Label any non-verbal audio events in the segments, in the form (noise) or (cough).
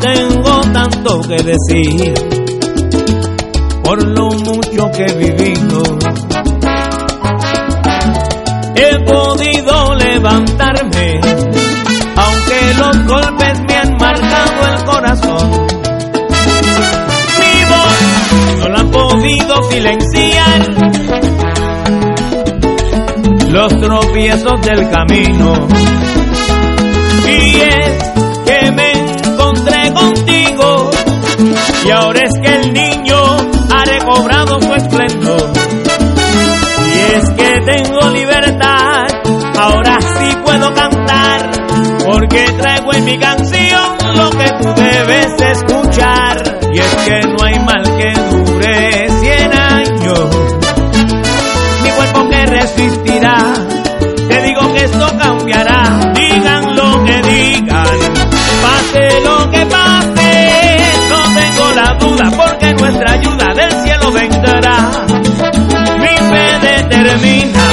tengo tanto que decir por lo mucho que he vivido. He podido levantarme, aunque los golpes me han marcado el corazón. Mi voz no la han podido silenciar los tropiezos del camino. Contigo y ahora es que el niño ha recobrado su esplendor. Y es que tengo libertad, ahora sí puedo cantar, porque traigo en mi canción lo que tú debes escuchar. Duda porque nuestra ayuda del cielo vendrá. Mi fe determina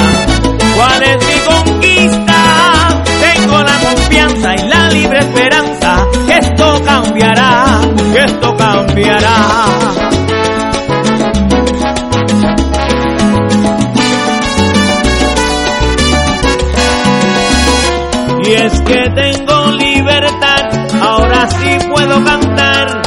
cuál es mi conquista, tengo la confianza y la libre esperanza esto cambiará, esto cambiará. Y es que tengo libertad, ahora sí puedo cantar,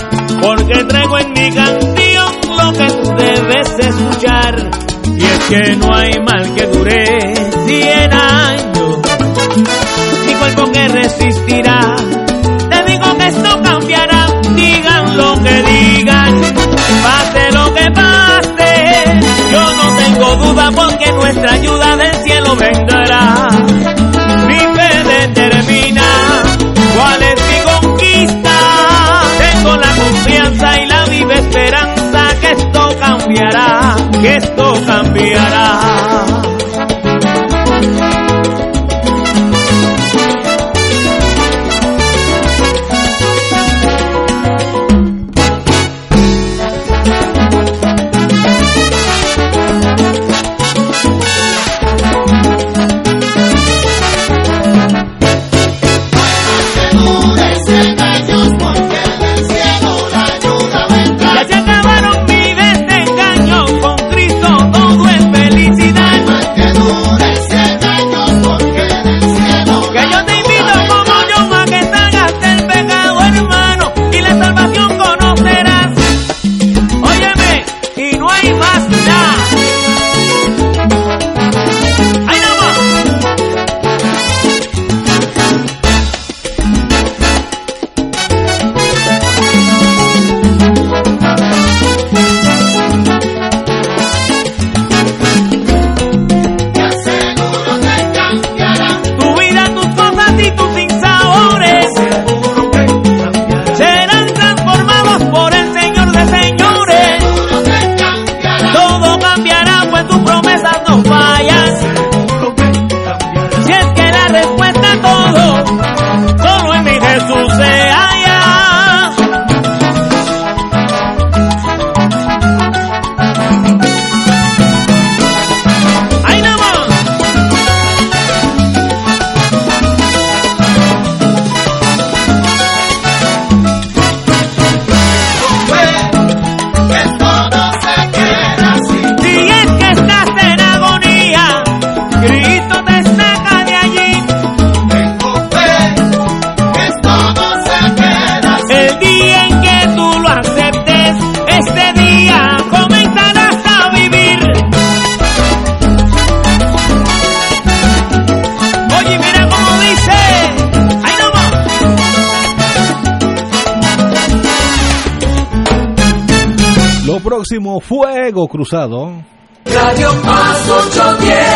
debes escuchar. Y es que no hay mal que dure cien años, mi cuerpo que resistirá. Te digo que esto cambiará, digan lo que digan, pase lo que pase. Yo no tengo duda porque nuestra ayuda del cielo vendrá mi fe determina cuál es mi conquista. Tengo la confianza y la viva esperanza que esto cambiará, que esto cambiará. Fuego Cruzado. Radio Paz 810.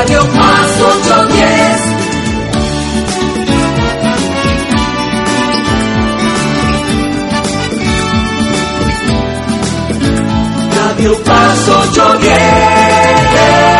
Radio Paz 810. Radio Paz 810.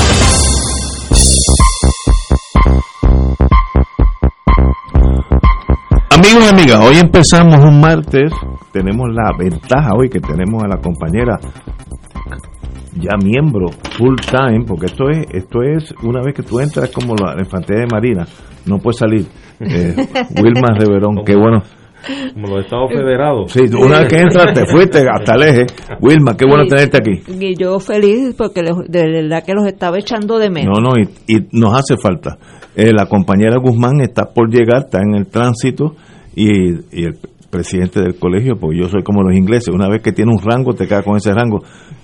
Amigos y amigas, hoy empezamos un martes. Tenemos la ventaja hoy que tenemos a la compañera ya miembro full time, porque esto es esto es una vez que tú entras como la infantería de marina, no puedes salir. Eh, (laughs) Wilma Reverón, qué bueno. Como los Estados Federados. Sí, una vez que entras te fuiste hasta el eje. Wilma, qué bueno Y- tenerte aquí. Y yo feliz porque los- de verdad que los estaba echando de menos. No, no, y, y nos hace falta. Eh, la compañera Guzmán está por llegar, está en el tránsito y, y el presidente del colegio, porque yo soy como los ingleses, una vez que tiene un rango te queda con ese rango.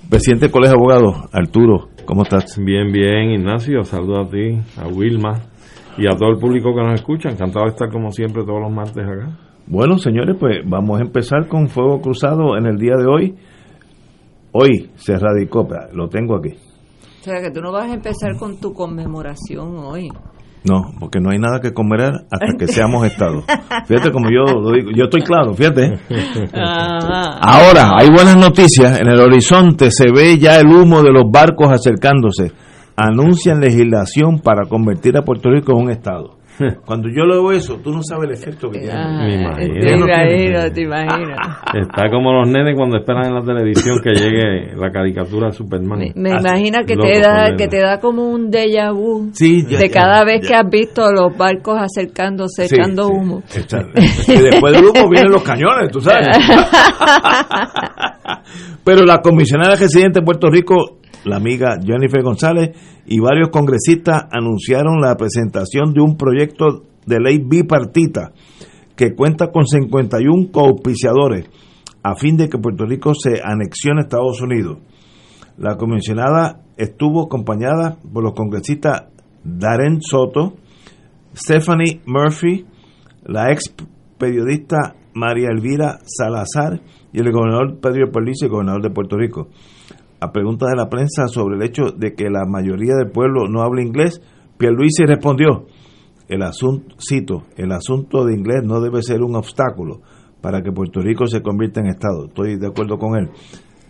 Presidente del colegio de abogados, Arturo, ¿cómo estás? Bien, bien, Ignacio. Saludos a ti, a Wilma y a todo el público que nos escucha. Encantado de estar como siempre todos los martes acá. Bueno, señores, pues vamos a empezar con Fuego Cruzado en el día de hoy. Hoy se radicó, lo tengo aquí. O sea que tú no vas a empezar con tu conmemoración hoy. No, porque no hay nada que comer hasta que seamos Estado. (laughs) Fíjate como yo lo digo, yo estoy claro, fíjate. Ajá. Ahora, hay buenas noticias. En el horizonte se ve ya el humo de los barcos acercándose. Anuncian legislación para convertir a Puerto Rico en un Estado. (laughs) Cuando yo leo eso, tú no sabes el efecto que tiene. Ah, Me imagino. (laughs) Te imagino, te imagino. Está como los nenes cuando esperan en la televisión que llegue la caricatura de Superman. Me, me imagino que te da que te da como un déjà vu Sí, ya- de ya- cada vez ya. que has visto los barcos acercándose Sí, echando sí. humo. Y después del humo vienen los cañones, tú sabes. (laughs) Pero la comisionada residente de Puerto Rico, la amiga Jennifer González, y varios congresistas anunciaron la presentación de un proyecto de ley bipartita que cuenta con 51 coauspiciadores a fin de que Puerto Rico se anexione a Estados Unidos. La comisionada estuvo acompañada por los congresistas Darren Soto, Stephanie Murphy, la ex periodista María Elvira Salazar y el gobernador Pedro Perlice, el gobernador de Puerto Rico. A pregunta de la prensa sobre el hecho de que la mayoría del pueblo no habla inglés, Pierluisi respondió, el asunto, cito, el asunto de inglés no debe ser un obstáculo para que Puerto Rico se convierta en Estado. Estoy de acuerdo con él.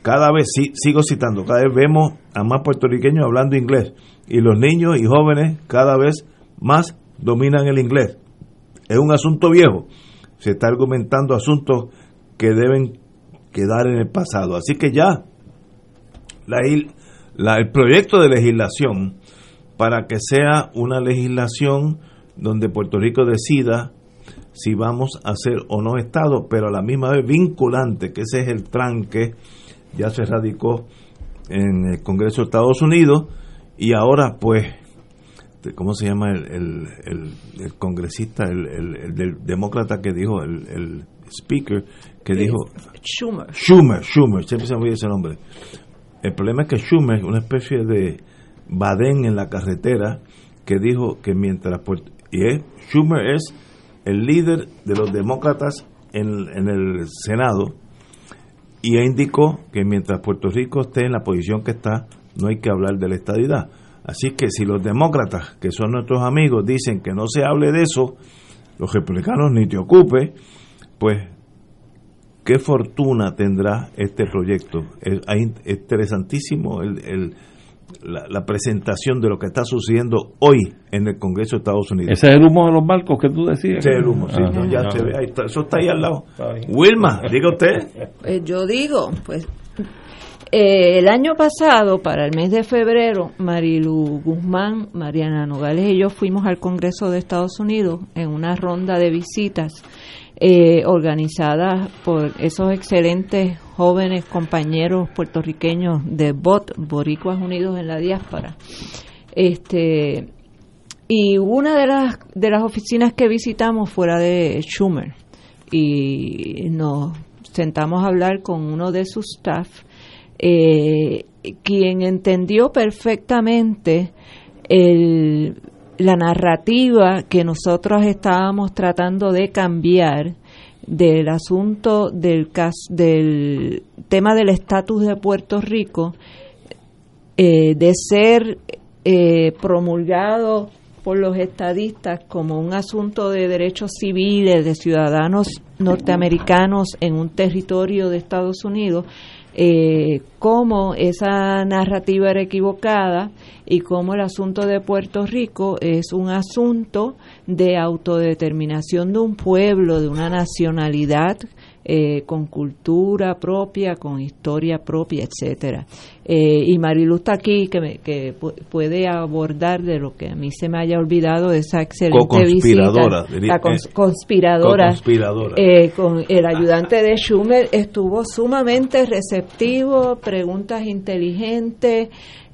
Cada vez, sí, sigo citando, cada vez vemos a más puertorriqueños hablando inglés y los niños y jóvenes cada vez más dominan el inglés. Es un asunto viejo. Se está argumentando asuntos que deben quedar en el pasado. Así que ya la, la- el proyecto de legislación para que sea una legislación donde Puerto Rico decida si vamos a ser o no Estado, pero a la misma vez vinculante, que ese es el tranque, ya se radicó en el Congreso de Estados Unidos y ahora pues, ¿cómo se llama el, el, el- el congresista, el, el- el del demócrata que dijo, el, el speaker que dijo, Schumer. Schumer, Schumer, siempre se me olvida ese nombre. El problema es que Schumer una especie de badén en la carretera que dijo que mientras y es, Schumer es el líder de los demócratas en, en el Senado y indicó que mientras Puerto Rico esté en la posición que está, no hay que hablar de la estadidad. Así que si los demócratas, que son nuestros amigos, dicen que no se hable de eso, los republicanos ni te ocupe, pues qué fortuna tendrá este proyecto. Es, interesantísimo el, el- la, la presentación de lo que está sucediendo hoy en el Congreso de Estados Unidos. Ese es el humo de los barcos que tú decías. Ese es el humo, sí, no, ya se ve, ahí está, eso está ahí al lado. Wilma, diga usted. Pues yo digo, pues eh, el año pasado, para el mes de febrero, Marilu Guzmán, Mariana Nogales y yo fuimos al Congreso de Estados Unidos en una ronda de visitas eh, organizadas por esos excelentes jóvenes compañeros puertorriqueños de BOT, Boricuas Unidos en la Diáspora. Este, y una de las, de las oficinas que visitamos fuera de Schumer y nos sentamos a hablar con uno de sus staff, eh, quien entendió perfectamente el, la narrativa que nosotros estábamos tratando de cambiar del asunto del, cas- del tema del estatus de Puerto Rico, eh, de ser eh, promulgado por los estadistas como un asunto de derechos civiles de ciudadanos norteamericanos en un territorio de Estados Unidos, eh, cómo esa narrativa era equivocada y cómo el asunto de Puerto Rico es un asunto de autodeterminación de un pueblo, de una nacionalidad eh, con cultura propia, con historia propia, etcétera. Eh, y Marilu está aquí que, me- que pu- puede abordar de lo que a mí se me haya olvidado de esa excelente visita, Co-conspiradora, diría- la cons- conspiradora, Co-conspiradora. eh, con el ayudante de Schumer estuvo sumamente receptivo, preguntas inteligentes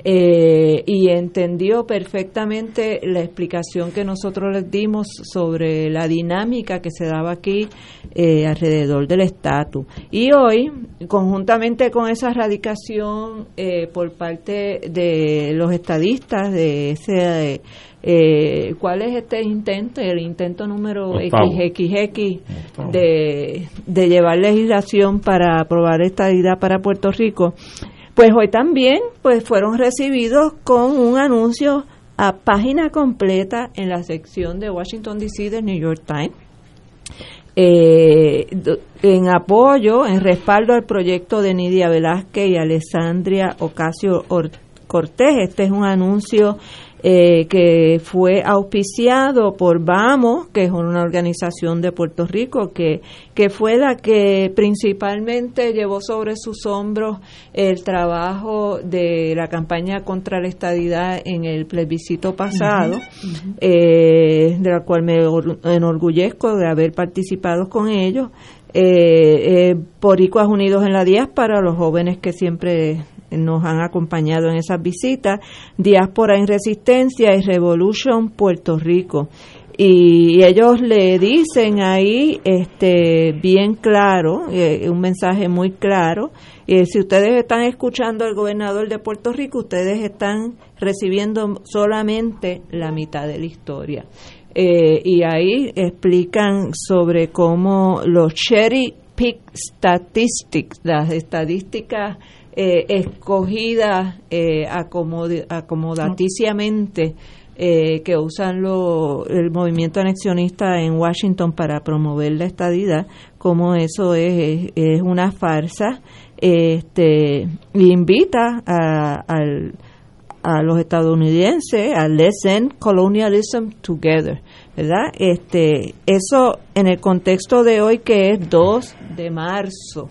eh, y entendió perfectamente la explicación que nosotros les dimos sobre la dinámica que se daba aquí eh, alrededor del estatus. Y hoy, conjuntamente con esa radicación eh, por parte de los estadistas de ese... eh, ¿Cuál es este intento? El intento número. XXX de, de llevar legislación para aprobar esta idea para Puerto Rico. Pues hoy también pues fueron recibidos con un anuncio a página completa en la sección de Washington DC del New York Times eh, en apoyo, en respaldo al proyecto de Nidia Velázquez y Alessandria Ocasio Or- Cortés. Este es un anuncio eh, que fue auspiciado por Vamos, que es una organización de Puerto Rico, que, que fue la que principalmente llevó sobre sus hombros el trabajo de la campaña contra la estadidad en el plebiscito pasado, eh, de la cual me or- enorgullezco de haber participado con ellos. Eh, eh, Unidos en la Diáspora, los jóvenes que siempre nos han acompañado en esas visitas, Diáspora en Resistencia y Revolution Puerto Rico. Y ellos le dicen ahí este bien claro, eh, un mensaje muy claro, eh, si ustedes están escuchando al gobernador de Puerto Rico, ustedes están recibiendo solamente la mitad de la historia. Eh, y ahí explican sobre cómo los cherry pick statistics, las estadísticas eh, escogidas eh, acomodaticiamente eh, que usan lo- el movimiento anexionista en Washington para promover la estadidad, como eso es, es, una farsa, este, y invita a, al a los estadounidenses a let's colonialism together, ¿verdad? Este, eso en el contexto de hoy que es 2 de marzo,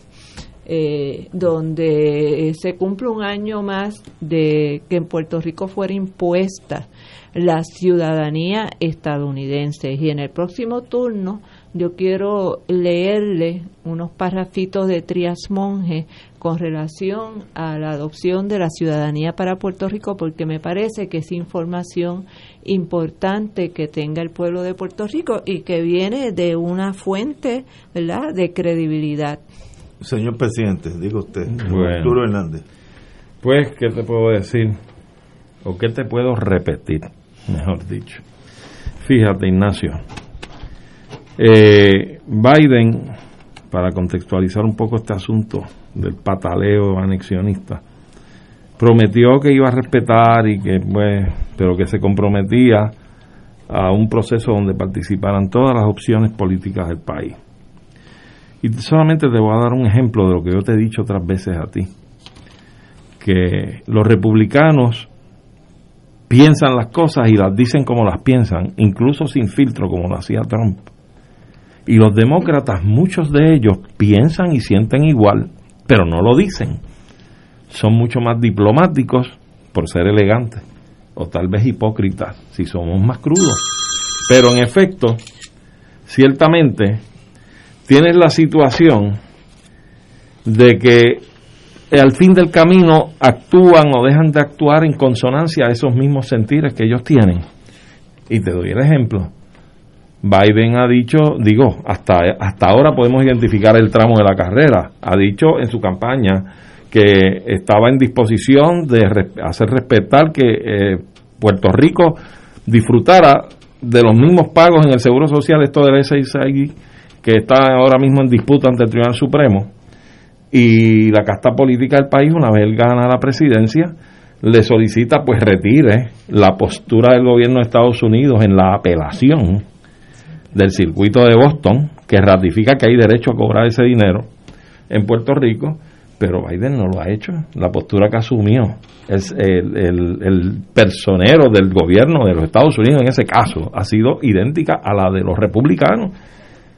eh, donde se cumple un año más de que en Puerto Rico fuera impuesta la ciudadanía estadounidense y en el próximo turno yo quiero leerle unos parrafitos de Trias Monge con relación a la adopción de la ciudadanía para Puerto Rico porque me parece que es información importante que tenga el pueblo de Puerto Rico y que viene de una fuente, ¿verdad?, de credibilidad. Señor presidente, diga usted, Bueno. Arturo Hernández. Pues, ¿qué te puedo decir? ¿O qué te puedo repetir? (laughs) Mejor dicho. Fíjate, Ignacio. Eh, Biden, para contextualizar un poco este asunto del pataleo anexionista, prometió que iba a respetar y que, pues, pero que se comprometía a un proceso donde participaran todas las opciones políticas del país. Y solamente te voy a dar un ejemplo de lo que yo te he dicho otras veces a ti que los republicanos piensan las cosas y las dicen como las piensan, incluso sin filtro como lo hacía Trump. Y los demócratas, muchos de ellos piensan y sienten igual, pero no lo dicen. Son mucho más diplomáticos por ser elegantes, o tal vez hipócritas, si somos más crudos. Pero en efecto, ciertamente, tienes la situación de que al fin del camino actúan o dejan de actuar en consonancia a esos mismos sentires que ellos tienen. Y te doy el ejemplo. Biden ha dicho, digo, hasta, hasta ahora podemos identificar el tramo de la carrera, ha dicho en su campaña que estaba en disposición de hacer respetar que eh, Puerto Rico disfrutara de los mismos pagos en el Seguro Social, esto del SIC, que está ahora mismo en disputa ante el Tribunal Supremo, y la casta política del país, una vez él gana la presidencia, le solicita pues retire la postura del gobierno de Estados Unidos en la apelación del circuito de Boston, que ratifica que hay derecho a cobrar ese dinero en Puerto Rico, pero Biden no lo ha hecho. La postura que asumió es el, el, el, personero del gobierno de los Estados Unidos en ese caso ha sido idéntica a la de los republicanos.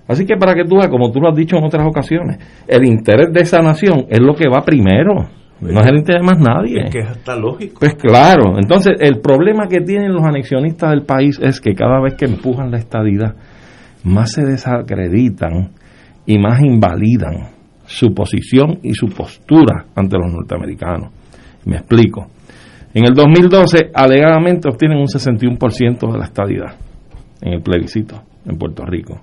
Así que para que tú veas, como tú lo has dicho en otras ocasiones, el interés de esa nación es lo que va primero. No es el interés de más nadie. Es que está lógico. Pues claro. Entonces, el problema que tienen los anexionistas del país es que cada vez que empujan la estadidad, más se desacreditan y más invalidan su posición y su postura ante los norteamericanos. Me explico. En el 2012, alegadamente obtienen un 61% de la estadidad en el plebiscito en Puerto Rico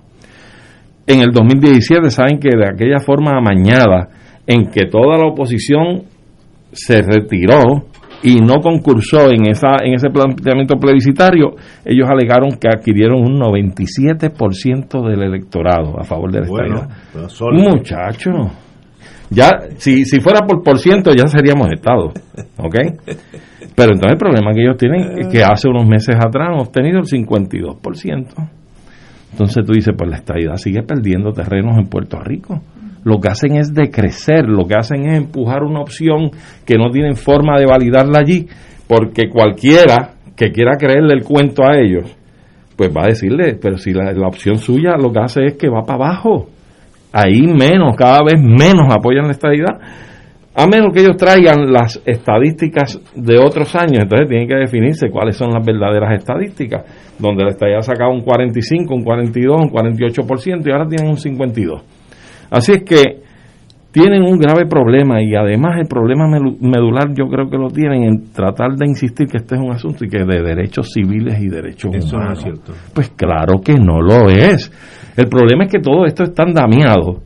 en el 2017 saben que de aquella forma amañada en que toda la oposición se retiró y no concursó en esa en ese planteamiento plebiscitario, ellos alegaron que adquirieron un 97% del electorado a favor del bueno, Estado. Muchacho, ya si, si fuera por por ciento ya seríamos Estado, ¿ok? Pero entonces el problema que ellos tienen es que hace unos meses atrás han obtenido el 52%. Entonces tú dices, pues la estadidad sigue perdiendo terrenos en Puerto Rico. Lo que hacen es decrecer, lo que hacen es empujar una opción que no tienen forma de validarla allí, porque cualquiera que quiera creerle el cuento a ellos, pues va a decirle, pero si la, opción suya lo que hace es que va para abajo. Ahí menos, cada vez menos apoyan la estadidad a menos que ellos traigan las estadísticas de otros años, entonces tienen que definirse cuáles son las verdaderas estadísticas, donde les había sacado un 45, un 42, un 48% y ahora tienen un 52. Así es que tienen un grave problema y además el problema medular yo creo que lo tienen en tratar de insistir que este es un asunto y que de derechos civiles y derechos Eso humanos. No es cierto. Pues claro que no lo es. El problema es que todo esto está andamiado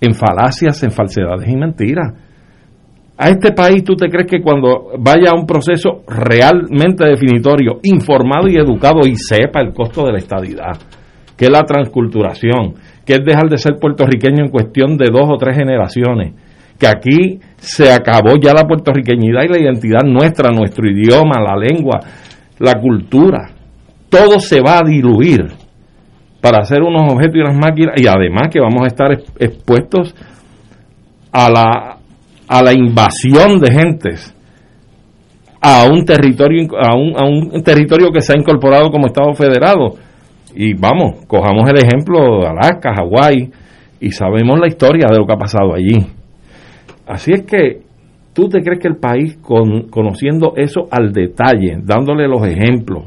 en falacias, en falsedades y mentiras a este país tú te crees que cuando vaya a un proceso realmente definitorio, informado y educado y sepa el costo de la estadidad, que es la transculturación, que es dejar de ser puertorriqueño en cuestión de dos o tres generaciones, que aquí se acabó ya la puertorriqueñidad y la identidad nuestra, nuestro idioma, la lengua, la cultura, todo se va a diluir para hacer unos objetos y unas máquinas y además que vamos a estar expuestos a la a la invasión de gentes a un territorio a un, a un territorio que se ha incorporado como Estado federado. Y vamos, cojamos el ejemplo de Alaska, Hawái, y sabemos la historia de lo que ha pasado allí. Así es que tú te crees que el país, con, conociendo eso al detalle, dándole los ejemplos,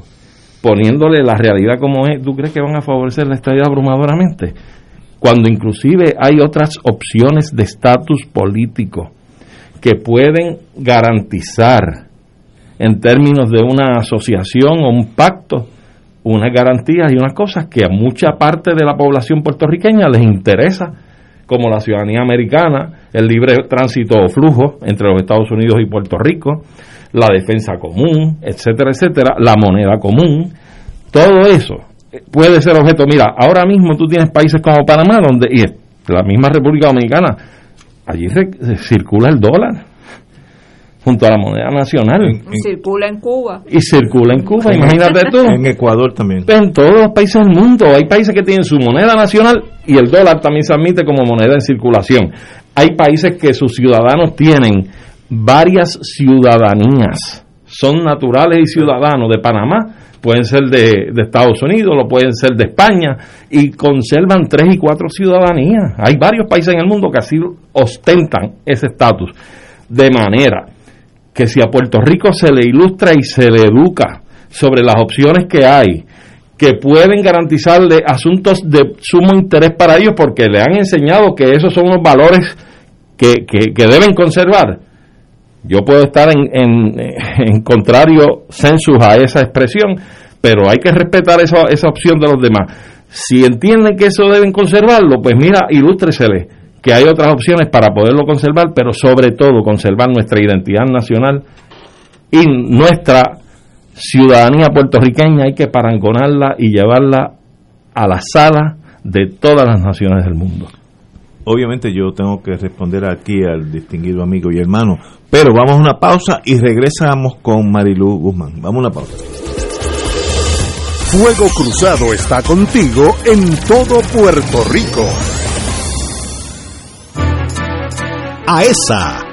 poniéndole la realidad como es, ¿tú crees que van a favorecer la estadía abrumadoramente? Cuando inclusive hay otras opciones de estatus político que pueden garantizar en términos de una asociación o un pacto unas garantías y unas cosas que a mucha parte de la población puertorriqueña les interesa, como la ciudadanía americana, el libre tránsito o flujo entre los Estados Unidos y Puerto Rico, la defensa común, etcétera, etcétera, la moneda común, todo eso puede ser objeto. Mira, ahora mismo tú tienes países como Panamá, donde y la misma República Dominicana, allí circula el dólar junto a la moneda nacional. circula en Cuba. Y circula en Cuba, imagínate tú. En Ecuador también. En todos los países del mundo. Hay países que tienen su moneda nacional y el dólar también se admite como moneda en circulación. Hay países que sus ciudadanos tienen varias ciudadanías son naturales y ciudadanos de Panamá, pueden ser de, Estados Unidos, lo pueden ser de España, y conservan tres y cuatro ciudadanías. Hay varios países en el mundo que así ostentan ese estatus. De manera que si a Puerto Rico se le ilustra y se le educa sobre las opciones que hay, que pueden garantizarle asuntos de sumo interés para ellos porque le han enseñado que esos son unos valores que, que, deben conservar. Yo puedo estar en, en, contrario census a esa expresión, pero hay que respetar esa, esa opción de los demás. Si entienden que eso deben conservarlo, pues mira, ilústresele que hay otras opciones para poderlo conservar, pero sobre todo conservar nuestra identidad nacional y nuestra ciudadanía puertorriqueña hay que parangonarla y llevarla a la sala de todas las naciones del mundo. Obviamente yo tengo que responder aquí al distinguido amigo y hermano, pero vamos a una pausa y regresamos con Marilu Guzmán. Vamos a una pausa. Fuego Cruzado está contigo en todo Puerto Rico. AESA,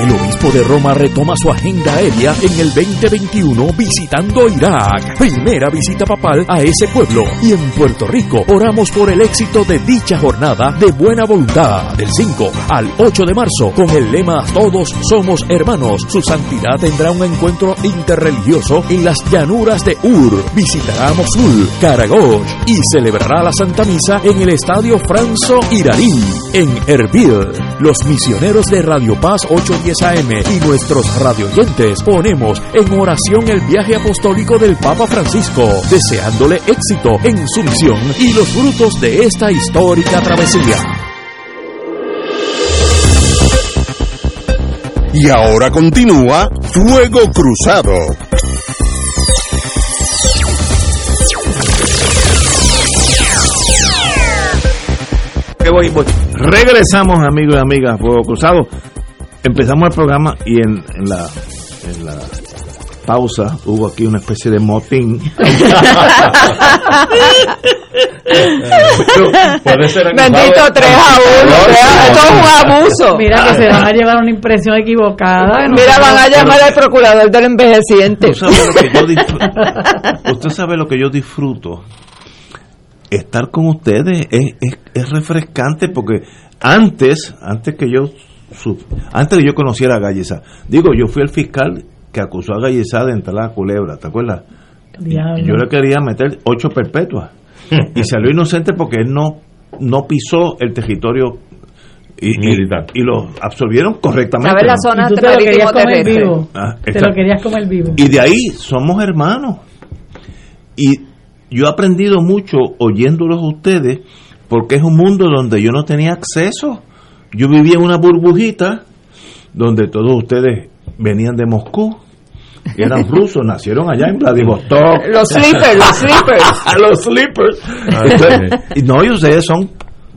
El obispo de Roma retoma su agenda aérea en el 2021 visitando Irak. Primera visita papal a ese pueblo. Y en Puerto Rico oramos por el éxito de dicha jornada de buena voluntad del 5 al 8 de marzo con el lema Todos somos hermanos. Su santidad tendrá un encuentro interreligioso en las llanuras de Ur. Visitará Mosul, Karagosh y celebrará la Santa Misa en el Estadio Franzo Iraní en Erbil. Los misioneros de Radio Paz 810 AM y nuestros radioyentes ponemos en oración el viaje apostólico del Papa Francisco, deseándole éxito en su misión y los frutos de esta histórica travesía. Y ahora continúa Fuego Cruzado. Regresamos, amigos y amigas, Fuego Cruzado empezamos el programa y en, la, en la pausa hubo aquí una especie de motín. (laughs) Bendito 3 a 1. Esto es un abuso. Mira que se van a llevar una impresión equivocada. Mira, van a llamar al procurador del envejeciente. ¿Usted sabe, lo que yo (laughs) disfruto? Usted sabe lo que yo disfruto. Estar con ustedes es, es, es refrescante porque antes, antes que yo antes de yo conociera a Gallesa, digo, yo fui el fiscal que acusó a Gallesa de entrar a la culebra, ¿te acuerdas? yo le quería meter ocho perpetuas (laughs) y salió inocente porque él no, no pisó el territorio y, militar. Y, lo absorbieron correctamente. ¿Sabes la zona te lo querías comer vivo. Ah, te lo querías comer vivo. Y de ahí somos hermanos. Y yo he aprendido mucho oyéndolos a ustedes porque es un mundo donde yo no tenía acceso. Yo vivía en una burbujita donde todos ustedes venían de Moscú, eran (laughs) rusos, nacieron allá en Vladivostok. Los sleepers, los sleepers. (laughs) los sleepers. Entonces, y no, y ustedes son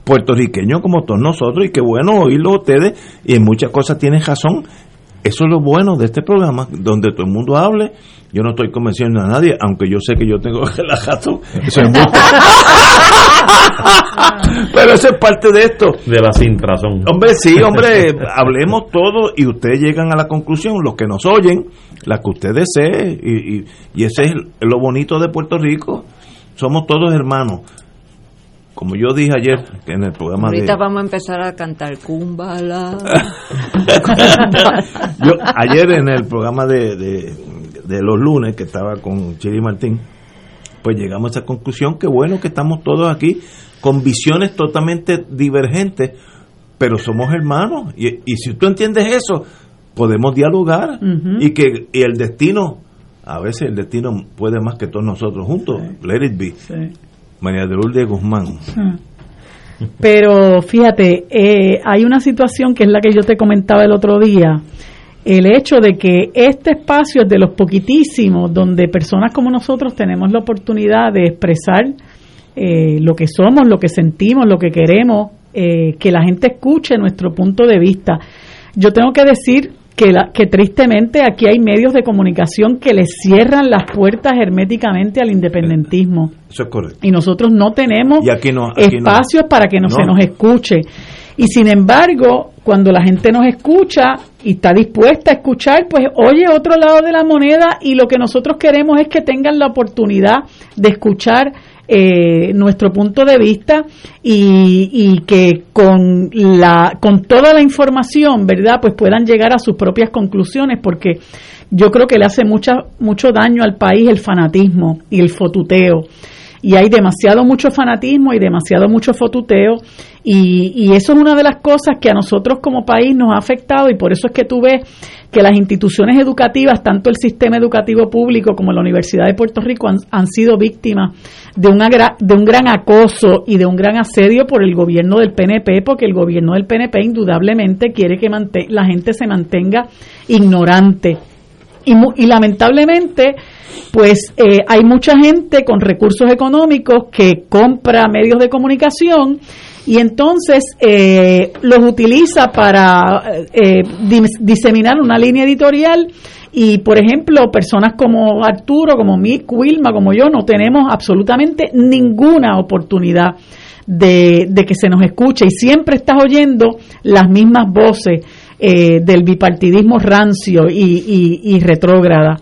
puertorriqueños como todos nosotros y qué bueno oírlo ustedes y en muchas cosas tienen razón. Eso es lo bueno de este programa, donde todo el mundo hable. Yo no estoy convenciendo a nadie, aunque yo sé que yo tengo (laughs) la razón. Eso es. (laughs) Pero eso es parte de esto. De la sin razón. Hombre, sí, hombre, (laughs) hablemos todo y ustedes llegan a la conclusión, los que nos oyen, la que usted desee, y, y, y ese es lo bonito de Puerto Rico. Somos todos hermanos. Como yo dije ayer en el programa Ahorita de... vamos a empezar a cantar Kumbala. (laughs) yo ayer en el programa de, de, de los lunes que estaba con Chiri Martín, pues llegamos a esa conclusión que bueno que estamos todos aquí con visiones totalmente divergentes, pero somos hermanos. Y, y si tú entiendes eso, podemos dialogar y que y el destino, a veces el destino puede más que todos nosotros juntos. Let it be. Sí. María de Lourdes Guzmán. Pero fíjate, eh, hay una situación que es la que yo te comentaba el otro día. El hecho de que este espacio es de los poquitísimos donde personas como nosotros tenemos la oportunidad de expresar eh, lo que somos, lo que sentimos, lo que queremos, eh, que la gente escuche nuestro punto de vista. Yo tengo que decir que, la, que tristemente aquí hay medios de comunicación que le cierran las puertas herméticamente al independentismo Eso es correcto. y nosotros no tenemos Y aquí no- aquí no. espacios para que no, No. se nos escuche. Y sin embargo, cuando la gente nos escucha y está dispuesta a escuchar, pues oye otro lado de la moneda y lo que nosotros queremos es que tengan la oportunidad de escuchar eh, nuestro punto de vista y, y que con la con toda la información, ¿verdad? Pues puedan llegar a sus propias conclusiones porque yo creo que le hace mucha, mucho daño al país el fanatismo y el fotuteo y hay demasiado mucho fanatismo y demasiado mucho fotuteo y, y eso es una de las cosas que a nosotros como país nos ha afectado y por eso es que tú ves que las instituciones educativas, tanto el sistema educativo público como la Universidad de Puerto Rico han, sido víctimas de, una de un gran acoso y de un gran asedio por el gobierno del PNP, porque el gobierno del PNP indudablemente quiere que la gente se mantenga ignorante. Y, y lamentablemente, pues eh, hay mucha gente con recursos económicos que compra medios de comunicación y entonces eh, los utiliza para eh, dim- diseminar una línea editorial y, por ejemplo, personas como Arturo, como Mick, Wilma, como yo, no tenemos absolutamente ninguna oportunidad de, de que se nos escuche y siempre estás oyendo las mismas voces eh, del bipartidismo rancio y, y, retrógrada.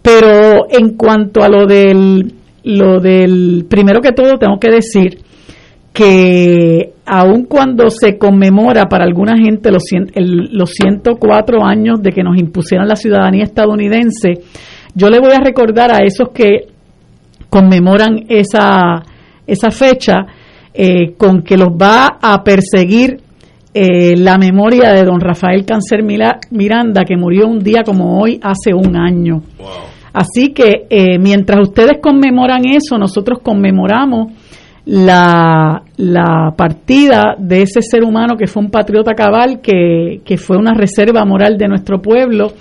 Pero en cuanto a lo del, lo del, primero que todo tengo que decir que aun cuando se conmemora para alguna gente los, el- los 104 años de que nos impusieron la ciudadanía estadounidense, yo le voy a recordar a esos que conmemoran esa, esa fecha eh, con que los va a perseguir eh, la memoria de don Rafael Cáncer Miranda, que murió un día como hoy hace un año. Así que eh, mientras ustedes conmemoran eso, nosotros conmemoramos la, la partida de ese ser humano que fue un patriota cabal, que, que fue una reserva moral de nuestro pueblo,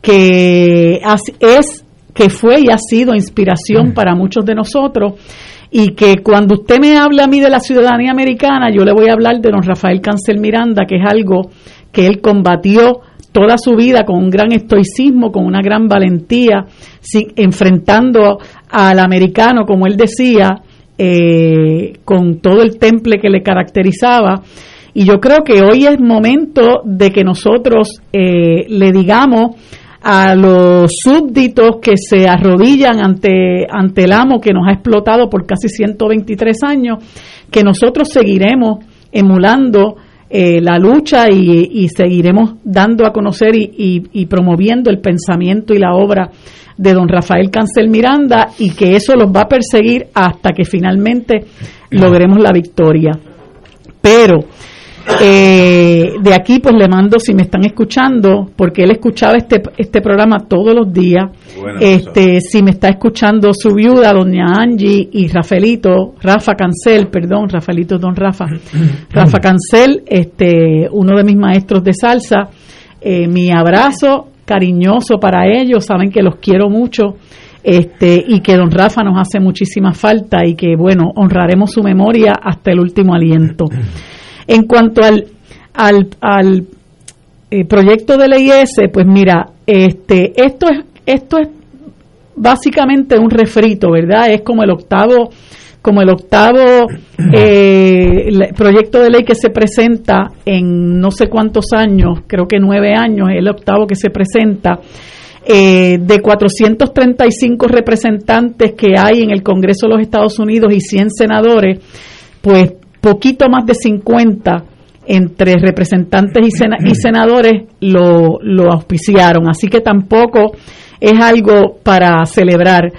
que es, que fue y ha sido inspiración para muchos de nosotros y que cuando usted me habla a mí de la ciudadanía americana, yo le voy a hablar de don Rafael Cancel Miranda, que es algo que él combatió toda su vida con un gran estoicismo, con una gran valentía, enfrentando al americano, como él decía, eh, con todo el temple que le caracterizaba. Y yo creo que hoy es momento de que nosotros eh, le digamos a los súbditos que se arrodillan ante, ante el amo que nos ha explotado por casi 123 años, que nosotros seguiremos emulando eh, la lucha y, seguiremos dando a conocer y, y- y promoviendo el pensamiento y la obra de don Rafael Cancel Miranda y que eso los va a perseguir hasta que finalmente logremos la victoria. Pero Eh, de aquí pues le mando si me están escuchando, porque él escuchaba este, este programa todos los días. este, si me está escuchando su viuda, doña Angie y Rafaelito, Rafa Cancel, perdón, Rafaelito don Rafa, (clears throat) Rafa Cancel, este, uno de mis maestros de salsa, eh, mi abrazo cariñoso para ellos, saben que los quiero mucho este, y que don Rafa nos hace muchísima falta y que, bueno, honraremos su memoria hasta el último aliento. (clears throat) En cuanto al, al, al eh, proyecto de ley ese, pues mira, este, esto es, esto es básicamente un refrito, ¿verdad? Es como el octavo como el octavo eh, proyecto de ley que se presenta en no sé cuántos años, creo que nueve años, es el octavo que se presenta, eh, de 435 representantes que hay en el Congreso de los Estados Unidos y 100 senadores, pues poquito más de 50 entre representantes y, senadores lo, auspiciaron, así que tampoco es algo para celebrar.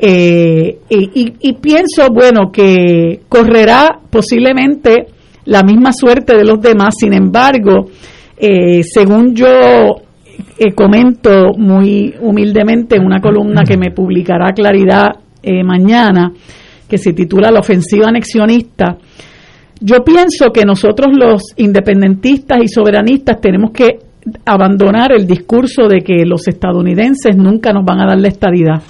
Eh, y, pienso, bueno, que correrá posiblemente la misma suerte de los demás, sin embargo, eh, según yo eh, comento muy humildemente en una columna que me publicará Claridad mañana, que se titula La ofensiva anexionista, yo pienso que nosotros los independentistas y soberanistas tenemos que abandonar el discurso de que los estadounidenses nunca nos van a dar la estadidad.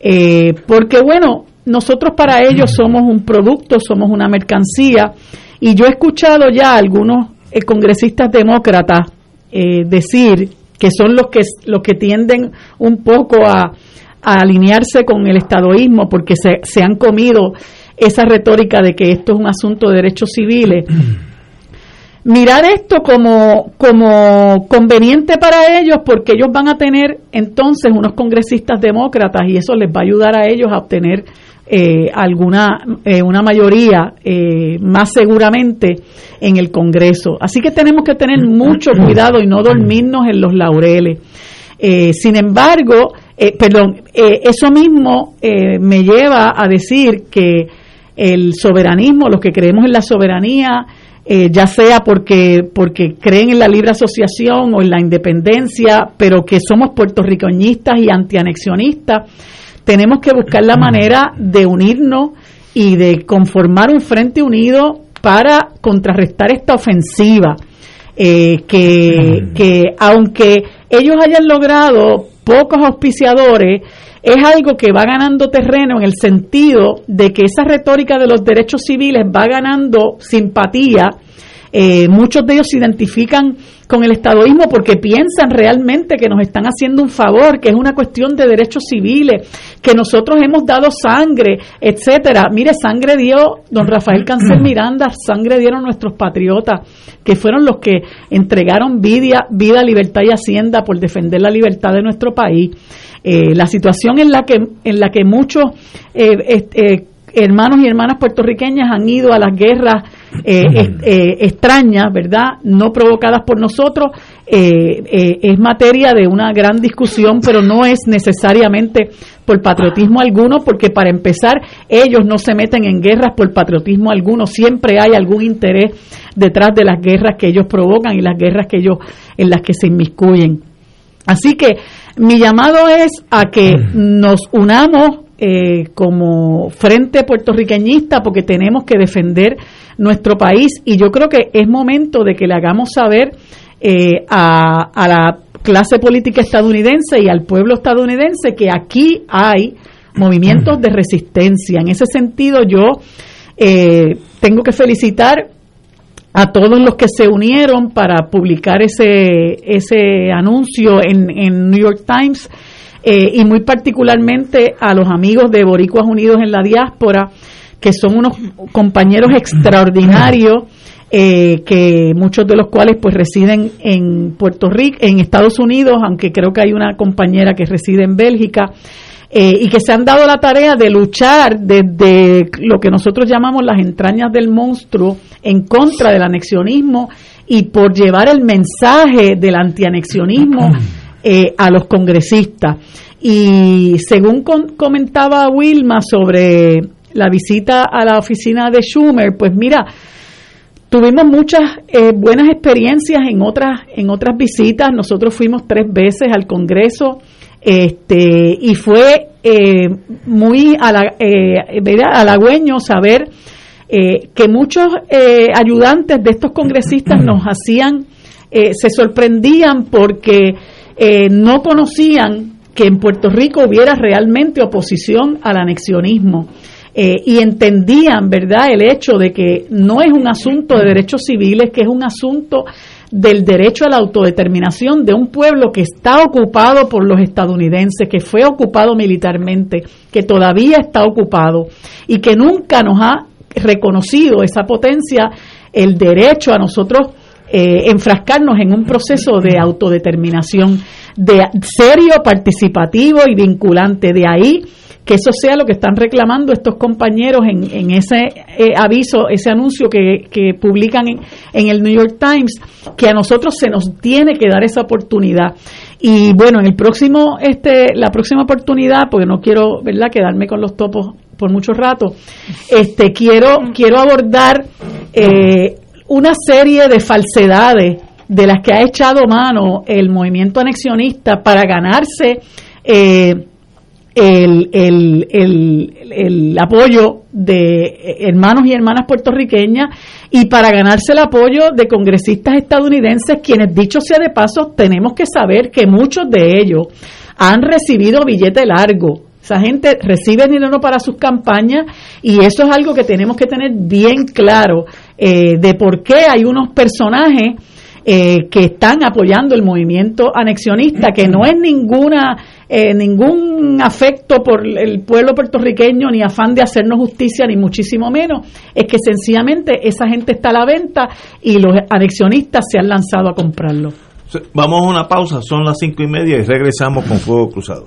Eh, porque bueno, nosotros para ellos somos un producto, somos una mercancía, y yo he escuchado ya a algunos eh, congresistas demócratas eh, decir que son los que, los que tienden un poco a, alinearse con el estadoísmo porque se, se han comido esa retórica de que esto es un asunto de derechos civiles (clears throat) mirar esto como, como conveniente para ellos porque ellos van a tener entonces unos congresistas demócratas y eso les va a ayudar a ellos a obtener eh, alguna eh, una mayoría eh, más seguramente en el Congreso. Así que tenemos que tener mucho cuidado y no dormirnos en los laureles. sin embargo, perdón, eso mismo me lleva a decir que el soberanismo, los que creemos en la soberanía, eh, ya sea porque, porque creen en la libre asociación o en la independencia, pero que somos puertorriqueñistas y antianexionistas, tenemos que buscar la manera de unirnos y de conformar un frente unido para contrarrestar esta ofensiva. Eh, que, que aunque ellos hayan logrado pocos auspiciadores, es algo que va ganando terreno en el sentido de que esa retórica de los derechos civiles va ganando simpatía. Eh, muchos de ellos se identifican con el estadoísmo porque piensan realmente que nos están haciendo un favor, que es una cuestión de derechos civiles, que nosotros hemos dado sangre, etcétera. Mire, sangre dio don Rafael Cancel (clears throat) Miranda, sangre dieron nuestros patriotas, que fueron los que entregaron vida, vida, libertad y hacienda por defender la libertad de nuestro país. Eh, la situación en la que, en la que muchos eh, eh, hermanos y hermanas puertorriqueñas han ido a las guerras extrañas, ¿verdad? No provocadas por nosotros, es materia de una gran discusión, pero no es necesariamente por patriotismo alguno, porque para empezar, ellos no se meten en guerras por patriotismo alguno, siempre hay algún interés detrás de las guerras que ellos provocan y las guerras que ellos en las que se inmiscuyen. Así que mi llamado es a que nos unamos eh, como frente puertorriqueñista porque tenemos que defender nuestro país y yo creo que es momento de que le hagamos saber eh, a, la clase política estadounidense y al pueblo estadounidense que aquí hay movimientos de resistencia. En ese sentido yo eh, tengo que felicitar a todos los que se unieron para publicar ese, ese anuncio en, en New York Times eh, y muy particularmente a los amigos de Boricuas Unidos en la diáspora, que son unos compañeros extraordinarios. Eh, que muchos de los cuales pues residen en Puerto Rico, en Estados Unidos, aunque creo que hay una compañera que reside en Bélgica, eh, y que se han dado la tarea de luchar desde lo que nosotros llamamos las entrañas del monstruo en contra del anexionismo y por llevar el mensaje del antianexionismo eh, a los congresistas. Y según comentaba Wilma sobre la visita a la oficina de Schumer, pues mira, tuvimos muchas eh, buenas experiencias en otras en otras visitas. Nosotros fuimos tres veces al Congreso este y fue eh, muy halagüeño saber que muchos ayudantes de estos congresistas nos hacían se sorprendían porque no conocían que en Puerto Rico hubiera realmente oposición al anexionismo. Eh, y entendían, ¿verdad?, el hecho de que no es un asunto de derechos civiles, que es un asunto del derecho a la autodeterminación de un pueblo que está ocupado por los estadounidenses, que fue ocupado militarmente, que todavía está ocupado y que nunca nos ha reconocido esa potencia, el derecho a nosotros eh, enfrascarnos en un proceso de autodeterminación de serio, participativo y vinculante. De ahí que eso sea lo que están reclamando estos compañeros en, en ese eh, aviso, ese anuncio que, que publican en, el New York Times, que a nosotros se nos tiene que dar esa oportunidad. Y bueno, en el próximo, este, la próxima oportunidad, porque no quiero, ¿verdad?, quedarme con los topos por mucho rato, este, quiero, quiero abordar eh, una serie de falsedades de las que ha echado mano el movimiento anexionista para ganarse eh, el, el, apoyo de hermanos y hermanas puertorriqueñas y para ganarse el apoyo de congresistas estadounidenses, quienes dicho sea de paso, tenemos que saber que muchos de ellos han recibido billete largo. Esa gente recibe dinero para sus campañas y eso es algo que tenemos que tener bien claro eh, de por qué hay unos personajes eh, que están apoyando el movimiento anexionista, que no es ninguna eh, ningún afecto por el pueblo puertorriqueño, ni afán de hacernos justicia, ni muchísimo menos, es que sencillamente esa gente está a la venta y los anexionistas se han lanzado a comprarlo. Vamos a una pausa, son las cinco y media y regresamos con Fuego Cruzado.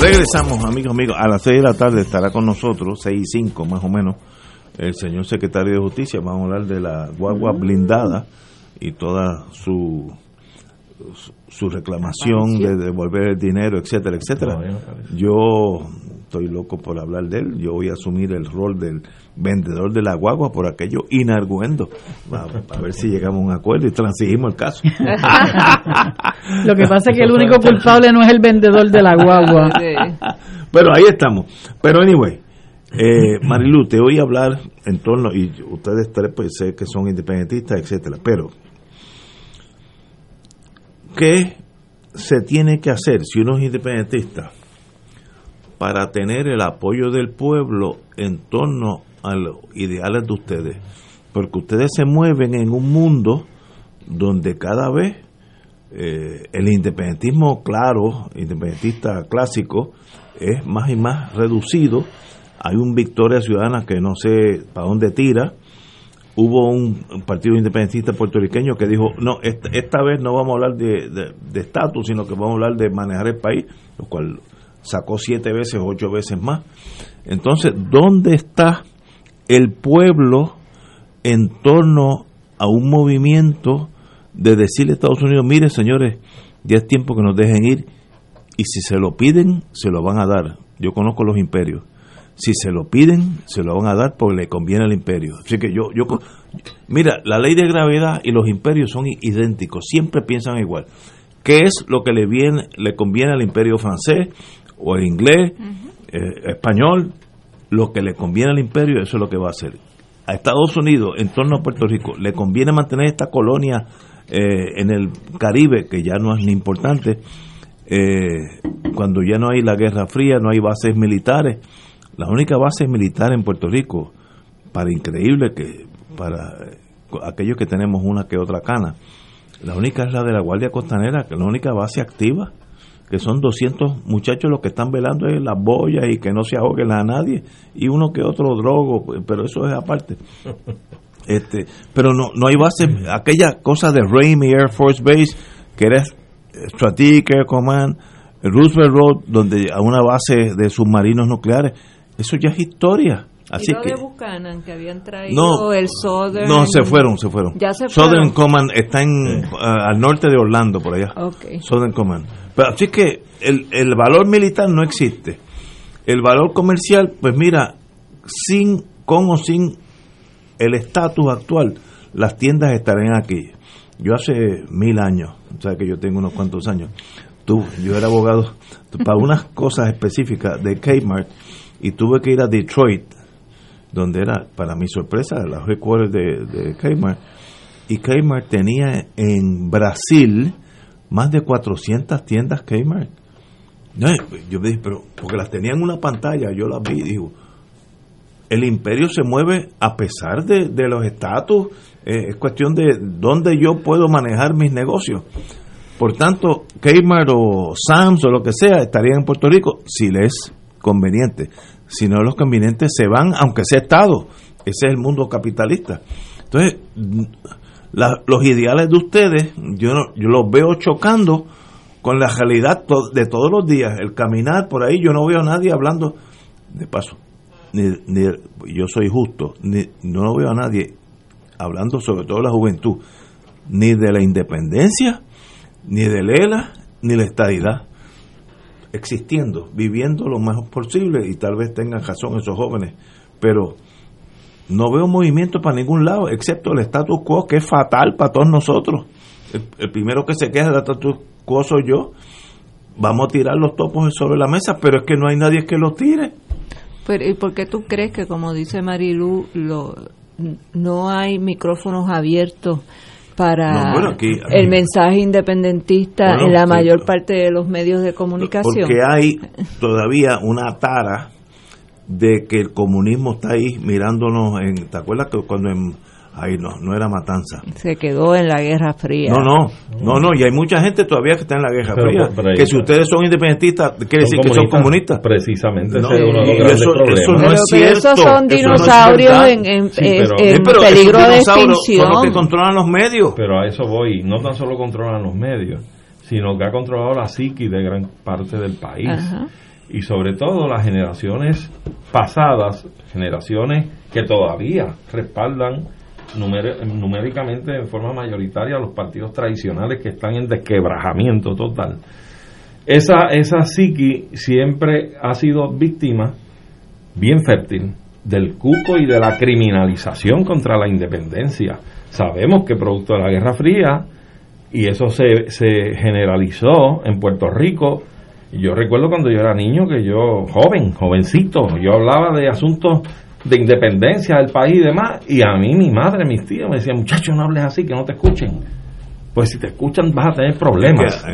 Regresamos, amigos, amigos. A las 6 de la tarde estará con nosotros, 6 y 5 más o menos, el señor secretario de Justicia, vamos a hablar de la guagua blindada y toda su su reclamación de devolver el dinero, etcétera, etcétera. Yo estoy loco por hablar de él. Yo voy a asumir el rol del vendedor de la guagua por aquello inarguendo. A, a ver si llegamos a un acuerdo y transigimos el caso. (laughs) Lo que pasa es que el único culpable no es el vendedor de la guagua. (laughs) Pero ahí estamos. Pero anyway, eh, Marilu, te oí hablar en torno, y ustedes tres pues sé que son independentistas, etcétera, pero ¿qué se tiene que hacer si uno es independentista para tener el apoyo del pueblo en torno a los ideales de ustedes? Porque ustedes se mueven en un mundo donde cada vez eh, el independentismo claro, independentista clásico, es más y más reducido. Hay un Victoria Ciudadana que no sé para dónde tira. Hubo un, partido independentista puertorriqueño que dijo, no, esta, esta vez no vamos a hablar de estatus, sino que vamos a hablar de manejar el país, lo cual sacó siete veces, ocho veces más. Entonces, ¿dónde está el pueblo en torno a un movimiento de decirle a Estados Unidos, mire señores, ya es tiempo que nos dejen ir y si se lo piden, se lo van a dar. Yo conozco los imperios. Si se lo piden, se lo van a dar porque le conviene al imperio. Así que yo, yo, mira, la ley de gravedad y los imperios son idénticos, siempre piensan igual. ¿Qué es lo que le, viene, le conviene al imperio francés o el inglés, eh, español? Lo que le conviene al imperio, eso es lo que va a hacer. A Estados Unidos, en torno a Puerto Rico, le conviene mantener esta colonia eh, en el Caribe, que ya no es ni importante, eh, cuando ya no hay la Guerra Fría, no hay bases militares. La única base militar en Puerto Rico, para increíble que para aquellos que tenemos una que otra cana, la única es la de la Guardia Costanera, que es la única base activa, que son 200 muchachos los que están velando en las boyas y que no se ahoguen a nadie, y uno que otro drogo, pero eso es aparte. (laughs) Este, pero no, no hay base, aquella cosa de Raimi Air Force Base, que era Strategic Air Command, Roosevelt Road, donde a una base de submarinos nucleares, eso ya es historia. Así y lo que, de Buchanan, que habían traído No, el Southern... no, se fueron, se fueron. Ya se Southern fueron. Command está en, ah, al norte de Orlando, por allá. Ok. Southern Command. Pero así que el, el valor militar no existe. El valor comercial, pues mira, sin, con o sin el estatus actual, las tiendas estarán aquí. Yo hace mil años, o sea que yo tengo unos cuantos años, tú, yo era abogado para unas cosas específicas de Kmart y tuve que ir a Detroit, donde era, para mi sorpresa, la headquarters de, Kmart, y Kmart tenía en Brasil más de 400 tiendas Kmart. No, yo me dije, pero porque las tenía en una pantalla, yo las vi digo, el imperio se mueve a pesar de, de los estatus, eh, es cuestión de dónde yo puedo manejar mis negocios. Por tanto, Kmart o Sam's o lo que sea estarían en Puerto Rico si les es conveniente. Si no los convenientes se van, aunque sea Estado. Ese es el mundo capitalista. Entonces, los ideales de ustedes, yo, no- yo los veo chocando con la realidad de todos los días. El caminar por ahí, yo no veo a nadie hablando, de paso, ni, ni- yo soy justo, ni, no veo a nadie hablando sobre todo la juventud, ni de la independencia, ni del ELA, ni la estadidad. Existiendo, viviendo lo mejor posible y tal vez tengan razón esos jóvenes, pero no veo movimiento para ningún lado, excepto el status quo, que es fatal para todos nosotros. El, el primero que se queja del status quo soy yo. Vamos a tirar los topos sobre la mesa, pero es que no hay nadie que los tire. Pero, ¿Y por qué tú crees que, como dice Marilu, lo, no hay micrófonos abiertos para No, bueno, aquí- aquí- el mensaje independentista Bueno, en la mayor parte de los medios de comunicación? Porque hay todavía una tara de que el comunismo está ahí mirándonos en... ¿Te acuerdas que cuando en... Ay, no, no era matanza. Se quedó en la Guerra Fría. No, no, no, no, y hay mucha gente todavía que está en la Guerra Pero, Fría. pero ahí- que si ustedes son independentistas, quiere decir que son comunistas. Precisamente, No, ese es uno de los y grandes eso- problemas. eso no Pero, es pero cierto. esos son eso no es dinosaurios en, Sí, peligro de Son los extinción. que controlan los medios. Pero a eso voy. No tan solo controlan los medios, sino que ha controlado la psiqui de gran parte del país. Ajá. y sobre todo las generaciones pasadas, generaciones que todavía respaldan numéricamente en forma mayoritaria a los partidos tradicionales que están en desquebrajamiento total. Esa, esa psiqui siempre ha sido víctima bien fértil del cuco y de la criminalización contra la independencia. Sabemos que producto de la Guerra Fría, y eso se, se generalizó en Puerto Rico, yo recuerdo cuando yo era niño que yo, joven, jovencito, yo hablaba de asuntos de independencia del país y demás, y a mí mi madre, mis tíos me decían, muchachos, no hables así, que no te escuchen. Pues si te escuchan vas a tener problemas. En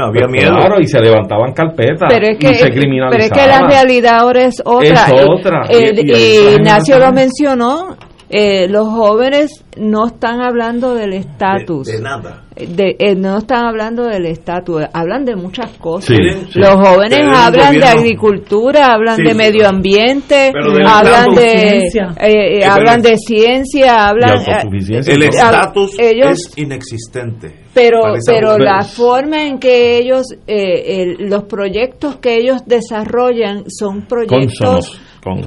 había Pues miedo. Claro, y se levantaban carpetas pero es que, y se pero criminalizaban. es que la realidad ahora es otra. Es Y- otra. eh, Y- y Ignacio lo mencionó, eh, los jóvenes no están hablando del estatus. De, de nada. De- eh, no están hablando del estatus, hablan de muchas cosas. Sí, sí. Los jóvenes Pero hablan de agricultura, hablan Sí, de medio ambiente, hablan de Ciencia. eh, eh, Eh, hablan de ciencia, hablan De autosuficiencia. El eh, estatus ellos- es inexistente. pero pero mujer. la forma en que ellos eh, el- los proyectos que ellos desarrollan son proyectos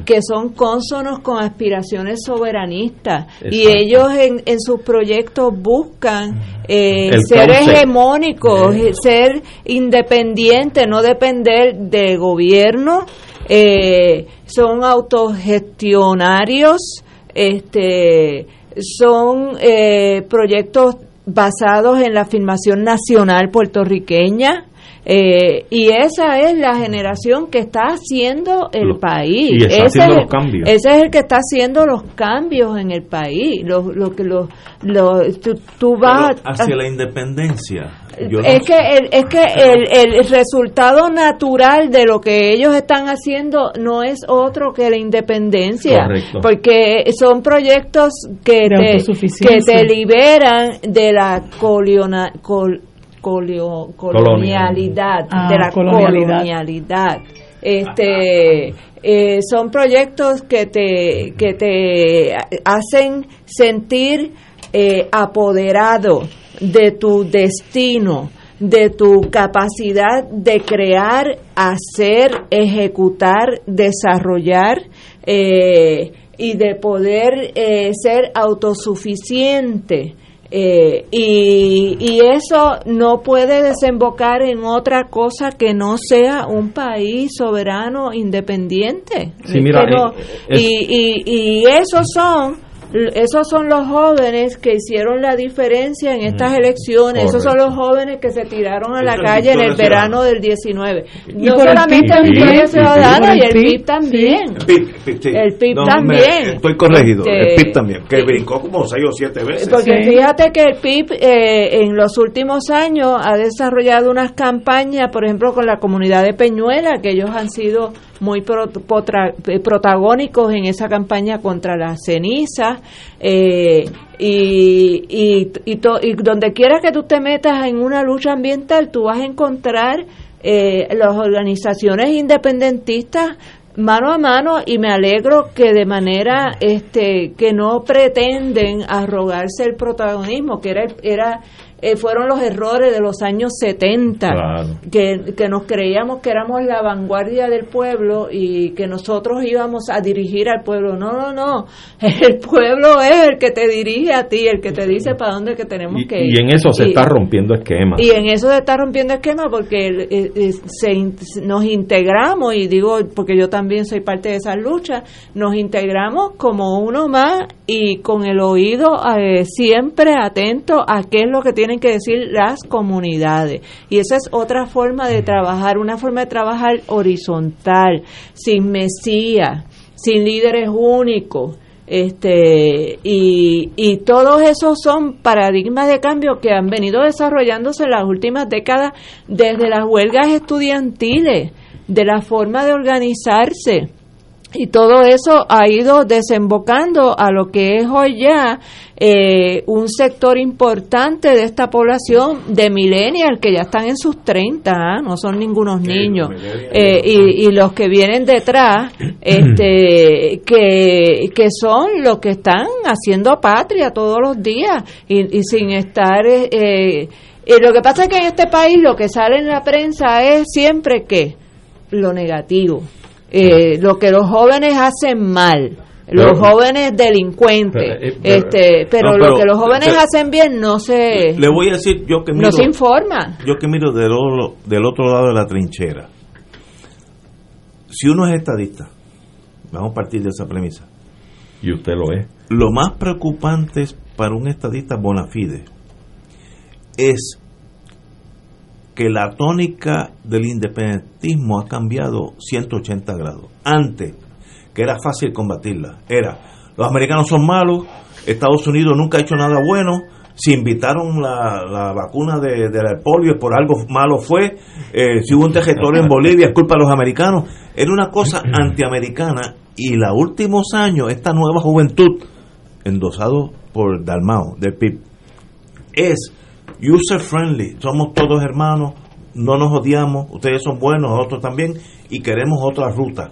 que son cónsonos con aspiraciones soberanistas y ellos en, en sus proyectos buscan eh, Ser concept. hegemónicos, eh, ser independientes, no depender de gobierno, eh, son autogestionarios, este, son eh, proyectos basados en la afirmación nacional puertorriqueña. Eh, y esa es la generación que está haciendo el país. y está Ese haciendo es- los cambios. Ese es el que está haciendo los cambios en el país. Lo, lo que lo, lo- tú, tú vas Pero hacia la independencia. yo es que el, es que el, el resultado natural de lo que ellos están haciendo no es otro que la independencia Correcto. porque son proyectos que De te, que te liberan de la coliona- col- colio- colonialidad Ah, de la colonialidad. colonialidad este eh, son proyectos que te que te hacen sentir eh, apoderado de tu destino de tu capacidad de crear hacer ejecutar desarrollar eh, y de poder eh, ser autosuficiente eh, y, y eso no puede desembocar en otra cosa que no sea un país soberano independiente. Sí, mira, eh, es- y, y, y esos son esos son los jóvenes que hicieron la diferencia en estas elecciones. Esos son los jóvenes que se tiraron a la calle en el verano del 19. Y No solamente PIB el Victoria Ciudadana y el PIB también. El PIB, PIB, sí. El PIB No, también. me- estoy corregido. Este, el PIB también. Que brincó como seis o siete veces. Porque Sí. fíjate que el PIB eh, en los últimos años ha desarrollado unas campañas, por ejemplo, con la comunidad de Peñuela, que ellos han sido muy pro- potra- eh, protagónicos en esa campaña contra la ceniza. eh, y, y, y donde quiera que tú te metas en una lucha ambiental, tú vas a encontrar eh, las organizaciones independentistas mano a mano y me alegro que de manera este que no pretenden arrogarse el protagonismo que era era eh, fueron los errores de los años 70 Claro. que, que nos creíamos que éramos la vanguardia del pueblo y que nosotros íbamos a dirigir al pueblo no no no (laughs) el pueblo es el que te dirige a ti el que te dice para dónde que tenemos y, que ir y en eso se Y- está rompiendo esquemas. y en eso se está rompiendo esquema porque el- eh, se nos integramos, y digo porque yo también soy parte de esa lucha, nos integramos como uno más y con el oído eh, siempre atento a qué es lo que que decir las comunidades. Y esa es otra forma de trabajar, una forma de trabajar horizontal, sin mesía, sin líderes únicos este y, y todos esos son paradigmas de cambio que han venido desarrollándose en las últimas décadas desde las huelgas estudiantiles de la forma de organizarse y todo eso ha ido desembocando a lo que es hoy ya eh, un sector importante de esta población de millennials que ya están en sus 30, ¿ah? no son ningunos niños, Eh, y, y los que vienen detrás, (clears throat) este, que, que son los que están haciendo patria todos los días y, y sin estar... eh, eh, y lo que pasa es que en este país lo que sale en la prensa es siempre que lo negativo, eh, lo que los jóvenes hacen mal. Los Pero- jóvenes delincuentes, Pero, eh, pero- este, pero no, lo que los jóvenes pero- hacen bien no se, Le voy a decir yo que miro, no se informa. yo que miro del, del otro lado de la trinchera. Si uno es estadista, vamos a partir de esa premisa. Y usted lo es. Lo más preocupante es para un estadista bona fide es que la tónica del independentismo ha cambiado 180 grados. Antes, que era fácil combatirla, era los americanos son malos, Estados Unidos nunca ha hecho nada bueno, si invitaron la, la vacuna de, de la polio por algo malo fue, eh, si hubo un territorio en Bolivia es culpa de los americanos, era una cosa (clears throat) antiamericana y los últimos años esta nueva juventud endosado por Dalmao del PIB es user friendly, somos todos hermanos, no nos odiamos, ustedes son buenos, nosotros también, y queremos otra ruta.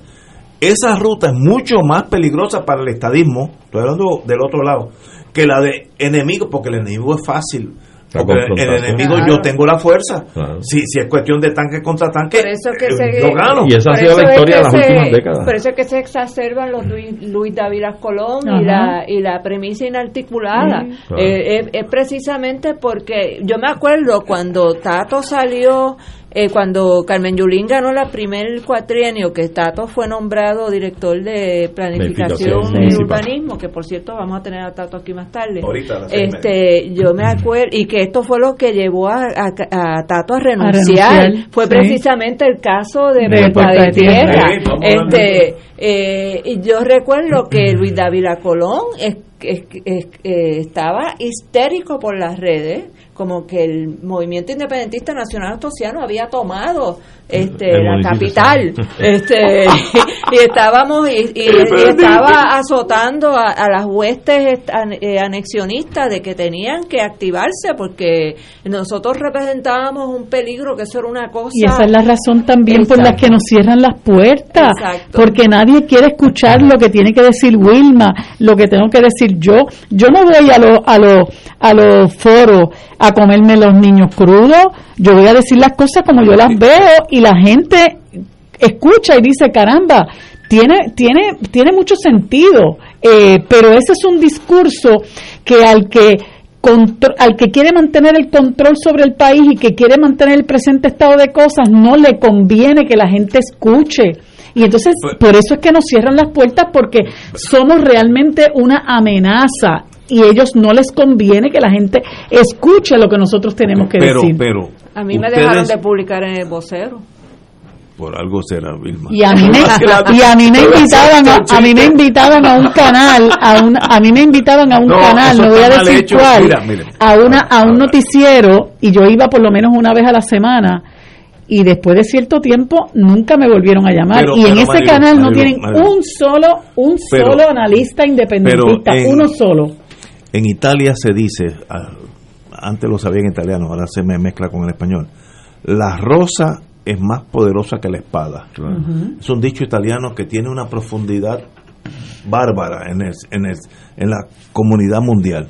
Esa ruta es mucho más peligrosa para el estadismo, estoy hablando del otro lado, que la de enemigos, porque el enemigo es fácil. Porque el enemigo Claro. yo tengo la fuerza. Claro. Si, si es cuestión de tanque contra tanque, Por eso que eh, se- yo gano. Y esa ha sido la historia de las se- últimas décadas. Por eso es que se exacerban los Luis, Luis David Colón y la, y la premisa inarticulada. Claro. Eh, es, es precisamente porque yo me acuerdo cuando Tato salió, eh, cuando Carmen Yulín ganó la primer cuatrienio, que Tato fue nombrado director de planificación Planificación y municipal. urbanismo, que por cierto vamos a tener a Tato aquí más tarde. Ahorita, este, yo me acuerdo, y que esto fue lo que llevó a, a- a Tato a renunciar, renunciar, fue sí. precisamente el caso de, De Puerta de Tierra. Sí, Este, eh, y yo recuerdo que Luis Dávila Colón es- es- es- eh, estaba histérico por las redes, como que el movimiento independentista nacional astosiano había tomado este El la capital (laughs) este y estábamos y, y- y estaba azotando a, a las huestes eh, anexionistas de que tenían que activarse porque nosotros representábamos un peligro que eso era una cosa Y esa es la razón también por la que nos cierran las puertas, Exacto. porque nadie quiere escuchar lo que tiene que decir Wilma, lo que tengo que decir yo. Yo no voy a los a los a los foros a comerme los niños crudos, yo voy a decir las cosas como yo las veo y la gente escucha y dice, caramba, tiene, tiene, tiene mucho sentido, eh, pero ese es un discurso que al que contro- al que quiere mantener el control sobre el país y que quiere mantener el presente estado de cosas, no le conviene que la gente escuche. Y entonces, por eso es que nos cierran las puertas, porque somos realmente una amenaza y ellos no les conviene que la gente escuche lo que nosotros tenemos que pero, decir. pero, a mí me dejaron de publicar en el vocero Por algo será, Vilma. Y a mí me, (laughs) y a mí me invitaban a, a mí me invitaban a un canal, a un, a mí me invitaban a un No, canal, no voy a decir hecho. cuál, Mira, a una a un noticiero y yo iba por lo menos una vez a la semana y después de cierto tiempo nunca me volvieron a llamar Pero- y en ese Marilu, canal no Marilu, tienen Marilu. un solo un Pero- solo analista independentista, en- uno solo. En Italia se dice, ah, antes lo sabía en italiano, ahora se me mezcla con el español, la rosa es más poderosa que la espada. Es un dicho italiano que tiene una profundidad bárbara en, el, en, el, en la comunidad mundial.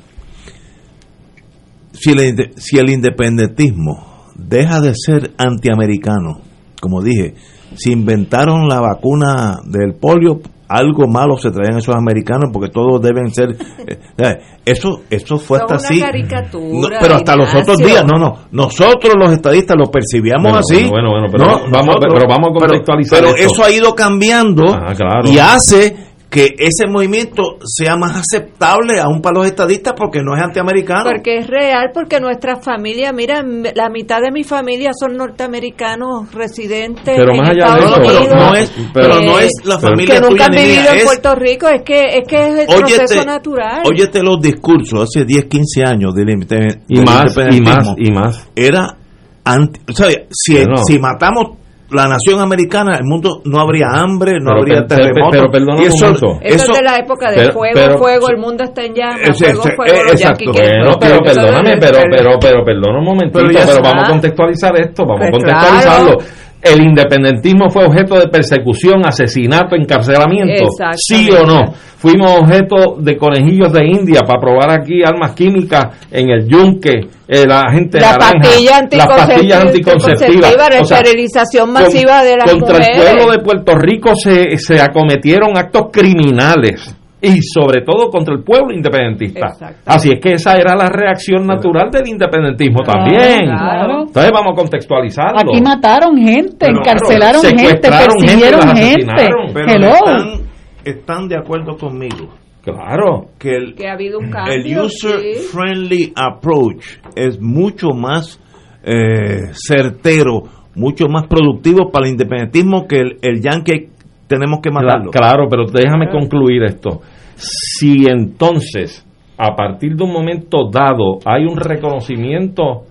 Si el, si el independentismo deja de ser antiamericano, como dije, si inventaron la vacuna del polio, algo malo se traían esos americanos porque todos deben ser (laughs) eh, eh, eso eso fue Son hasta una así caricatura, No, pero hasta los otros días no no nosotros los estadistas lo percibíamos Bueno, así bueno, bueno, pero No, vamos- nosotros- pero vamos a pero- contextualizar pero, esto. eso ha ido cambiando Ah, claro. y hace que ese movimiento sea más aceptable aún para los estadistas porque no es antiamericano Porque es real, porque nuestra familia, mira, la mitad de mi familia son norteamericanos residentes Pero en más allá de Estados eso, Unidos. pero no es, pero eh, no es la familia que nunca tuya han vivido en es- Puerto Rico, es que es que es el Óyete, proceso natural. óyete los discursos hace 10, 15 años del, Y del más, y más, independentismo. y más. Era anti, o sea, si, no. si matamos la nación americana, el mundo no habría hambre, no Pero habría terremotos. pero Y un eso. Eso, eso- es de la época de pero- fuego, pero- fuego, el mundo está en llamas, Ese- fuego, ese- fuego, eh, los exacto. yanquis quieren- Bueno, pero perdóname, es- pero, pero, pero, perdona un momentito, Pero pero, vamos a contextualizar esto, vamos a Pues contextualizarlo. claro. El independentismo fue objeto de persecución, asesinato, encarcelamiento, sí o no. Fuimos objeto de conejillos de India para probar aquí armas químicas en el yunque, eh, la gente la naranja, pastilla las pastillas anticonceptivas, la O sea, esterilización masiva de las contra mujeres. el pueblo de Puerto Rico se, se acometieron actos criminales y sobre todo contra el pueblo independentista. Así es que esa era la reacción natural del independentismo también. claro. Entonces vamos a contextualizarlo. Aquí mataron gente, Pero, encarcelaron claro, gente, persiguieron gente. Pero Hello. están, están de acuerdo conmigo Claro. que el, que ha habido un cambio. el user sí. friendly approach es mucho más eh, certero, mucho más productivo para el independentismo que el, el yankee tenemos que matarlo. Claro, pero déjame concluir esto. Si entonces, a partir de un momento dado, hay un reconocimiento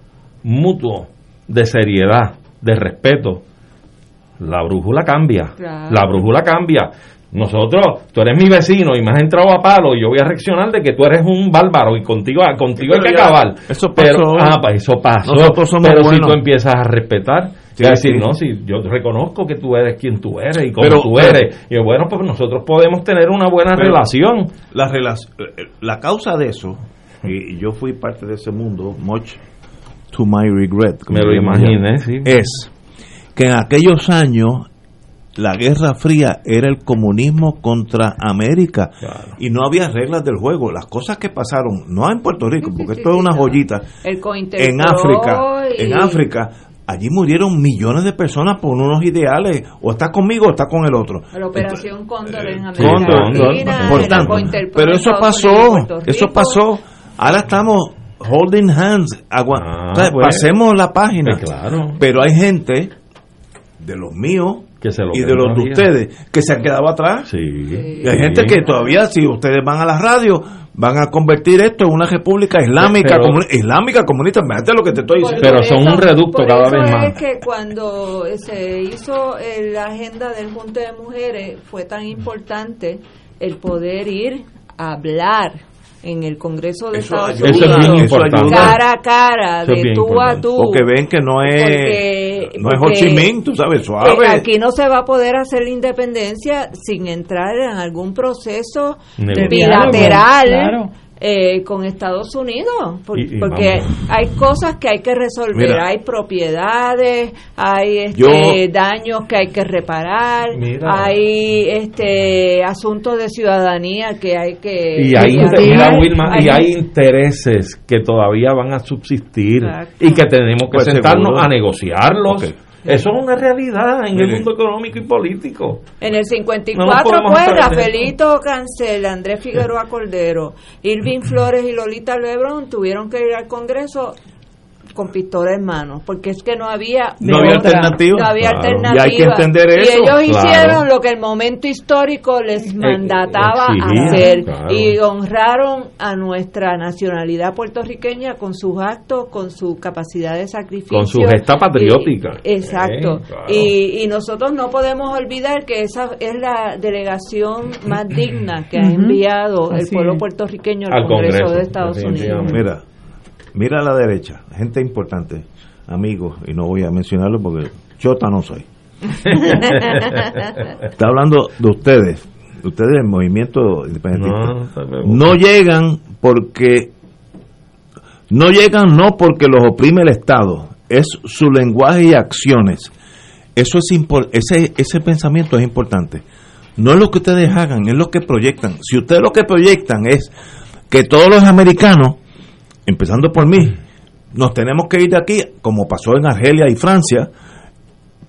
mutuo de seriedad, de respeto, la brújula cambia. Claro. La brújula cambia. Nosotros, tú eres mi vecino y me has entrado a palo y yo voy a reaccionar de que tú eres un bárbaro y contigo, contigo hay Pero que ya, acabar. eso Pero, pasó. ah, pues eso pasó. Nosotros somos pero si tú empiezas a respetar, Sí, y a decir, no, si yo reconozco que tú eres quien tú eres y cómo Pero- tú pero- eres. Y yo, bueno, pues nosotros podemos tener una buena relación. La, relac- la causa de eso, y, yo fui parte de ese mundo, much to my regret, como Me lo imaginé, sí. es que en aquellos años la Guerra Fría era el comunismo contra América y no había reglas del juego. Las cosas que pasaron, no en Puerto Rico, porque esto es una joyita, El en África, y- en África, allí murieron millones de personas por unos ideales, o está conmigo o está con el otro. La operación Cóndor en América Cóndor, Latina, por tanto, pero eso pasó, eso pasó. Ahora estamos holding hands, agua- Ah, pues. pasemos la página. Pues claro. Pero hay gente de los míos Que se lo y de los de ustedes que se han quedado atrás. Sí. Y hay gente que todavía, si ustedes van a la radio, van a convertir esto en una república islámica, Pero- comuni- islámica comunista. Fíjate lo que te estoy diciendo. Pero son un reducto por cada eso vez es más. que cuando se hizo eh, la agenda del Junte de Mujeres fue tan importante el poder ir a hablar en el Congreso de Eso Estados ayuda. Eso es bien Unidos importante. cara a cara Eso de tú a tú Porque ven que no es, Porque- no es Ho Chi Minh, tú sabes, suave. aquí no se va a poder hacer la independencia sin entrar en algún proceso Negociado. bilateral Claro. Eh, con Estados Unidos, por- Y- y porque vamos. hay cosas que hay que resolver, Mira. hay propiedades, hay este, Yo- daños que hay que reparar, Mira. hay este asuntos de ciudadanía que hay que Y hay, que inter- mira, hay- Wilma, y hay- intereses que todavía van a subsistir Exacto. y que tenemos que Pues sentarnos seguro. a negociarlos. Eso es una realidad en el mundo económico y político. En el No 54, nos podemos pues, Rafaelito Cancel, Andrés Figueroa Cordero, Irving (laughs) Flores y Lolita Lebron tuvieron que ir al Congreso con pistola en mano, porque es que no había No había otra, alternativa. No había Claro. alternativa. Y hay que entender Y eso. ellos Claro. hicieron lo que el momento histórico les mandataba exigía, hacer claro. y honraron a nuestra nacionalidad puertorriqueña con sus actos, con su capacidad de sacrificio. Con su gesta patriótica. Y- exacto. Claro. Y, y nosotros no podemos olvidar que esa es la delegación más digna que ha enviado el pueblo puertorriqueño al, Al Congreso, Congreso, de Estados Unidos. Mira, mira a la derecha, gente importante, amigos, y no voy a mencionarlo porque chota no soy. (laughs) Está hablando de ustedes, de ustedes del movimiento independentista. No, llegan porque no llegan no porque los oprime el Estado, es su lenguaje y acciones. Eso es impor- ese ese pensamiento es importante. No es lo que ustedes hagan, es lo que proyectan. Si ustedes lo que proyectan es que todos los americanos, empezando por mí, nos tenemos que ir de aquí, como pasó en Argelia y Francia,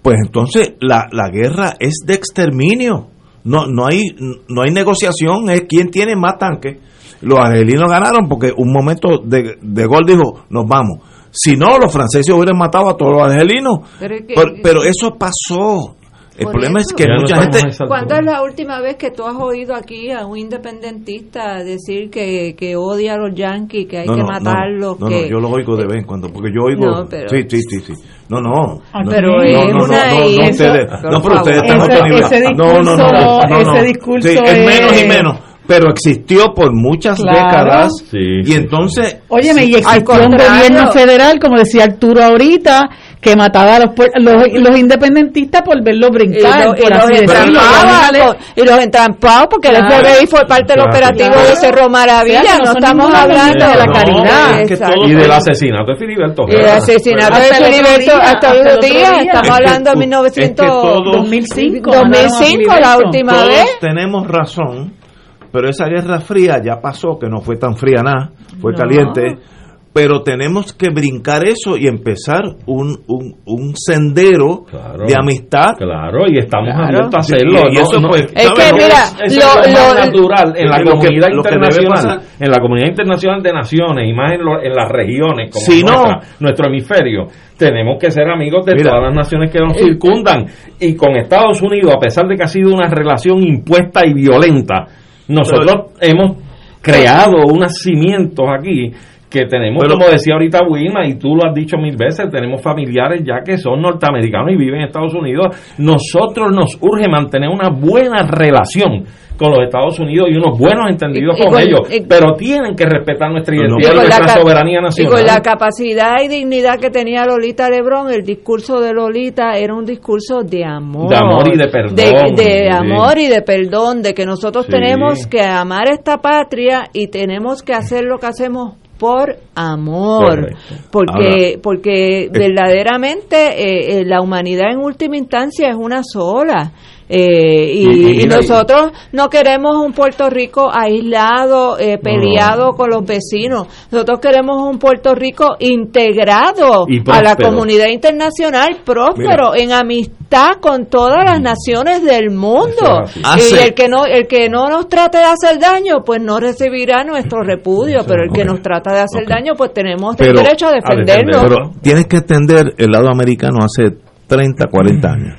pues entonces la, la guerra es de exterminio. No, no, hay, no hay negociación, es quién tiene más tanques. Los argelinos ganaron porque un momento de, de gol dijo, nos vamos. Si no, los franceses hubieran matado a todos los argelinos. Pero es que- Pero, pero eso pasó. El Por problema eso. es que no mucha gente... ¿Cuándo es la última vez que tú has oído aquí a un independentista decir que, que odia a los yanquis, que hay No, que no, matarlos? No, no, que... no, yo lo oigo de vez en cuando, porque yo oigo... No, pero- Sí, sí, sí, sí. No, no. Ah, pero no, es una- no, no, eso- ustedes, no, pero ustedes están ese No, no, no, no, discurso- no, no. ese discurso Sí, es menos y menos, pero existió por muchas Claro. décadas Sí, y sí, entonces... Óyeme, y Al existió un gobierno federal, como decía Arturo ahorita, que mataba a los, puer- los, los independentistas por verlos y, brincar. lo- y por los así con- y los entrampados porque el Claro. FBI fue parte del operativo Claro. de Cerro Maravilla O sea, que no estamos hablando de la No, caridad. es que Y del asesinato de Filiberto. y el asesinato de Filiberto hasta otro día estamos hablando de tú- 1900 es que todo- 2005. 2005 la última Todos vez tenemos razón, pero esa guerra fría ya pasó, que no fue tan fría nada, fue No. caliente. Pero tenemos que brincar eso y empezar un, un, un sendero Claro. de amistad. Claro, y estamos Claro. abiertos a hacerlo. Y eso no- pues, Es que mira, Eso es lo- lo más lo- natural en la lo que- comunidad lo que internacional, en la comunidad internacional de naciones y más en, lo- en las regiones como Si no- nuestro hemisferio, tenemos que ser amigos de Mira. todas las naciones que nos circundan y con Estados Unidos, a pesar de que ha sido una relación impuesta y violenta, nosotros hemos creado unos cimientos aquí que tenemos, Pero- como decía ahorita Wilma, y tú lo has dicho mil veces, tenemos familiares ya que son norteamericanos y viven en Estados Unidos. Nosotros nos urge mantener una buena relación con los Estados Unidos y unos buenos entendidos Y- y con, con- ellos, y- pero tienen que respetar nuestra identidad Y y nuestra soberanía Y nacional. con la capacidad y dignidad que tenía Lolita Lebrón, el discurso de Lolita era un discurso de amor. De amor y de perdón, De, de sí. amor y de perdón, de que nosotros Sí. tenemos que amar esta patria y tenemos que hacer lo que hacemos por amor. Correcto. Porque, porque verdaderamente eh, eh, la humanidad en última instancia es una sola. Eh, y, Y- y y mira, nosotros no queremos un Puerto Rico aislado, eh, peleado con los vecinos. Nosotros queremos un Puerto Rico integrado a la comunidad internacional, próspero, en amistad con todas las naciones del mundo. Y Hace- el que no el que no nos trate de hacer daño, pues no recibirá nuestro repudio, pero el que nos trata de hacer daño, pues tenemos Pero- el derecho a defendernos. Pero tienes que entender el lado americano hace 30, 40 años.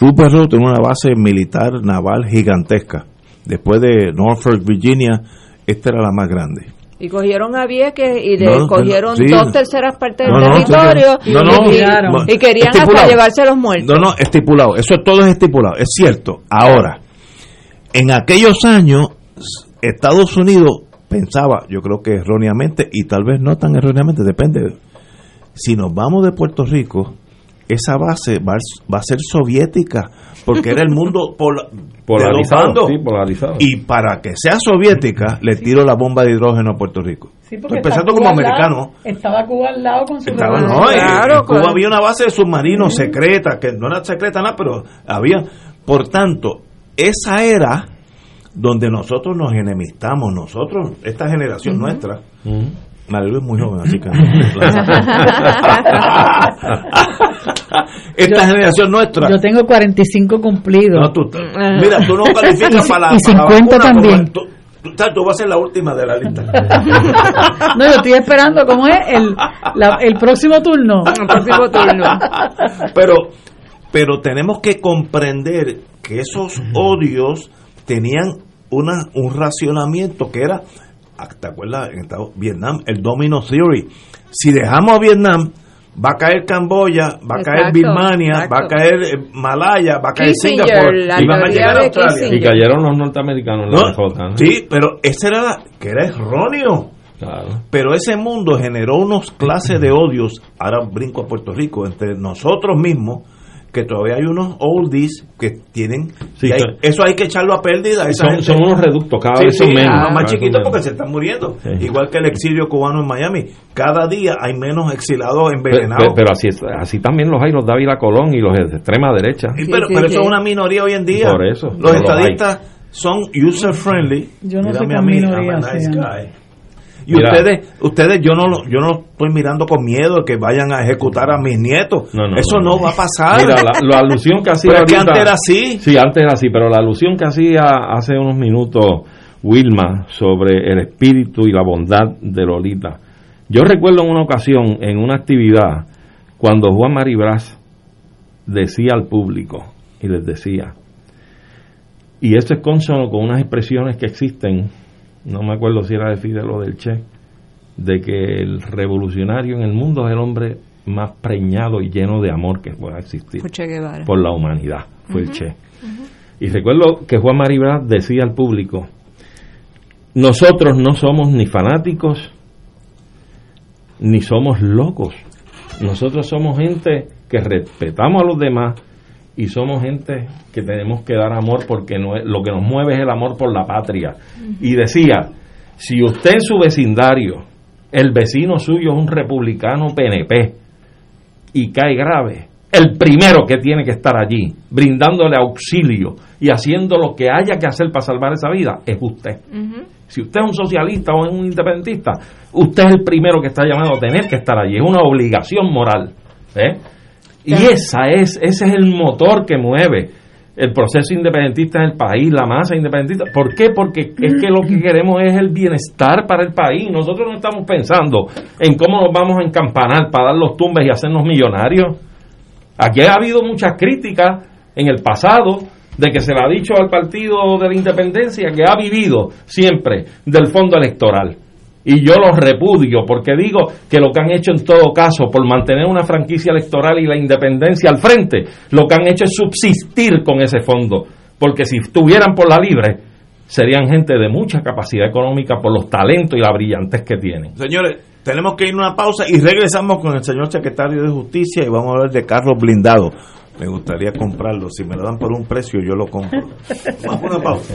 Rupert Road tenía una base militar naval gigantesca. Después de Norfolk, Virginia, esta era la más grande. Y cogieron a Vieques y le No, cogieron sí. dos terceras partes del No, territorio y, querían hasta llevarse los muertos. No, no, estipulado. Eso todo es estipulado. Es cierto. Ahora, en aquellos años, Estados Unidos pensaba, yo creo que erróneamente, y tal vez no tan erróneamente, depende. Si nos vamos de Puerto Rico, esa base va, a- va a ser soviética, porque era el mundo (laughs) pola- Polarizado, sí, polarizado. Y para que sea soviética, le tiro la bomba de hidrógeno a Puerto Rico. Sí, Estoy está como americano. estaba Cuba al lado con su Estaba, revolución. no, en- Claro, en Cuba había una base de submarinos secreta, que no era secreta nada, pero había. Por tanto, esa era donde nosotros nos enemistamos, nosotros, esta generación nuestra. Ujú. Marilu es muy joven, así que. (laughs) (laughs) esta generación nuestra. Yo tengo 45 cumplidos. No, tú, mira, tú no calificas para la y para la 50 vacuna, también. Tú, tú, vas a ser la última de la lista. (laughs) No, yo estoy esperando cómo es el, la- el próximo turno. (laughs) El próximo turno. pero pero tenemos que comprender que esos odios tenían una un racionamiento que era ¿te acuerdas? en Estados- Vietnam el domino theory si dejamos a Vietnam va a caer Camboya va a caer Exacto, Birmania va a caer eh, Malaya va a caer Kissinger, Singapur y van a llegar a Australia Kissinger. Y cayeron los norteamericanos en la ¿No? Sí pero ese era la- que era erróneo Claro. pero ese mundo generó unos clases de odios, ahora brinco a Puerto Rico, entre nosotros mismos, que todavía hay unos oldies que tienen... Sí, hay- eso hay que echarlo a pérdida. esa Son, gente. son unos reductos, cada Sí, vez son sí, menos. ah, cada más chiquitos menos. porque se están muriendo. Sí. Igual que el exilio cubano en Miami. Cada día hay menos exilados envenenados. pero- pero así, es- así también los hay los Dávila Colón y los de extrema derecha. Pero sí, pero sí. eso es una minoría hoy en día. Por eso, Los no los estadistas son user friendly. Yo no sé Mírame qué a mí, minoría nice guy. Y Mira. ustedes, ustedes yo no lo- yo no estoy mirando con miedo de que vayan a ejecutar a mis nietos. No, no, Eso no, va a pasar. Mira, la, la alusión que (laughs) hacía Pero es que ahorita- antes era así. Sí, antes era así, pero la alusión que hacía hace unos minutos Wilma sobre el espíritu y la bondad de Lolita. Yo recuerdo en una ocasión, en una actividad, cuando Juan Maribraz decía al público, y les decía, y esto es consono con unas expresiones que existen, no me acuerdo si era de Fidel o del Che, de que el revolucionario en el mundo es el hombre más preñado y lleno de amor que pueda existir por la humanidad, fue el Che. Y recuerdo que Juan Maribraz decía al público, nosotros no somos ni fanáticos, ni somos locos. Nosotros somos gente que respetamos a los demás y somos gente que tenemos que dar amor porque no es- lo que nos mueve es el amor por la patria. Y decía, si usted en su vecindario, el vecino suyo es un republicano PNP y cae grave, el primero que tiene que estar allí, brindándole auxilio y haciendo lo que haya que hacer para salvar esa vida, es usted. Si usted es un socialista o es un independentista, usted es el primero que está llamado a tener que estar allí. Es una obligación moral. ¿eh? Y esa es, ese es el motor que mueve el proceso independentista en el país, la masa independentista. ¿Por qué? Porque es que lo que (laughs) queremos es el bienestar para el país. Nosotros no estamos pensando en cómo nos vamos a encampanar para dar los tumbes y hacernos millonarios. Aquí ha habido muchas críticas en el pasado de que se le ha dicho al Partido de la Independencia que ha vivido siempre del fondo electoral. Y yo los repudio porque digo que lo que han hecho en todo caso por mantener una franquicia electoral y la independencia al frente, lo que han hecho es subsistir con ese fondo. Porque si estuvieran por la libre, serían gente de mucha capacidad económica por los talentos y la brillantez que tienen. Señores, tenemos que ir a una pausa y regresamos con el señor secretario de Justicia y vamos a hablar de carros blindados. Me gustaría comprarlo. Si me lo dan por un precio, yo lo compro. (laughs) Vamos a una pausa.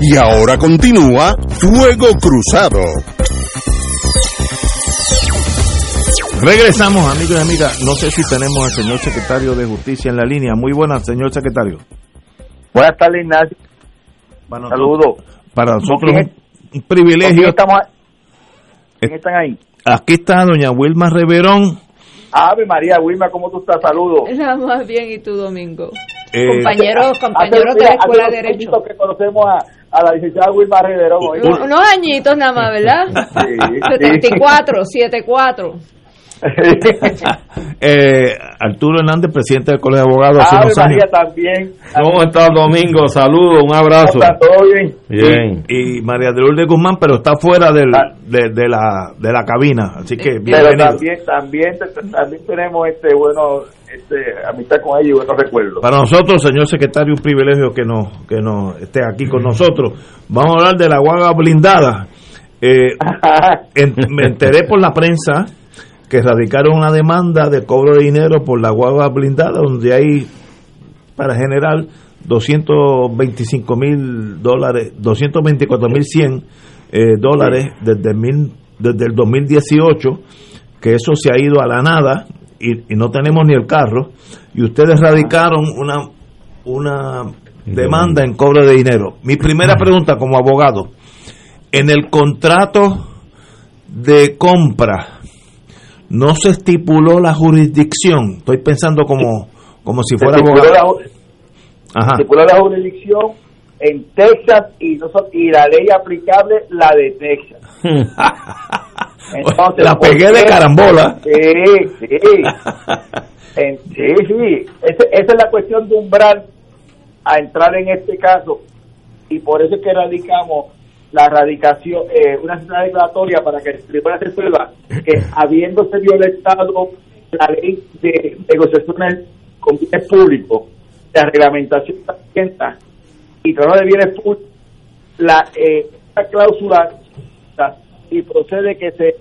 Y ahora continúa Fuego Cruzado. Regresamos, amigos y amigas. No sé si tenemos al señor secretario de Justicia en la línea. Muy buenas, señor secretario. Buenas tardes, Ignacio. Para Saludos. Para nosotros ¿Con quién- un privilegio. ¿Con quién estamos a- ¿Quién están ahí? Aquí está doña Wilma Reverón Ave María, Wilma, ¿cómo tú estás? Saludos. (laughs) Nada más bien, ¿y tú, Domingo? Eh, compañeros, compañeros Hace- de la Escuela de Derecho. que conocemos a, a la licenciada Wilma. Unos unos añitos nada más, ¿verdad? Sí, 74, 74. (laughs) eh, Arturo Hernández, presidente del Colegio de Abogados hace unos años. María también. ¿Cómo estás, Domingo? Saludos, un abrazo. ¿Cómo está? ¿Todo bien? Bien. Y María de Lourdes Guzmán, pero está fuera del, de, de la, de la cabina. Así que Pero bienvenido. también, también, también tenemos este bueno, este, amistad con ella y buenos recuerdos. Para nosotros, señor secretario, un privilegio que nos, que nos esté aquí con nosotros. Vamos a hablar de la guagua blindada. Eh, (laughs) en- me enteré por la prensa que radicaron una demanda de cobro de dinero por la guagua blindada, donde hay, para generar, 225 mil dólares, 224 mil 100 eh, dólares desde, mil, desde el 2018, que eso se ha ido a la nada y, y no tenemos ni el carro, y ustedes radicaron una, una demanda en cobro de dinero. Mi primera pregunta como abogado, en el contrato de compra no se estipuló la jurisdicción. Estoy pensando como, como si fuera Se estipuló la- Ajá. estipuló la jurisdicción en Texas y, no y la ley aplicable la de Texas. (laughs) Entonces, La pegué ¿por de carambola. Sí, sí. (laughs) En- sí, sí. Ese- esa es la cuestión de umbral a entrar en este caso y por eso es que radicamos la radicación, eh, una cita declaratoria para que el tribunal resuelva que (clears throat) habiéndose violentado la ley de negociaciones con bienes públicos, la reglamentación de la y trabajo de bienes públicos, la eh, cláusula y procede que se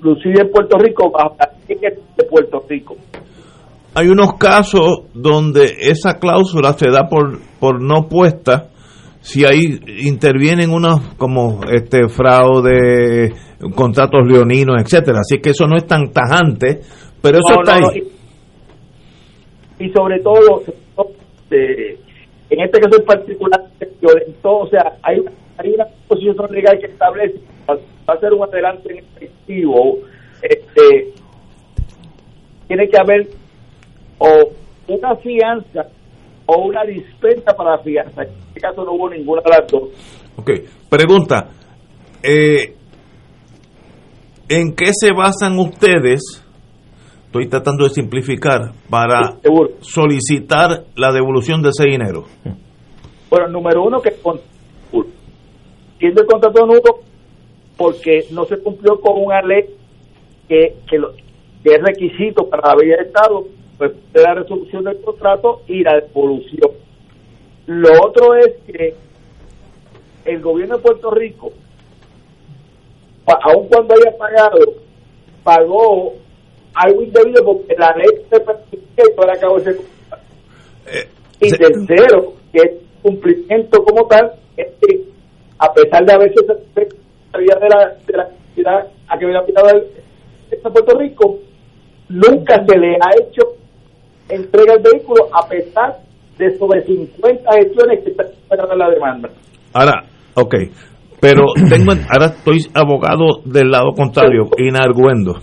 lucide en Puerto Rico bajo la ley de Puerto Rico. Hay unos casos donde esa cláusula se da por, por no puesta si ahí intervienen unos como este fraude, contratos leoninos, etcétera. Así que eso no es tan tajante, pero eso No, está no, ahí. no, y, y sobre todo, eh, en este caso en particular, se violentó, o sea, hay una, hay una posición legal que establece va a ser un adelante en efectivo, este, tiene que haber o una fianza o una dispensa para la fianza. En este caso no hubo ninguna de las dos. Ok, pregunta. eh, ¿En qué se basan ustedes? Estoy tratando de simplificar para solicitar la devolución de ese dinero. Bueno, número uno, que siendo el contrato nulo, porque no se cumplió con una ley que, que, lo- que es requisito para la vía de Estado, pues de la resolución del contrato y la devolución. Lo otro es que el gobierno de Puerto Rico, aun cuando haya pagado, pagó algo indebido porque la ley se permitía llevar a cabo ese contrato. Y tercero, que es cumplimiento como tal, es que a pesar de haberse salido de la, de la actividad a que había aplicado el de Puerto Rico, nunca se le ha hecho entrega el vehículo a pesar de sobre 50 gestiones que están la demanda. Ahora, ok, pero (clears throat) tengo, en- ahora estoy abogado del lado contrario, inarguendo.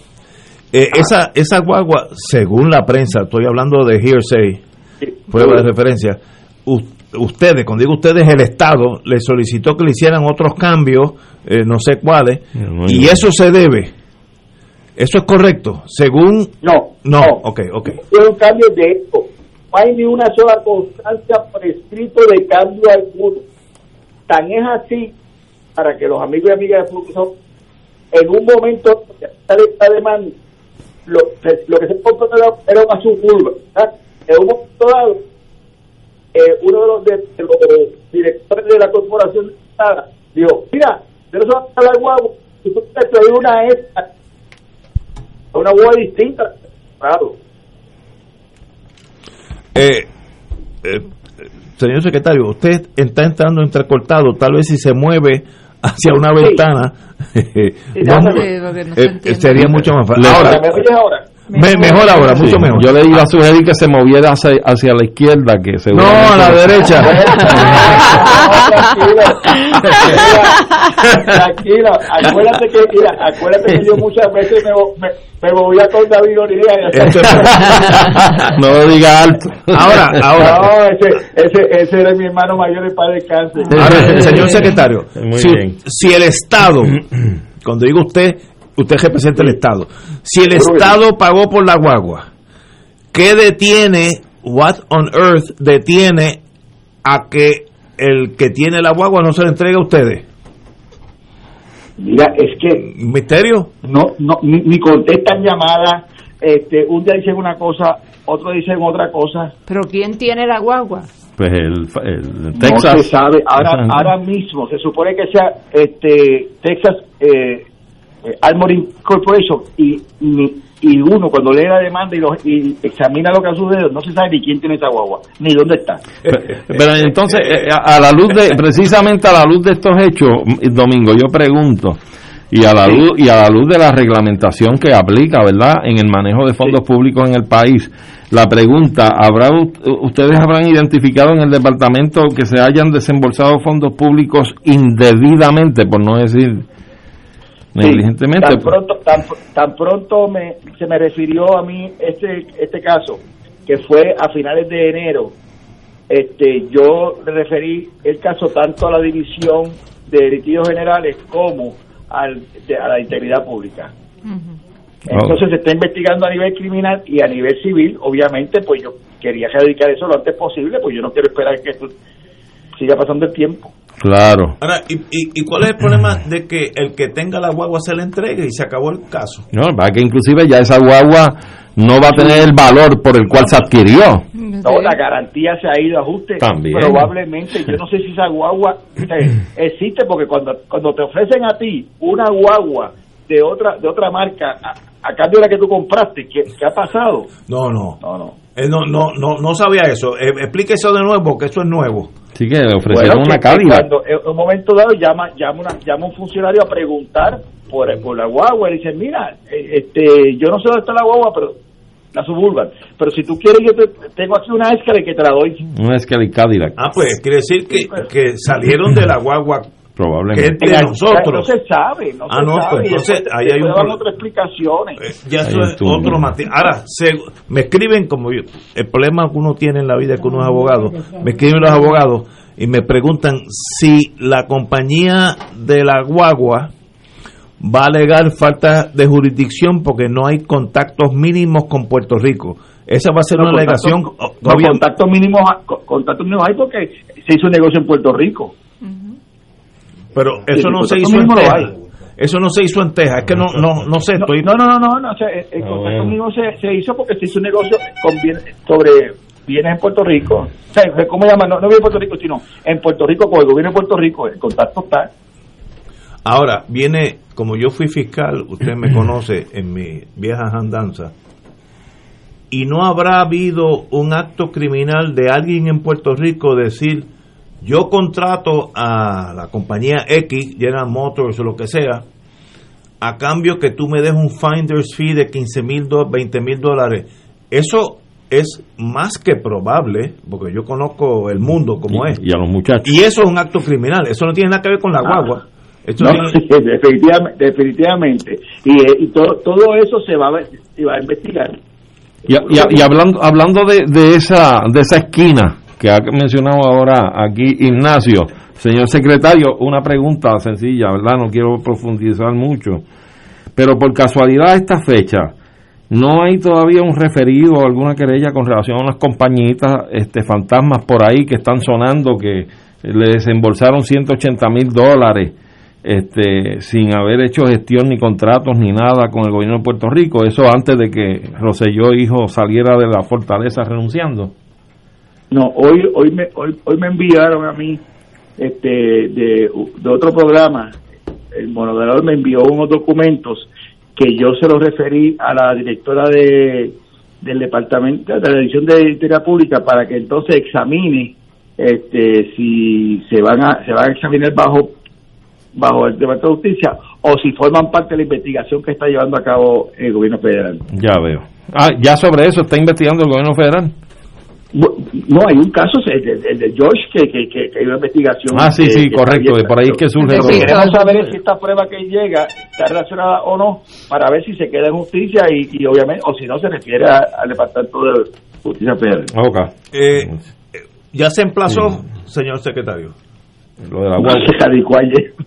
Eh, esa, esa guagua, según la prensa, estoy hablando de hearsay, prueba de referencia, ustedes, cuando digo ustedes, el Estado le solicitó que le hicieran otros cambios, eh, no sé cuáles, y eso se debe. ¿Eso es correcto? Según... No. No, ok, ok. Fue un cambio de esto. No hay ni una sola constancia prescrito de cambio alguno. Tan es así, para que los amigos y amigas de Fluxo, en un momento de esta demanda, lo, lo que se compró era, una suburba. ¿verdad? En un momento dado, eh, uno de los, de, de los directores de la corporación dijo, mira, de eso va a la guagua, y una esta, una guagua distinta, claro. Eh, eh, señor secretario, usted está entrando entrecortado, tal vez si se mueve hacia una Sí. ventana, (laughs) no, déjame eh, no eh, sería mucho más fácil. Ahora, ¿Me oyes ahora? Me- mejor ahora, mucho mejor. Yo le iba a sugerir que se moviera hacia, hacia la izquierda, que se No, a la derecha. (laughs) Tranquilo, acuérdate que, mira, acuérdate que yo muchas veces me, me, me movía con David Oriría. no lo diga alto. Ahora, ahora. No, ese, ese, ese era mi hermano mayor de padre de cáncer. Ahora, (laughs) señor secretario, Muy si, bien. si el Estado, cuando digo usted, usted representa el Estado, si el Estado pagó por la guagua, ¿qué detiene, what on earth detiene a que el que tiene la guagua no se la entregue a ustedes? Mira, es que ¿Misterio? no, no, ni, ni contestan llamadas. Este, un día dicen una cosa, otro dicen otra cosa. Pero ¿quién tiene la guagua? Pues el, el No Texas. se sabe. Ahora, ahora mismo se supone que sea este Texas eh, eh, Armory Corporation y, ni- y uno cuando lee la demanda y, lo- y examina lo que ha sucedido no se sabe ni quién tiene esa guagua ni dónde está. Pero, pero entonces, eh, a a la luz de, precisamente a la luz de estos hechos, Domingo, yo pregunto, y a la luz, y a la luz de la reglamentación que aplica, ¿verdad?, en el manejo de fondos públicos en el país, la pregunta, ¿habrá ustedes habrán identificado en el departamento que se hayan desembolsado fondos públicos indebidamente, por no decir negligentemente? Tan pronto, tan, tan pronto me, se me refirió a mí este, este caso, que fue a finales de enero, este, yo le referí el caso tanto a la División de Litigios Generales como al, de- a la integridad pública. Entonces se está investigando a nivel criminal y a nivel civil, obviamente, pues yo quería dedicar eso lo antes posible, pues yo no quiero esperar que esto siga pasando el tiempo. Claro. Ahora, ¿y, y, y cuál es el problema de que el que tenga la guagua se la entregue y se acabó el caso? No, va que inclusive ya esa guagua no va a tener el valor por el cual se adquirió. No, la garantía se ha ido a ajuste. También. Probablemente, yo no sé si esa guagua eh, existe porque cuando cuando te ofrecen a ti una guagua de otra de otra marca a, a cambio de la que tú compraste, ¿qué, qué ha pasado? No, no. No, no. Eh, no, no, no, no sabía eso. Eh, explique eso de nuevo, que eso es nuevo. Sí que le ofrecieron Bueno, una Cadillac. Cuando en un momento dado llama llama, una, llama un funcionario a preguntar por, por la guagua y dice, mira, eh, este yo no sé dónde está la guagua, pero la suburban. Pero si tú quieres, yo te, tengo aquí una escala que te la doy. Una Escalade Cadillac. Ah, pues quiere decir que, que salieron de la guagua que Probablemente. es de No nosotros. se sabe, no Ah, se no, sabe. pues entonces después- ahí hay un otras explicaciones. Ya eso es otro matiz. Ahora, se- me escriben como yo, el problema que uno tiene en la vida es que uno es abogado. Me escriben los abogados y me preguntan si la compañía de la guagua va a alegar falta de jurisdicción porque no hay contactos mínimos con Puerto Rico. Esa va a ser No, una contacto- alegación. No, contactos mínimos, co- contactos mínimos hay porque se hizo un negocio en Puerto Rico. Pero eso no se hizo en Texas. hay. Eso no se hizo en Texas. Es que no, no, no sé. No, Estoy, no, no, no, no, no, o sea, el, Ah, contacto bueno. mínimo se, se hizo porque se hizo un negocio con bien- sobre bienes en Puerto Rico. O sea, ¿cómo llaman? No, no viene en Puerto Rico, sino en Puerto Rico con el gobierno de Puerto Rico. El contacto está. Ahora, viene, como yo fui fiscal, usted me (clears throat) conoce en mi vieja andanza, y no habrá habido un acto criminal de alguien en Puerto Rico decir, yo contrato a la compañía X, General Motors o lo que sea, a cambio que tú me des un finder's fee de 15 mil, 20 mil dólares. Eso es más que probable, porque yo conozco el mundo como es. Y a los muchachos. Y eso es un acto criminal, eso no tiene nada que ver con la Ah. guagua. Esto No, tiene- definitivamente, definitivamente. Y, eh, y todo, todo eso se va, a, se va a investigar. Y, y- y hablando hablando de, de esa de esa esquina que ha mencionado ahora aquí Ignacio, señor secretario, una pregunta sencilla, ¿verdad? No quiero profundizar mucho, pero por casualidad esta fecha no hay todavía un referido o alguna querella con relación a unas compañitas este fantasmas por ahí que están sonando que le desembolsaron 180 mil dólares este, sin haber hecho gestión ni contratos ni nada con el gobierno de Puerto Rico, eso antes de que Roselló hijo saliera de la fortaleza renunciando. No, hoy hoy me hoy, hoy me enviaron a mí este de, de otro programa. El moderador me envió unos documentos que yo se los referí a la directora de del departamento de la división de Integridad Pública para que entonces examine este si se van a se van a examinar bajo bajo el Departamento de Justicia o si forman parte de la investigación que está llevando a cabo el gobierno federal. Ya veo. Ah, ya sobre eso está investigando el gobierno federal. No, hay un caso, el, de George, que, que, que, hay una investigación. Ah, sí, sí, correcto, de por ahí que surge. Lo que queremos saber si esta prueba que llega está relacionada o no, para ver si se queda en justicia y, obviamente, o si no, se refiere al Departamento de Justicia Federal. Okay. Eh, ya se emplazó, señor secretario. Lo de la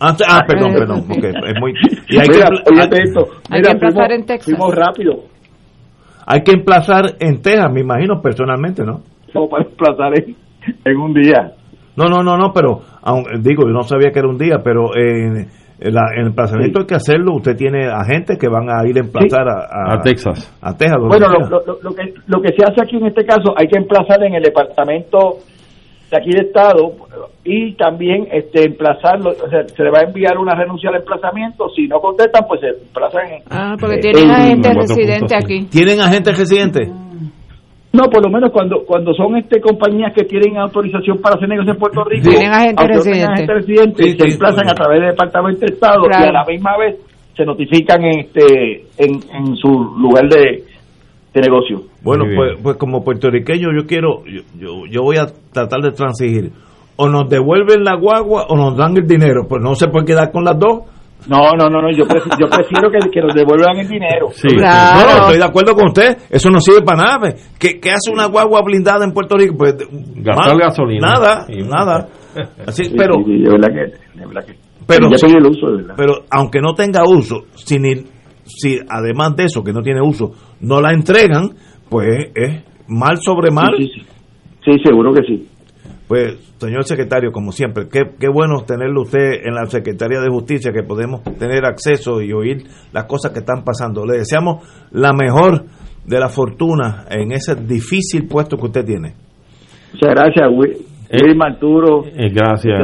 ah, ah, perdón, perdón, porque es muy... (laughs) Y hay mira, que, esto. Hay que emplazar en Texas. Fuimos rápido. Hay que emplazar en Texas, me imagino, personalmente, ¿no? Para emplazar en, un día. No, no, no, no, pero digo, yo no sabía que era un día, pero en, el emplazamiento hay que hacerlo. Usted tiene agentes que van a ir a emplazar a, a, Texas. A Texas. Bueno, lo, lo, que, lo que se hace aquí en este caso, hay que emplazar en el departamento de aquí de Estado y también este emplazarlo, o sea, se le va a enviar una renuncia al emplazamiento, si no contestan, pues se emplazan en... Ah, porque tienen agentes residentes aquí. ¿Tienen agentes residentes? No, por lo menos cuando cuando son este compañías que tienen autorización para hacer negocios en Puerto Rico, tienen agentes residentes, se emplazan a través del Departamento de Estado y a la misma vez se notifican en, este, en, en su lugar de, de negocio. Bueno, pues, pues como puertorriqueño yo quiero, yo, yo, voy a tratar de transigir. O nos devuelven la guagua o nos dan el dinero. Pues no se puede quedar con las dos. No, no, no, no yo, prefiero, yo prefiero que, que, nos devuelvan el dinero. Sí. Claro. No, estoy de acuerdo con usted. Eso no sirve para nada. ¿Qué, qué hace una guagua blindada en Puerto Rico? Pues, Gastar gasolina. Nada, nada. Así, pero, pero, el uso, pero aunque no tenga uso, sin ir, si además de eso, que no tiene uso, no la entregan, pues es mal sobre mal. Sí, seguro que sí. Pues, señor secretario, como siempre, qué, qué bueno tenerlo usted en la Secretaría de Justicia, que podemos tener acceso y oír las cosas que están pasando. Le deseamos la mejor de la fortuna en ese difícil puesto que usted tiene. Muchas gracias, eh, Luis Marturo. Eh, gracias.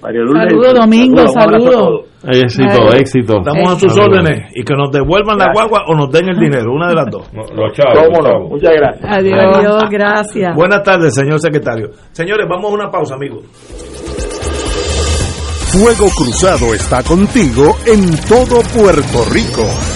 Saludos, Domingo, saludos. Éxito, éxito. Estamos a sus órdenes y que nos devuelvan la guagua o nos den el dinero, una de las dos. Los chavos. Muchas gracias. Adiós, gracias. Buenas tardes, señor secretario. Señores, vamos a una pausa, amigos. Fuego Cruzado está contigo en todo Puerto Rico.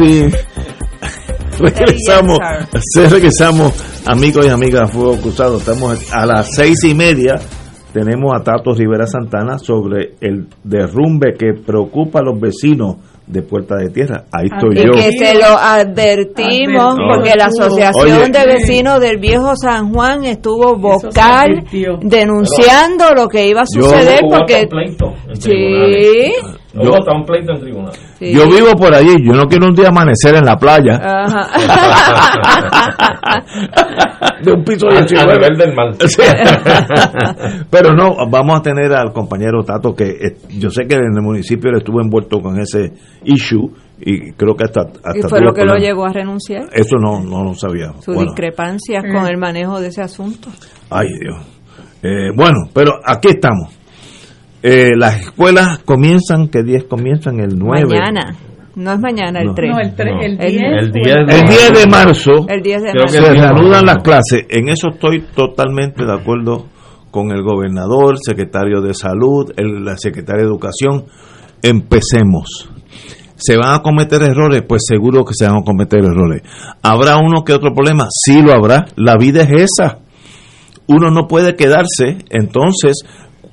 (laughs) Sí. regresamos, regresamos, amigos y amigas Fuego Cruzado. Estamos a las seis y media. Tenemos a Tato Rivera Santana sobre el derrumbe que preocupa a los vecinos de Puerta de Tierra. Ahí Ah, estoy y yo. que se lo advertimos Advertido. porque la Asociación Oye. de Vecinos del Viejo San Juan estuvo vocal denunciando lo que iba a suceder porque sí tribunales. Yo- hasta un pleito en tribunal. Sí. Yo vivo por allí, yo no quiero un día amanecer en la playa Ajá. (laughs) de un piso A- a 19. nivel del mar. (laughs) Sí. Pero no, vamos a tener al compañero Tato que eh, yo sé que en el municipio él estuvo envuelto con ese issue y creo que hasta, hasta y fue lo que lo llevó a renunciar Eso no, no lo sabía. sus Bueno, discrepancias con el manejo de ese asunto ay Dios. Eh, bueno, pero aquí estamos. Eh, las escuelas comienzan, ¿qué días comienzan? El 9. mañana no es mañana el No. 3 No, el, tre- No. el El 10. El o 10 El 10 de marzo el 10 de Creo que marzo se reanudan las clases. En eso estoy totalmente de acuerdo con el gobernador, secretario de salud, el, la secretaria de educación. Empecemos. ¿Se van a cometer errores? Pues seguro que se van a cometer errores. ¿Habrá uno que otro problema? Sí lo habrá. La vida es esa. Uno no puede quedarse. Entonces,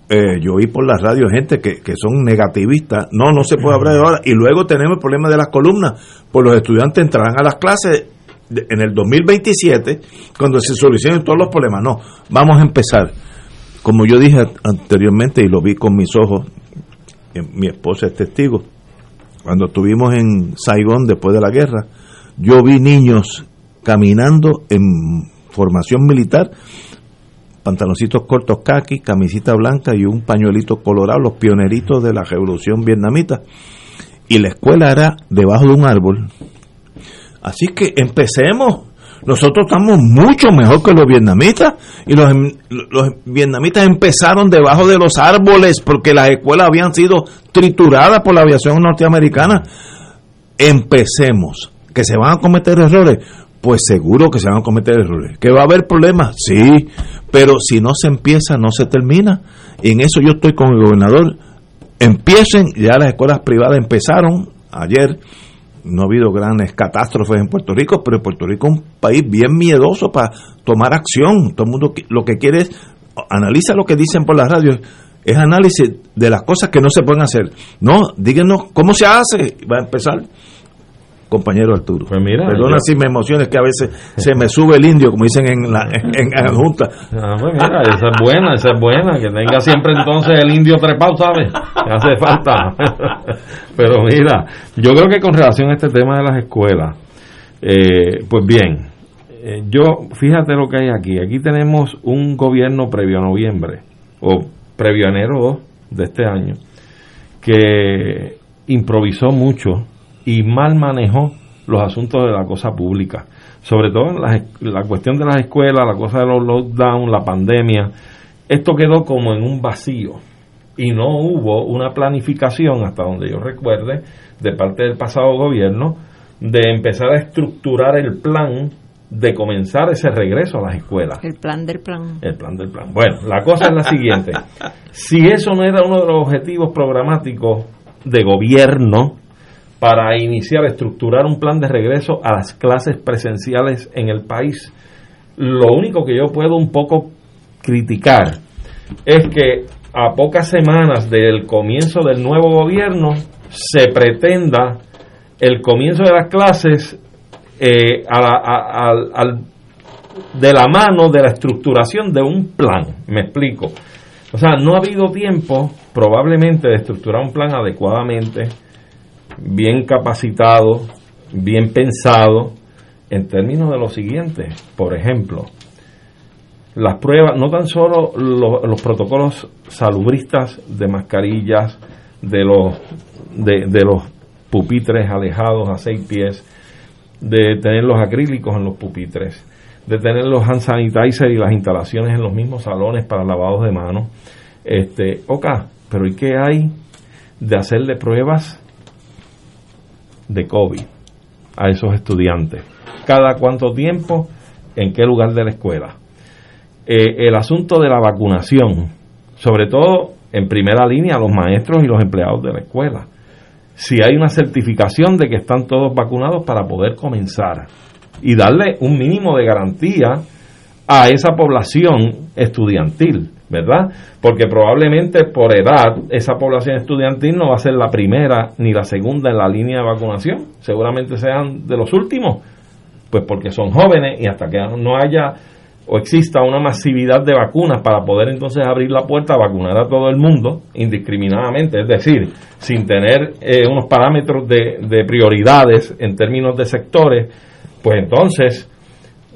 eh, yo oí por la radio gente que, que son negativistas. No, no se puede hablar de ahora. Y luego tenemos el problema de las columnas. Pues los estudiantes entrarán a las clases en el 2027 cuando se solucionen todos los problemas. No, vamos a empezar. Como yo dije anteriormente y lo vi con mis ojos, eh, mi esposa es testigo. Cuando estuvimos en Saigón después de la guerra, yo vi niños caminando en formación militar, pantaloncitos cortos kaki, camisita blanca y un pañuelito colorado, los pioneritos de la revolución vietnamita. Y la escuela era debajo de un árbol. Así que empecemos. Nosotros estamos mucho mejor que los vietnamitas y los, los vietnamitas empezaron debajo de los árboles porque las escuelas habían sido trituradas por la aviación norteamericana. Empecemos. ¿Que se van a cometer errores? Pues seguro que se van a cometer errores. ¿Que va a haber problemas? Sí, pero si no se empieza, no se termina. Y en eso yo estoy con el gobernador. Empiecen, ya las escuelas privadas empezaron ayer no ha habido grandes catástrofes en Puerto Rico, pero Puerto Rico es un país bien miedoso para tomar acción. Todo el mundo lo que quiere es, analiza lo que dicen por la radio, es análisis de las cosas que no se pueden hacer. No, díganos cómo se hace. Va a empezar, compañero Arturo. Pues mira, Perdona yo- si me emociones, que a veces se me sube el indio, como dicen en la, en, en la Junta. Ah, pues mira, esa es buena, esa es buena, que tenga siempre entonces el indio trepado, ¿sabes? Que hace falta. (laughs) Pero mira, yo creo que con relación a este tema de las escuelas, eh, pues bien, eh, yo, fíjate lo que hay aquí. Aquí tenemos un gobierno previo a noviembre, o previo a enero 2 de este año, que improvisó mucho y mal manejó los asuntos de la cosa pública. Sobre todo en la, la cuestión de las escuelas, la cosa de los lockdowns, la pandemia. Esto quedó como en un vacío y no hubo una planificación, hasta donde yo recuerde, de parte del pasado gobierno, de empezar a estructurar el plan de comenzar ese regreso a las escuelas. el plan del plan El plan del plan. Bueno, la cosa es la siguiente. (laughs) Si eso no era uno de los objetivos programáticos de gobierno para iniciar, estructurar un plan de regreso a las clases presenciales en el país, lo único que yo puedo un poco criticar es que a pocas semanas del comienzo del nuevo gobierno se pretenda el comienzo de las clases eh, de la mano de la estructuración de un plan. Me explico. O sea, no ha habido tiempo probablemente de estructurar un plan adecuadamente, bien capacitado, bien pensado, en términos de lo siguiente. Por ejemplo, las pruebas, no tan solo lo- los protocolos salubristas de mascarillas, de los, de, de los pupitres alejados a seis pies, de tener los acrílicos en los pupitres, de tener los hand sanitizer y las instalaciones en los mismos salones para lavados de manos. Este, ok, pero ¿y qué hay de hacerle pruebas de COVID a esos estudiantes? ¿Cada cuánto tiempo? ¿En qué lugar de la escuela? Eh, el asunto de la vacunación, sobre todo en primera línea los maestros y los empleados de la escuela. Si hay una certificación de que están todos vacunados para poder comenzar y darle un mínimo de garantía a esa población estudiantil, ¿verdad? Porque probablemente por edad esa población estudiantil no va a ser la primera ni la segunda en la línea de vacunación, seguramente sean de los últimos, pues porque son jóvenes y hasta que no haya o exista una masividad de vacunas para poder entonces abrir la puerta a vacunar a todo el mundo indiscriminadamente, es decir, sin tener eh, unos parámetros de, de prioridades en términos de sectores, pues entonces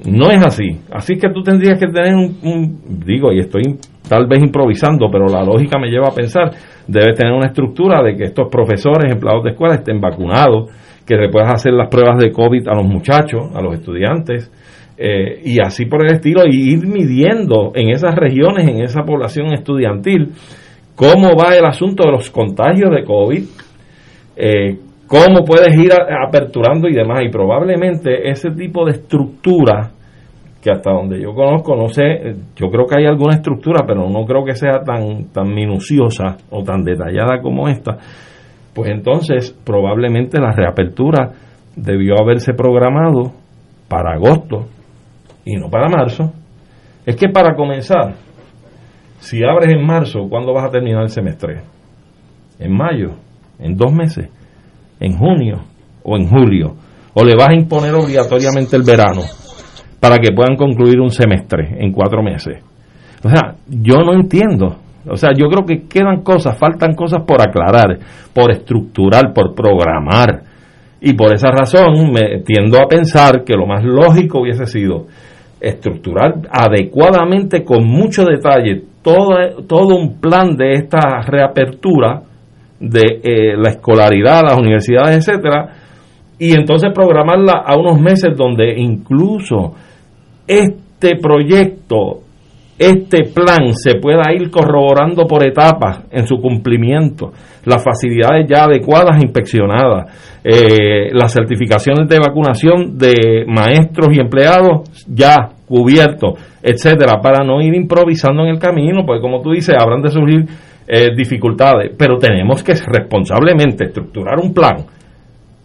no es así. Así que tú tendrías que tener un, digo, y estoy tal vez improvisando, pero la lógica me lleva a pensar, debes tener una estructura de que estos profesores, empleados de escuela estén vacunados, que le puedas hacer las pruebas de COVID a los muchachos, a los estudiantes, eh, y así por el estilo, y ir midiendo en esas regiones, en esa población estudiantil, cómo va el asunto de los contagios de COVID, eh, cómo puedes ir aperturando y demás. Y probablemente ese tipo de estructura, que hasta donde yo conozco, no sé, yo creo que hay alguna estructura, pero no creo que sea tan, tan minuciosa o tan detallada como esta, pues entonces probablemente la reapertura debió haberse programado para agosto y no para marzo. Es que para comenzar, si abres en marzo, ¿cuándo vas a terminar el semestre? En mayo, en dos meses en junio o en julio, o le vas a imponer obligatoriamente el verano para que puedan concluir un semestre en cuatro meses. O sea, yo no entiendo. O sea, yo creo que quedan cosas, faltan cosas por aclarar, por estructurar, por programar. Y por esa razón me tiendo a pensar que lo más lógico hubiese sido estructurar adecuadamente, con mucho detalle, todo, todo un plan de esta reapertura de eh, la escolaridad, las universidades, etcétera, y entonces programarla a unos meses donde incluso este proyecto, este plan se pueda ir corroborando por etapas en su cumplimiento, las facilidades ya adecuadas, inspeccionadas, eh, las certificaciones de vacunación de maestros y empleados ya cubiertos, etcétera, para no ir improvisando en el camino, porque como tú dices, habrán de surgir eh, dificultades, pero tenemos que responsablemente estructurar un plan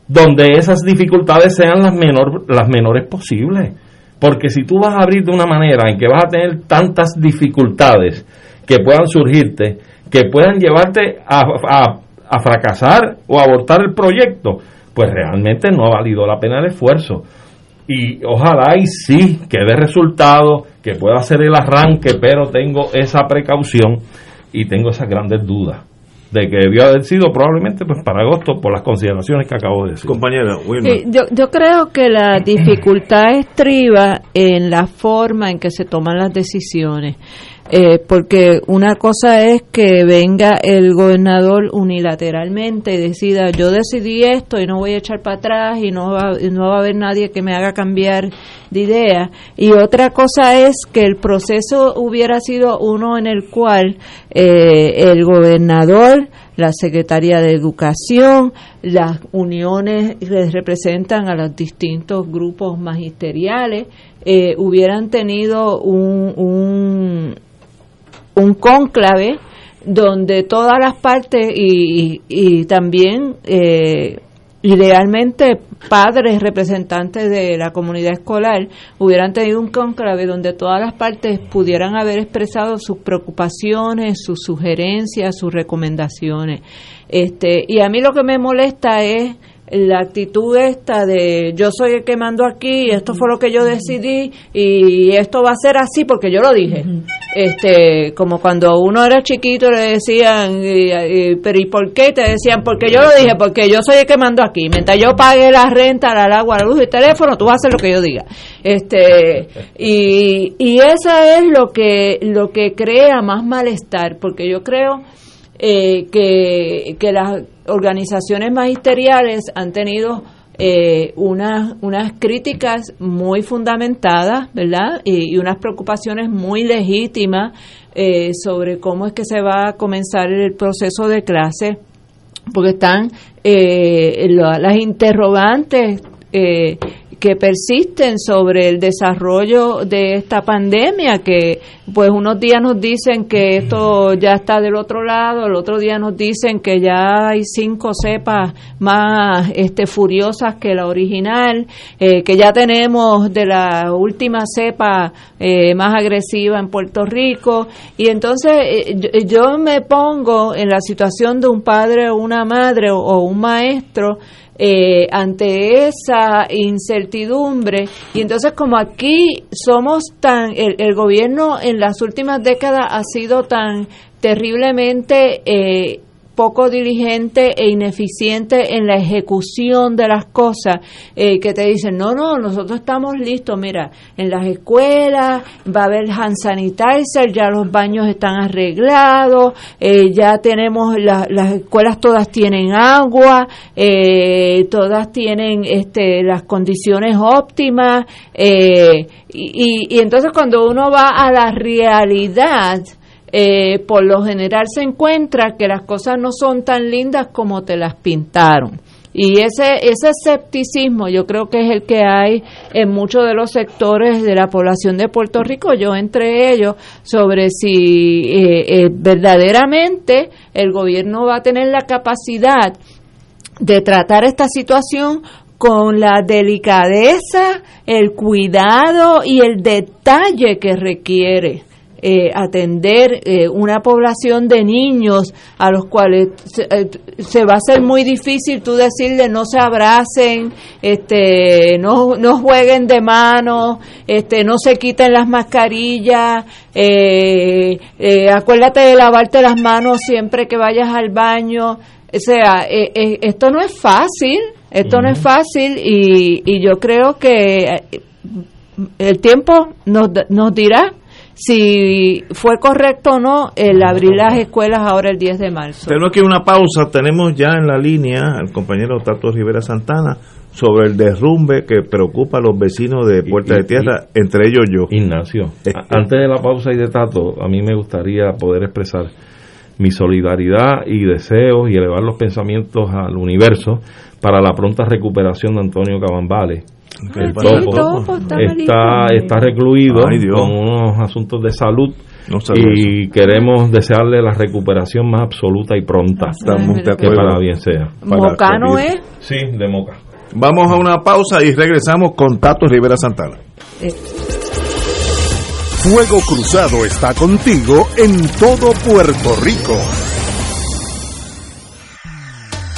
donde esas dificultades sean las, menor, las menores posibles. Porque si tú vas a abrir de una manera en que vas a tener tantas dificultades que puedan surgirte, que puedan llevarte a, a, fracasar o abortar el proyecto, pues realmente no ha valido la pena el esfuerzo. Y ojalá y sí que dé resultado, que pueda hacer el arranque, pero tengo esa precaución y tengo esas grandes dudas de que debió haber sido probablemente pues para agosto por las consideraciones que acabo de decir. Compañera, yo, yo creo que la dificultad estriba en la forma en que se toman las decisiones. Eh, porque una cosa es que venga el gobernador unilateralmente y decida yo decidí esto y no voy a echar para atrás y no va, no va a haber nadie que me haga cambiar de idea y otra cosa es que el proceso hubiera sido uno en el cual eh, el gobernador la Secretaría de Educación, las uniones que representan a los distintos grupos magisteriales, eh, hubieran tenido un, un cónclave donde todas las partes y, también eh, idealmente padres representantes de la comunidad escolar hubieran tenido un cónclave donde todas las partes pudieran haber expresado sus preocupaciones, sus sugerencias, sus recomendaciones. Este, y a mí lo que me molesta es la actitud esta de yo soy el que mando aquí, esto fue lo que yo decidí y esto va a ser así porque yo lo dije. Este, como cuando uno era chiquito le decían, pero ¿y por qué? Te decían, porque yo lo dije, porque yo soy el que mando aquí. Mientras yo pague la renta, la agua, la luz y el teléfono, tú vas a hacer lo que yo diga. Este, y, y eso es lo que, lo que crea más malestar, porque yo creo eh, que, que las organizaciones magisteriales han tenido eh, unas, unas críticas muy fundamentadas, ¿verdad? Y, unas preocupaciones muy legítimas eh, sobre cómo es que se va a comenzar el proceso de clase, porque están eh, las interrogantes que persisten sobre el desarrollo de esta pandemia, que pues unos días nos dicen que esto ya está del otro lado, el otro día nos dicen que ya hay cinco cepas más este, furiosas que la original, eh, que ya tenemos de la última cepa eh, más agresiva en Puerto Rico, y entonces eh, yo, me pongo en la situación de un padre o una madre o un maestro, eh, ante esa incertidumbre. Y entonces como aquí somos tan, el, el, gobierno en las últimas décadas ha sido tan terriblemente eh, poco diligente e ineficiente en la ejecución de las cosas, eh, que te dicen, no, no, nosotros estamos listos, mira, en las escuelas va a haber hand sanitizer, ya los baños están arreglados, eh, ya tenemos, las escuelas todas tienen agua, eh, todas tienen este, las condiciones óptimas, y, y entonces cuando uno va a la realidad, eh, por lo general se encuentra que las cosas no son tan lindas como te las pintaron. Y ese, ese escepticismo yo creo que es el que hay en muchos de los sectores de la población de Puerto Rico, yo entre ellos, sobre si eh, eh, verdaderamente el gobierno va a tener la capacidad de tratar esta situación con la delicadeza, el cuidado y el detalle que requiere eh, atender eh, una población de niños a los cuales eh, se, va a ser muy difícil tú decirle no se abracen, este, no, no jueguen de manos, este, no se quiten las mascarillas, acuérdate de lavarte las manos siempre que vayas al baño. O sea, esto no es fácil, esto no es fácil y, y yo creo que el tiempo nos, nos dirá si fue correcto o no el abrir las escuelas ahora el 10 de marzo. Tenemos aquí una pausa, tenemos ya en la línea al compañero Tato Rivera Santana sobre el derrumbe que preocupa a los vecinos de Puerta de Tierra, entre ellos yo. Ignacio, antes de la pausa y de Tato, a mí me gustaría poder expresar mi solidaridad y deseos y elevar los pensamientos al universo para la pronta recuperación de Antonio Topo, está, está recluido con unos asuntos de salud y queremos desearle la recuperación más absoluta y pronta que para bien sea. ¿Mocano es? Sí, de Moca. Vamos a una pausa y regresamos con Tato Rivera Santana. Eh. Fuego Cruzado está contigo en todo Puerto Rico.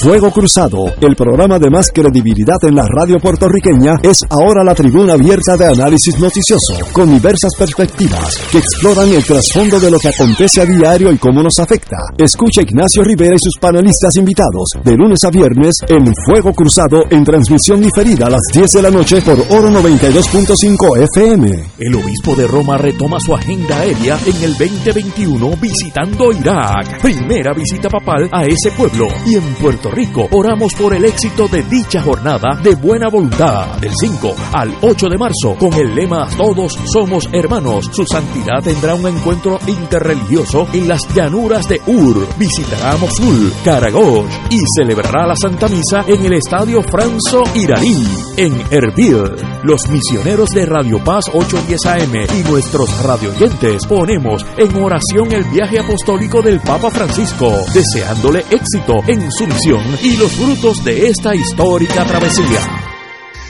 Fuego Cruzado, el programa de más credibilidad en la radio puertorriqueña, es ahora la tribuna abierta de análisis noticioso, con diversas perspectivas que exploran el trasfondo de lo que acontece a diario y cómo nos afecta. Escucha Ignacio Rivera y sus panelistas invitados de lunes a viernes en Fuego Cruzado en transmisión diferida a las 10 de la noche por Oro 92.5 FM. El obispo de Roma retoma su agenda aérea en el 2021 visitando Irak. Primera visita papal a ese pueblo y en Puerto Rico. Oramos por el éxito de dicha jornada de buena voluntad del 5 al 8 de marzo con el lema Todos somos hermanos. Su santidad tendrá un encuentro interreligioso en las llanuras de Ur. Visitará Mosul, Karagosh y celebrará la Santa Misa en el Estadio Franzo Iraní en Erbil. Los misioneros de Radio Paz 810 AM y nuestros radioyentes ponemos en oración el viaje apostólico del Papa Francisco, deseándole éxito en su misión y los frutos de esta histórica travesía.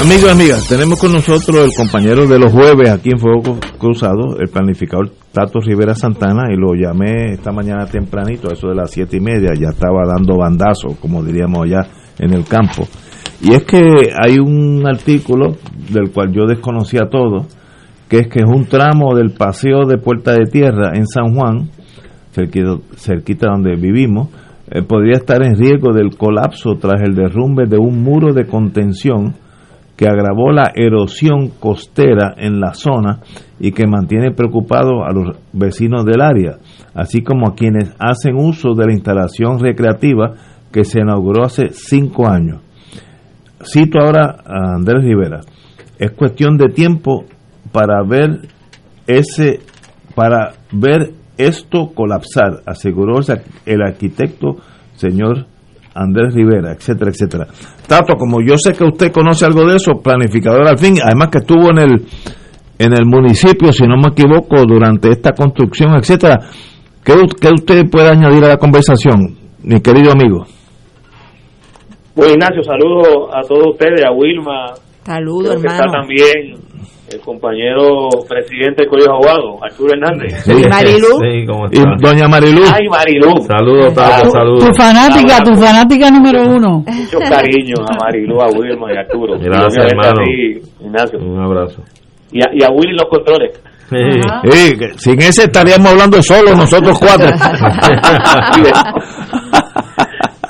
Amigos y amigas, tenemos con nosotros el compañero de los jueves aquí en Fuego Cruzado, el planificador Tato Rivera Santana, y lo llamé esta mañana tempranito, a eso de las siete y media, ya estaba dando bandazo, como diríamos allá en el campo. Y es que hay un artículo del cual yo desconocía todo, que es que es un tramo del paseo de Puerta de Tierra en San Juan, cerquita, donde vivimos, eh, podría estar en riesgo del colapso tras el derrumbe de un muro de contención que agravó la erosión costera en la zona y que mantiene preocupados a los vecinos del área, así como a quienes hacen uso de la instalación recreativa que se inauguró hace cinco años. Cito ahora a Andrés Rivera. Es cuestión de tiempo para ver ese, para ver esto colapsar, aseguró el arquitecto señor Andrés Rivera, etcétera, etcétera. Tato, como yo sé que usted conoce algo de eso, planificador al fin, además que estuvo en el en el municipio, si no me equivoco, durante esta construcción, etcétera. ¿Qué, usted puede añadir a la conversación, mi querido amigo? Bueno, Ignacio, saludo a todos ustedes, a Wilma. Saludos, hermano. Está también el compañero presidente del Colegio de Abogados, Arturo Hernández. ¿Y Marilú? Sí, ¿cómo Y está? doña Marilú. Ay, Marilú. Saludos, Tato, Tu saludos. fanática, tu fanática número uno. Muchos cariños a Marilú, a Wilma y a Arturo. Gracias, Y hermano. a ti, Ignacio. Un abrazo. Y a, y a Willy los controles. Sí, que sin ese estaríamos hablando solo nosotros cuatro. (laughs) (laughs)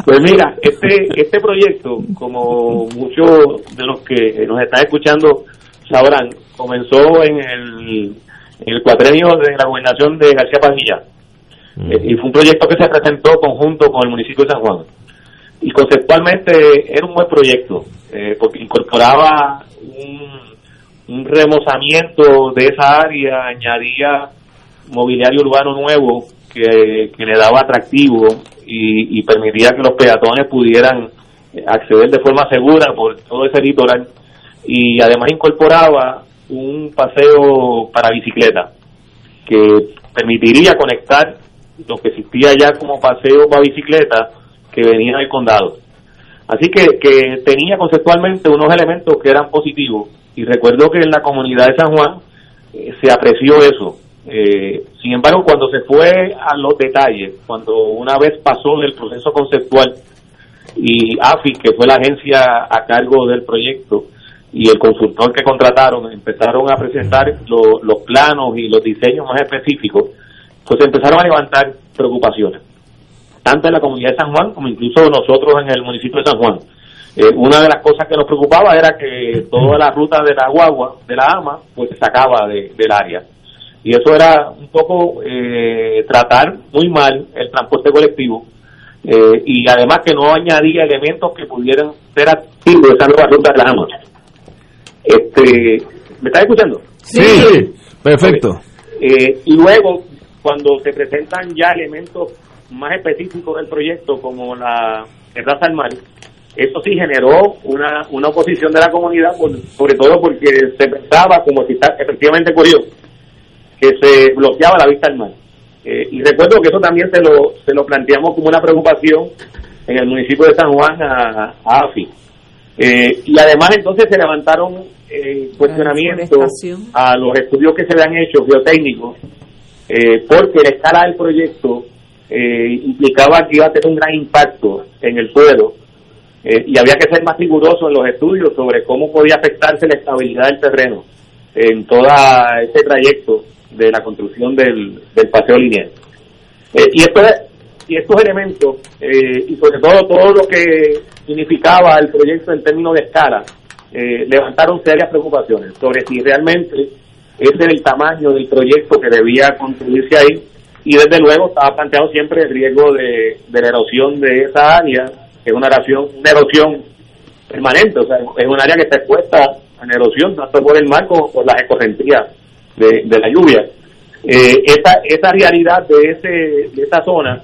Pues mira, este este proyecto, como muchos de los que nos están escuchando sabrán, comenzó en el, en el cuatrenio de la gobernación de García Padilla. Eh, y fue un proyecto que se presentó conjunto con el municipio de San Juan. Y conceptualmente era un buen proyecto, eh, porque incorporaba un, un remozamiento de esa área, añadía mobiliario urbano nuevo que, le daba atractivo y, y permitía que los peatones pudieran eh, acceder de forma segura por todo ese litoral y además incorporaba un paseo para bicicleta que permitiría conectar lo que existía ya como paseo para bicicleta que venía del condado. Así que, que tenía conceptualmente unos elementos que eran positivos y recuerdo que en la comunidad de San Juan eh, se apreció eso. Eh, sin embargo, cuando se fue a los detalles, cuando una vez pasó del proceso conceptual y AFI, que fue la agencia a cargo del proyecto, y el consultor que contrataron empezaron a presentar lo- los planos y los diseños más específicos, pues empezaron a levantar preocupaciones, tanto en la comunidad de San Juan como incluso nosotros en el municipio de San Juan. Eh, una de las cosas que nos preocupaba era que toda la ruta de la guagua, de la AMA, pues se sacaba de- del área. Y eso era un poco eh, tratar muy mal el transporte colectivo eh, y además que no añadía elementos que pudieran ser activos de esa nueva ruta de la AMA. Este, ¿Me estás escuchando? Sí, perfecto. Eh, y luego, cuando se presentan ya elementos más específicos del proyecto, como la terraza al mar, eso sí generó una, una oposición de la comunidad, por- sobre todo porque se pensaba, como si está, efectivamente ocurrió, que se bloqueaba la vista al mar. Eh, y recuerdo que eso también se lo, se lo planteamos como una preocupación en el municipio de San Juan a, a AFI. Eh, y además entonces se levantaron eh, cuestionamientos a los estudios que se habían hecho geotécnicos, eh, porque la escala del proyecto eh, implicaba que iba a tener un gran impacto en el suelo eh, y había que ser más riguroso en los estudios sobre cómo podía afectarse la estabilidad del terreno en todo ese trayecto de la construcción del, del paseo lineal. Eh, y, esto, y estos elementos, eh, y sobre todo todo lo que significaba el proyecto en términos de escala, eh, levantaron serias preocupaciones sobre si realmente ese era el tamaño del proyecto que debía construirse ahí y desde luego estaba planteado siempre el riesgo de, de la erosión de esa área, que es una erosión, una erosión permanente, o sea, es un área que está expuesta en erosión, tanto por el mar como por las escorrentías de, de la lluvia. Eh, esa, esa realidad de, ese, de esa zona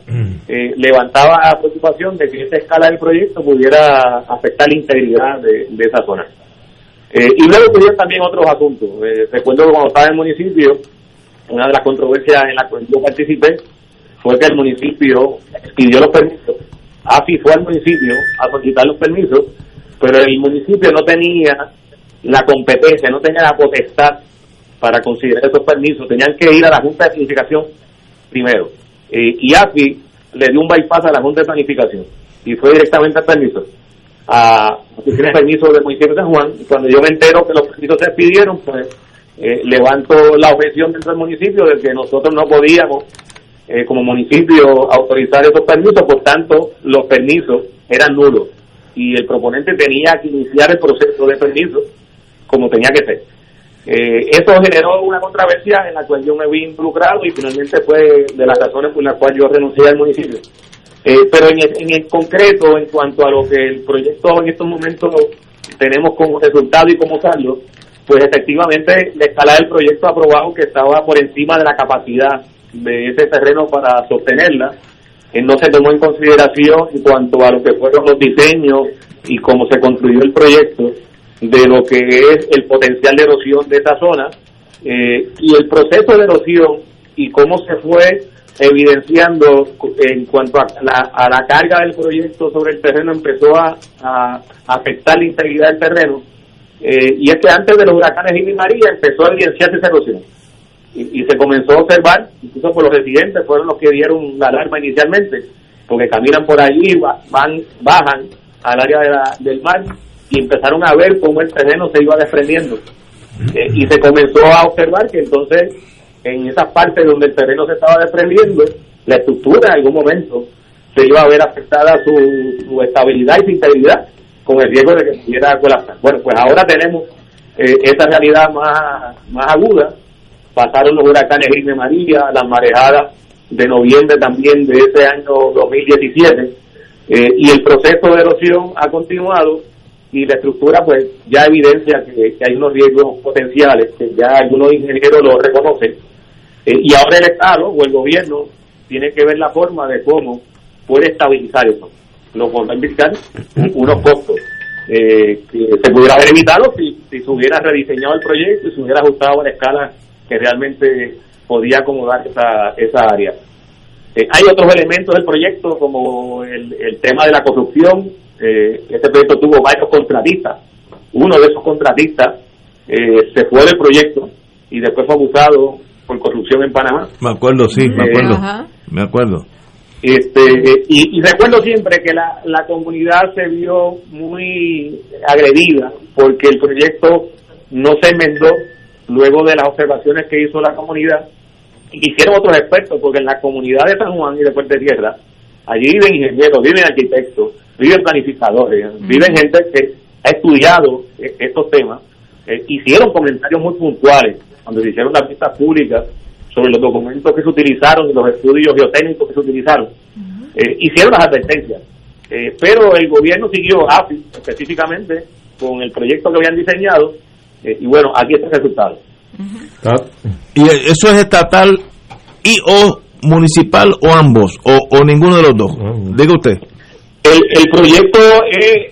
eh, levantaba la preocupación de que esa escala del proyecto pudiera afectar la integridad de, de esa zona. Eh, y luego tuvieron también otros asuntos. Eh, recuerdo que cuando estaba en el municipio, una de las controversias en las que yo participé fue que el municipio pidió los permisos. AFI fue al municipio a solicitar los permisos, pero el municipio no tenía la competencia, no tenía la potestad para considerar esos permisos. Tenían que ir a la Junta de Planificación primero. Eh, y AFI le dio un bypass a la Junta de Planificación y fue directamente al permiso a oficina de permiso del municipio de San Juan. Y cuando yo me entero que los permisos se pidieron, pues eh, levanto la objeción dentro del municipio de que nosotros no podíamos, eh, como municipio, autorizar esos permisos, por tanto, los permisos eran nulos y el proponente tenía que iniciar el proceso de permiso como tenía que ser. Eh, eso generó una controversia en la cual yo me vi involucrado y finalmente fue de las razones por las cuales yo renuncié al municipio. Eh, pero en el, concreto, en cuanto a lo que el proyecto en estos momentos tenemos como resultado y cómo usarlo, pues efectivamente la escala del proyecto aprobado que estaba por encima de la capacidad de ese terreno para sostenerla, eh, no se tomó en consideración en cuanto a lo que fueron los diseños y cómo se construyó el proyecto de lo que es el potencial de erosión de esa zona eh, y el proceso de erosión y cómo se fue evidenciando en cuanto a la, a la carga del proyecto sobre el terreno empezó a, afectar la integridad del terreno eh, y es que antes de los huracanes Irma y María empezó a evidenciarse esa erosión. Y, y, se comenzó a observar, incluso por los residentes fueron los que dieron la alarma inicialmente, porque caminan por allí, van, bajan al área de la, del mar y empezaron a ver cómo el terreno se iba desprendiendo eh, y se comenzó a observar que entonces en esas partes donde el terreno se estaba desprendiendo, la estructura en algún momento se iba a ver afectada su, su estabilidad y su integridad con el riesgo de que pudiera colapsar. Bueno, pues ahora tenemos eh, esta realidad más, más aguda. Pasaron los huracanes Irma María, las marejadas de noviembre también de ese año 2017, eh, y el proceso de erosión ha continuado y la estructura pues ya evidencia que, hay unos riesgos potenciales, que ya algunos ingenieros lo reconocen, eh, y ahora el Estado o el gobierno tiene que ver la forma de cómo puede estabilizar eso lo podrá unos costos eh, que se pudiera haber evitado si, si se hubiera rediseñado el proyecto y se hubiera ajustado a la escala que realmente podía acomodar esa, esa área. Eh, hay otros elementos del proyecto como el, el tema de la corrupción. Eh, este proyecto tuvo varios contratistas. Uno de esos contratistas eh, se fue del proyecto y después fue abusado por corrupción en Panamá. Me acuerdo, sí, me acuerdo. Me acuerdo. Este, y, y, recuerdo siempre que la, la comunidad se vio muy agredida porque el proyecto no se enmendó luego de las observaciones que hizo la comunidad hicieron otros expertos, porque en la comunidad de San Juan y de Puerto Tierra, allí viven ingenieros, viven arquitectos, viven planificadores, viven gente que ha estudiado estos temas, eh, hicieron comentarios muy puntuales cuando se hicieron las vistas públicas sobre los documentos que se utilizaron y los estudios geotécnicos que se utilizaron, eh, hicieron las advertencias. Eh, pero el gobierno siguió AFI específicamente con el proyecto que habían diseñado eh, y bueno, aquí está el resultado. ¿Y eso es estatal y o municipal o ambos o, o ninguno de los dos? Diga usted. El, el proyecto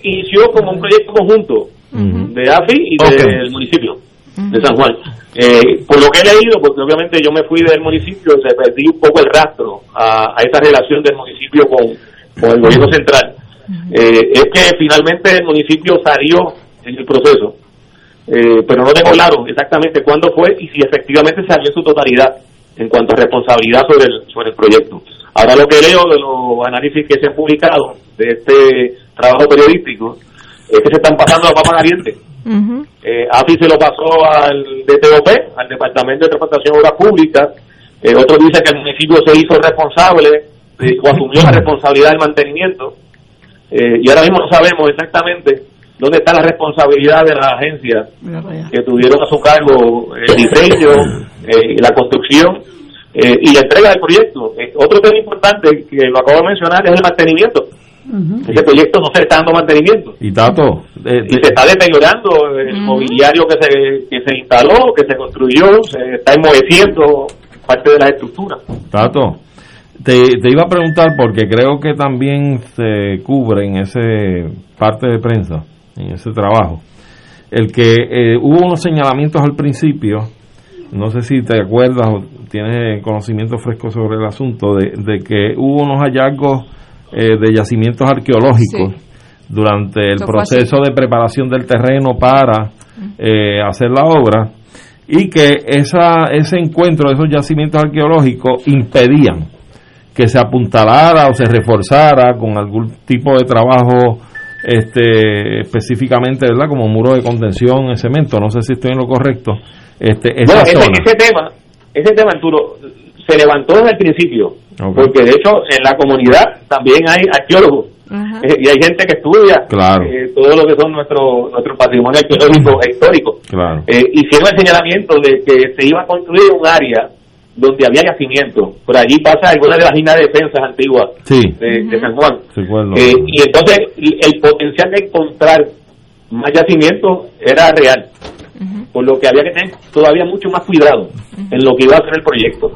inició como un proyecto conjunto de AFI y del municipio de San Juan. Eh, por lo que he leído, porque obviamente yo me fui del municipio, se perdí un poco el rastro a, a esa relación del municipio con, con el gobierno central, eh, es que finalmente el municipio salió en el proceso, eh, pero no tengo claro exactamente cuándo fue y si efectivamente salió en su totalidad en cuanto a responsabilidad sobre el, sobre el proyecto. Ahora lo que leo de los análisis que se han publicado de este trabajo periodístico es que se están pasando la papa caliente. Uh eh, AFI se lo pasó al DTOP, al Departamento de Transportación de Obras Públicas. Eh, otros dicen que el municipio se hizo responsable eh, o asumió la responsabilidad del mantenimiento. Eh, y ahora mismo no sabemos exactamente dónde está la responsabilidad de las agencias que tuvieron a su cargo el diseño, eh, la construcción eh, y la entrega del proyecto. Eh, otro tema importante que lo acabo de mencionar es el mantenimiento. Uh -huh. Ese proyecto no se está dando mantenimiento. Y Tato, Eh, y se está deteriorando el mobiliario que se, que se instaló, que se construyó, se está enmoheciendo parte de las estructuras. Tato, te, te iba a preguntar porque creo que también se cubre en ese parte de prensa, en ese trabajo, el que eh, hubo unos señalamientos al principio, no sé si te acuerdas o tienes conocimiento fresco sobre el asunto, de, de que hubo unos hallazgos eh, de yacimientos arqueológicos durante el proceso de preparación del terreno para eh, hacer la obra y que esa, ese encuentro de esos yacimientos arqueológicos impedían que se apuntalara o se reforzara con algún tipo de trabajo este específicamente verdad como muro de contención en cemento. No sé si estoy en lo correcto. Este esa Bueno, ese, zona. ese tema, ese tema, Arturo, se levantó desde el principio, porque de hecho en la comunidad también hay arqueólogos. Eh, y hay gente que estudia Claro. eh, todo lo que son nuestro nuestro patrimonio arqueológico e histórico. claro. Eh, hicieron el señalamiento de que se iba a construir un área donde había yacimiento. Por allí pasa alguna de las líneas de defensas antiguas sí de, de San Juan. recuerdo Eh, y entonces el potencial de encontrar más yacimientos era real, por lo que había que tener todavía mucho más cuidado en lo que iba a ser el proyecto.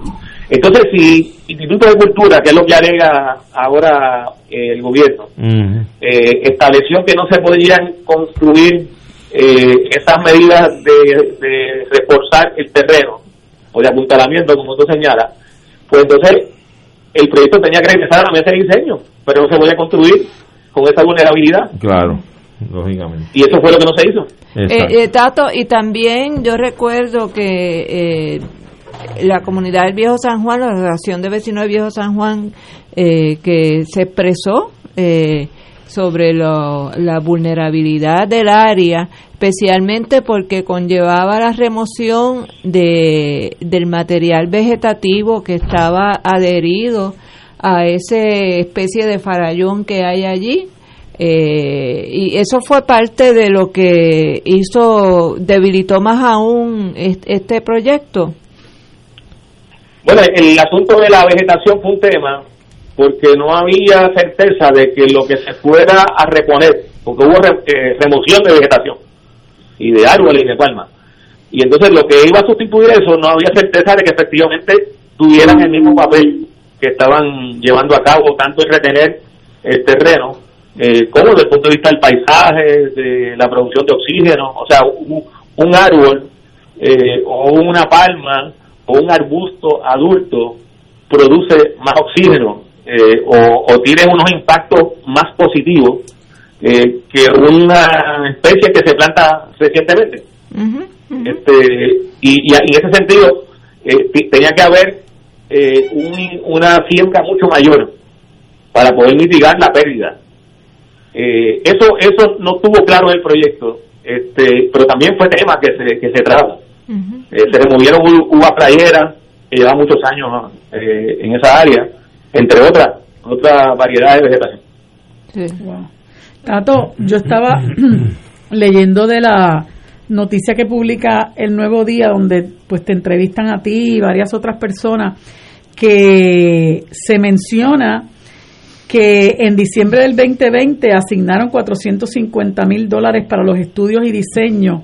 Entonces, si Instituto de Cultura, que es lo que alega ahora eh, el gobierno, eh, estableció que no se podían construir eh, esas medidas de, de reforzar el terreno o de apuntalamiento, como tú señalas, pues entonces el proyecto tenía que regresar a la mesa de diseño, pero no se podía construir con esa vulnerabilidad. claro lógicamente Y eso fue lo que no se hizo. Eh, eh, Tato, y también yo recuerdo que eh, la comunidad del Viejo San Juan, la Asociación de Vecinos del Viejo San Juan, eh, que se expresó eh, sobre lo- la vulnerabilidad del área, especialmente porque conllevaba la remoción de, del material vegetativo que estaba adherido a esa especie de farallón que hay allí. Eh, y eso fue parte de lo que hizo, debilitó más aún est- este proyecto. Bueno, el asunto de la vegetación fue un tema porque no había certeza de que lo que se fuera a reponer, porque hubo re- eh, remoción de vegetación y de árboles y de palmas. Y entonces lo que iba a sustituir eso no había certeza de que efectivamente tuvieran el mismo papel que estaban llevando a cabo, tanto en retener el terreno, eh, como desde el punto de vista del paisaje, de la producción de oxígeno. O sea, un, un árbol eh, o una palma o un arbusto adulto produce más oxígeno eh, o, o tiene unos impactos más positivos eh, que una especie que se planta recientemente. Este, y, y en ese sentido eh, te- tenía que haber eh, un- una siembra mucho mayor para poder mitigar la pérdida. Eso eso no tuvo claro en el proyecto, este, pero también fue tema que se, que se trata. Eh, se removieron uvas playeras, que llevan muchos años en esa área, entre otras, otras variedades de vegetación. Wow. Tato, yo estaba (clears throat) leyendo de la noticia que publica El Nuevo Día, donde pues te entrevistan a ti y varias otras personas, que se menciona que en diciembre del 2020 asignaron 450 mil dólares para los estudios y diseño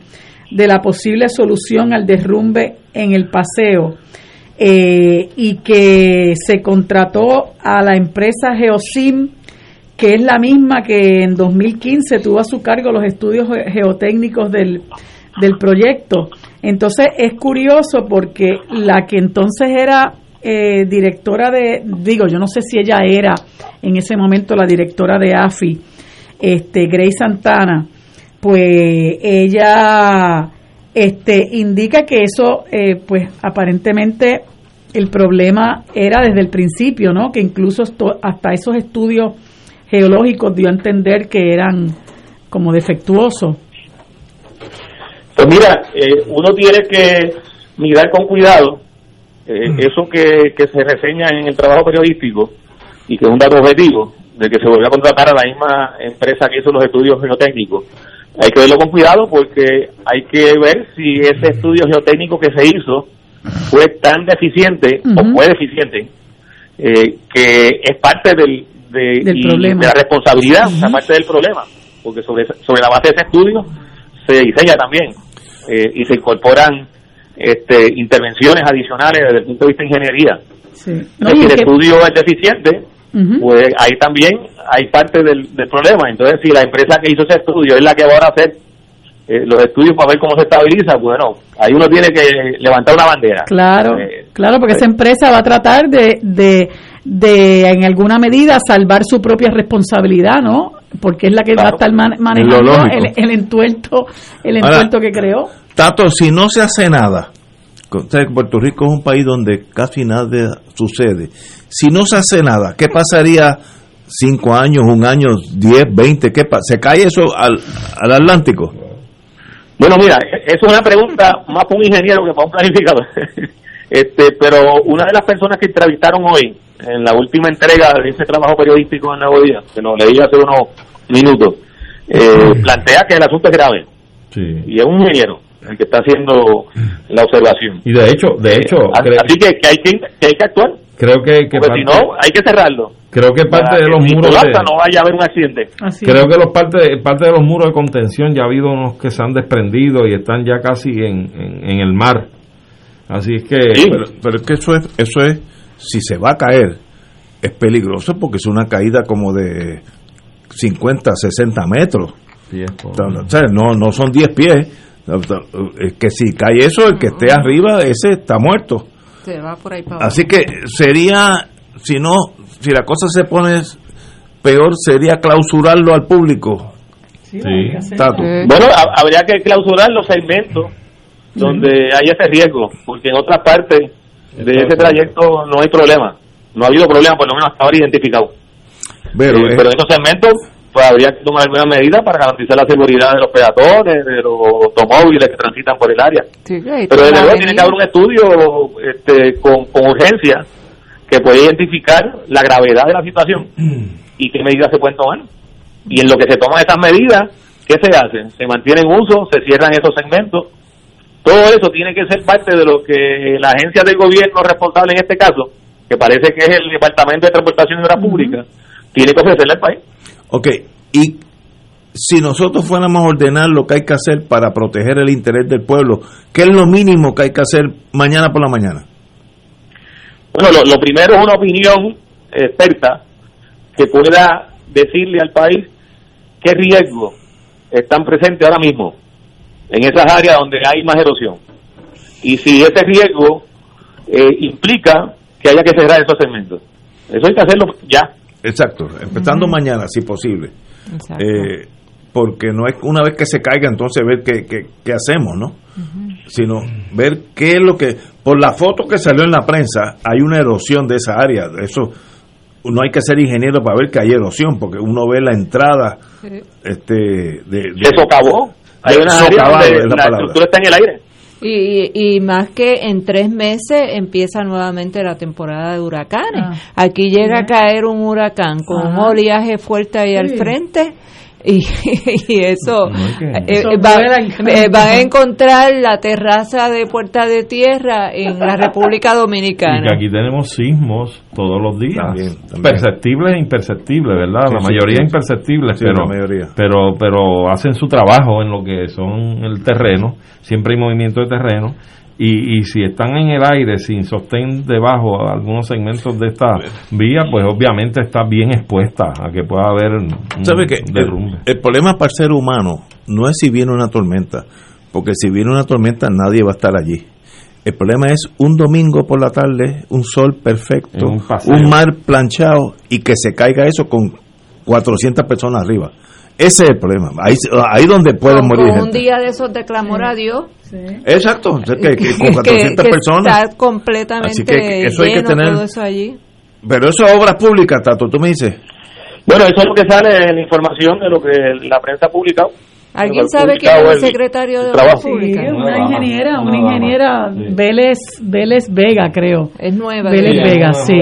de la posible solución al derrumbe en el paseo eh, y que se contrató a la empresa Geosim que es la misma que en 2015 tuvo a su cargo los estudios ge- geotécnicos del, del proyecto. Entonces es curioso porque la que entonces era eh, directora de, digo, yo no sé si ella era en ese momento la directora de AFI, este, Grace Santana, pues ella este, indica que eso, eh, pues aparentemente el problema era desde el principio, ¿no? Que incluso esto- hasta esos estudios geológicos dio a entender que eran como defectuosos. Pues mira, eh, uno tiene que mirar con cuidado eh, eso que, que se reseña en el trabajo periodístico y que es un dato objetivo de que se volvió a contratar a la misma empresa que hizo los estudios geotécnicos. Hay que verlo con cuidado porque hay que ver si ese estudio geotécnico que se hizo fue tan deficiente o fue deficiente eh, que es parte del, de, Del y problema. de la responsabilidad, o sea, parte del problema. porque sobre, sobre la base de ese estudio se diseña también eh, y se incorporan este, intervenciones adicionales desde el punto de vista de ingeniería. Sí. Si el estudio es deficiente, pues ahí también hay parte del, del problema. Entonces, si la empresa que hizo ese estudio es la que va a hacer eh, los estudios para ver cómo se estabiliza, bueno, ahí uno tiene que levantar una bandera. Claro, Eh, claro, porque esa empresa va a tratar de, de, de, en alguna medida, salvar su propia responsabilidad, ¿no? Porque es la que va a estar man- manejando el, el entuerto, el Ahora- entuerto que creó. Tato, si no se hace nada, Puerto Rico es un país donde casi nada sucede. Si no se hace nada, ¿qué pasaría cinco años, un año, diez, veinte? ¿Qué ¿Se cae eso al, al Atlántico? Bueno, mira, eso es una pregunta más para un ingeniero que para un planificador. (laughs) este, pero una de las personas que entrevistaron hoy en la última entrega de ese trabajo periodístico en Nuevo Día, que lo leí hace unos minutos, eh, plantea que el asunto es grave y es un ingeniero el que está haciendo la observación. Y de hecho, de hecho, Así así que, que hay que, que hay que actuar, creo que, que porque si parte- no hay que cerrarlo. creo que parte de los muros de- no vaya a haber un accidente. creo que los parte, parte de los muros de contención ya ha habido unos que se han desprendido y están ya casi en, en, en el mar. Así es que pero, pero es que eso es, eso es, si se va a caer, es peligroso porque es una caída como de 50, 60 metros. O sea, no, no son 10 pies. Es que si cae eso, el que esté arriba, ese está muerto. Se va por ahí para abajo. Así que sería, si no, si la cosa se pone peor, sería clausurarlo al público. Sí. Bueno, ha- habría que clausurar los segmentos donde hay ese riesgo, porque en otras partes de ese trayecto no hay problema. No ha habido problema, por lo menos hasta ahora identificado. Pero, Eh, eh, pero en esos segmentos pues habría que tomar alguna medida para garantizar la seguridad de los peatones, de los automóviles que transitan por el área. Pero desde luego tiene que haber un estudio este, con, con urgencia que pueda identificar la gravedad de la situación y qué medidas se pueden tomar. Y en lo que se toman esas medidas, ¿qué se hace? Se mantiene en uso, se cierran esos segmentos. Todo eso tiene que ser parte de lo que la agencia del gobierno responsable en este caso, que parece que es el Departamento de Transportación y Obras Públicas, tiene que ofrecerle al país. Ok, y si nosotros fuéramos a ordenar lo que hay que hacer para proteger el interés del pueblo, ¿qué es lo mínimo que hay que hacer mañana por la mañana? Bueno, lo, primero es una opinión experta que pueda decirle al país qué riesgos están presentes ahora mismo en esas áreas donde hay más erosión. Y si ese riesgo eh, implica que haya que cerrar esos segmentos. Eso hay que hacerlo ya. Exacto, empezando mañana, si posible. Eh, porque no es una vez que se caiga, entonces ver qué, qué, qué hacemos, ¿no? Sino ver qué es lo que. Por la foto que salió en la prensa, hay una erosión de esa área. Eso no hay que ser ingeniero para ver que hay erosión, porque uno ve la entrada este, de, de- Se socavó. Hay una área donde la estructura está en el aire. Y, y más que en tres meses empieza nuevamente la temporada de huracanes. Aquí llega a caer un huracán con un oleaje fuerte ahí al frente. Y, (laughs) y eso, eh, eh, y- eh, van a encontrar la terraza de Puerta de Tierra en la República Y que Dominicana. aquí tenemos sismos todos los días. También, también. Perceptibles e imperceptibles, ¿verdad? Sí, la mayoría sí. imperceptibles, Sí, pero, la mayoría. pero pero hacen su trabajo en lo que son el terreno. Siempre hay movimiento de terreno. Y, y si están en el aire sin sostén debajo algunos segmentos de esta vía, pues obviamente está bien expuesta a que pueda haber un ¿Sabe qué? derrumbe. El, el problema para el ser humano no es si viene una tormenta, porque si viene una tormenta nadie va a estar allí. El problema es un domingo por la tarde, un sol perfecto, un mar planchado y que se caiga eso con 400 personas arriba. Ese es el problema. Ahí, ahí donde puede Con- morir un gente. día de esos de clamor a Dios. Exacto, o sea, que, que con 400 (laughs) que, que personas. Está completamente Así que eso hay que lleno tener- todo eso allí. Pero eso es obras públicas, Tato, tú me dices. Bueno, eso es lo que sale en la información de lo que la prensa ha publicado. ¿Alguien sabe quién es el secretario de. Obras Públicas? Sí, una ingeniera, una ingeniera Vélez, Vélez Vega, creo. Es nueva. Vélez. Vega, sí.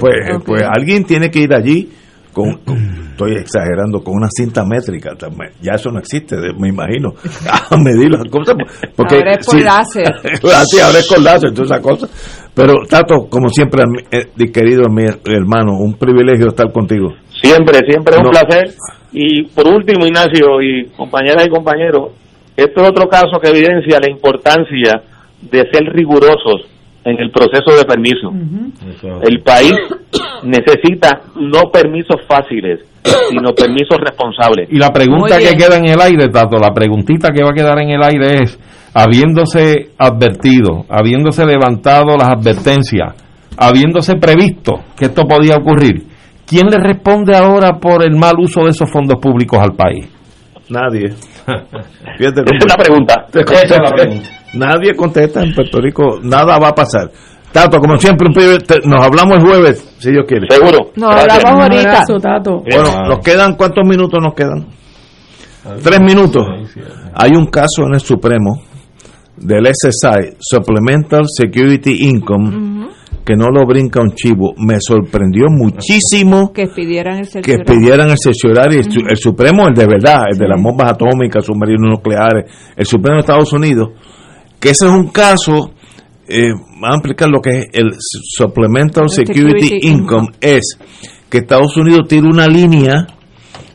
Pues, pues alguien tiene que ir allí con, con- estoy exagerando, con una cinta métrica. también. Ya eso no existe, me imagino. (laughs) A medir las cosas. Porque, Ahora es por láser. (laughs) sí, ahora es con láser, todas esas cosas. Pero, Tato, como siempre, eh, querido mi hermano, un privilegio estar contigo. Siempre, siempre es un No. placer. Y por último, Ignacio y compañeras y compañeros, esto es otro caso que evidencia la importancia de ser rigurosos en el proceso de permiso. El país necesita no permisos fáciles, (coughs) sino permisos responsables. Y la pregunta que queda en el aire, Tato, la preguntita que va a quedar en el aire es, habiéndose advertido, habiéndose levantado las advertencias, habiéndose previsto que esto podía ocurrir, ¿quién le responde ahora por el mal uso de esos fondos públicos al país? Nadie. (laughs) Fíjate Esa es la pregunta. Te Esa es la pregunta. Nadie contesta en Puerto Rico, nada va a pasar. Tato, como siempre, un pibe, te- nos hablamos el jueves, si Dios quiere. Seguro. Nos hablamos ahorita. abrazo, Tato. Bueno, nos quedan, ¿cuántos minutos nos quedan? Tres minutos. Hay un caso en el Supremo del SSI, Supplemental Security Income, que no lo brinca un chivo. Me sorprendió muchísimo Que pidieran el que pidieran el cerciorario, el Supremo, el de verdad, el de las bombas atómicas, submarinos nucleares, el Supremo de Estados Unidos, que ese es un caso, eh, vamos a explicar lo que es el Supplemental Security, Security Income, es que Estados Unidos tiene una línea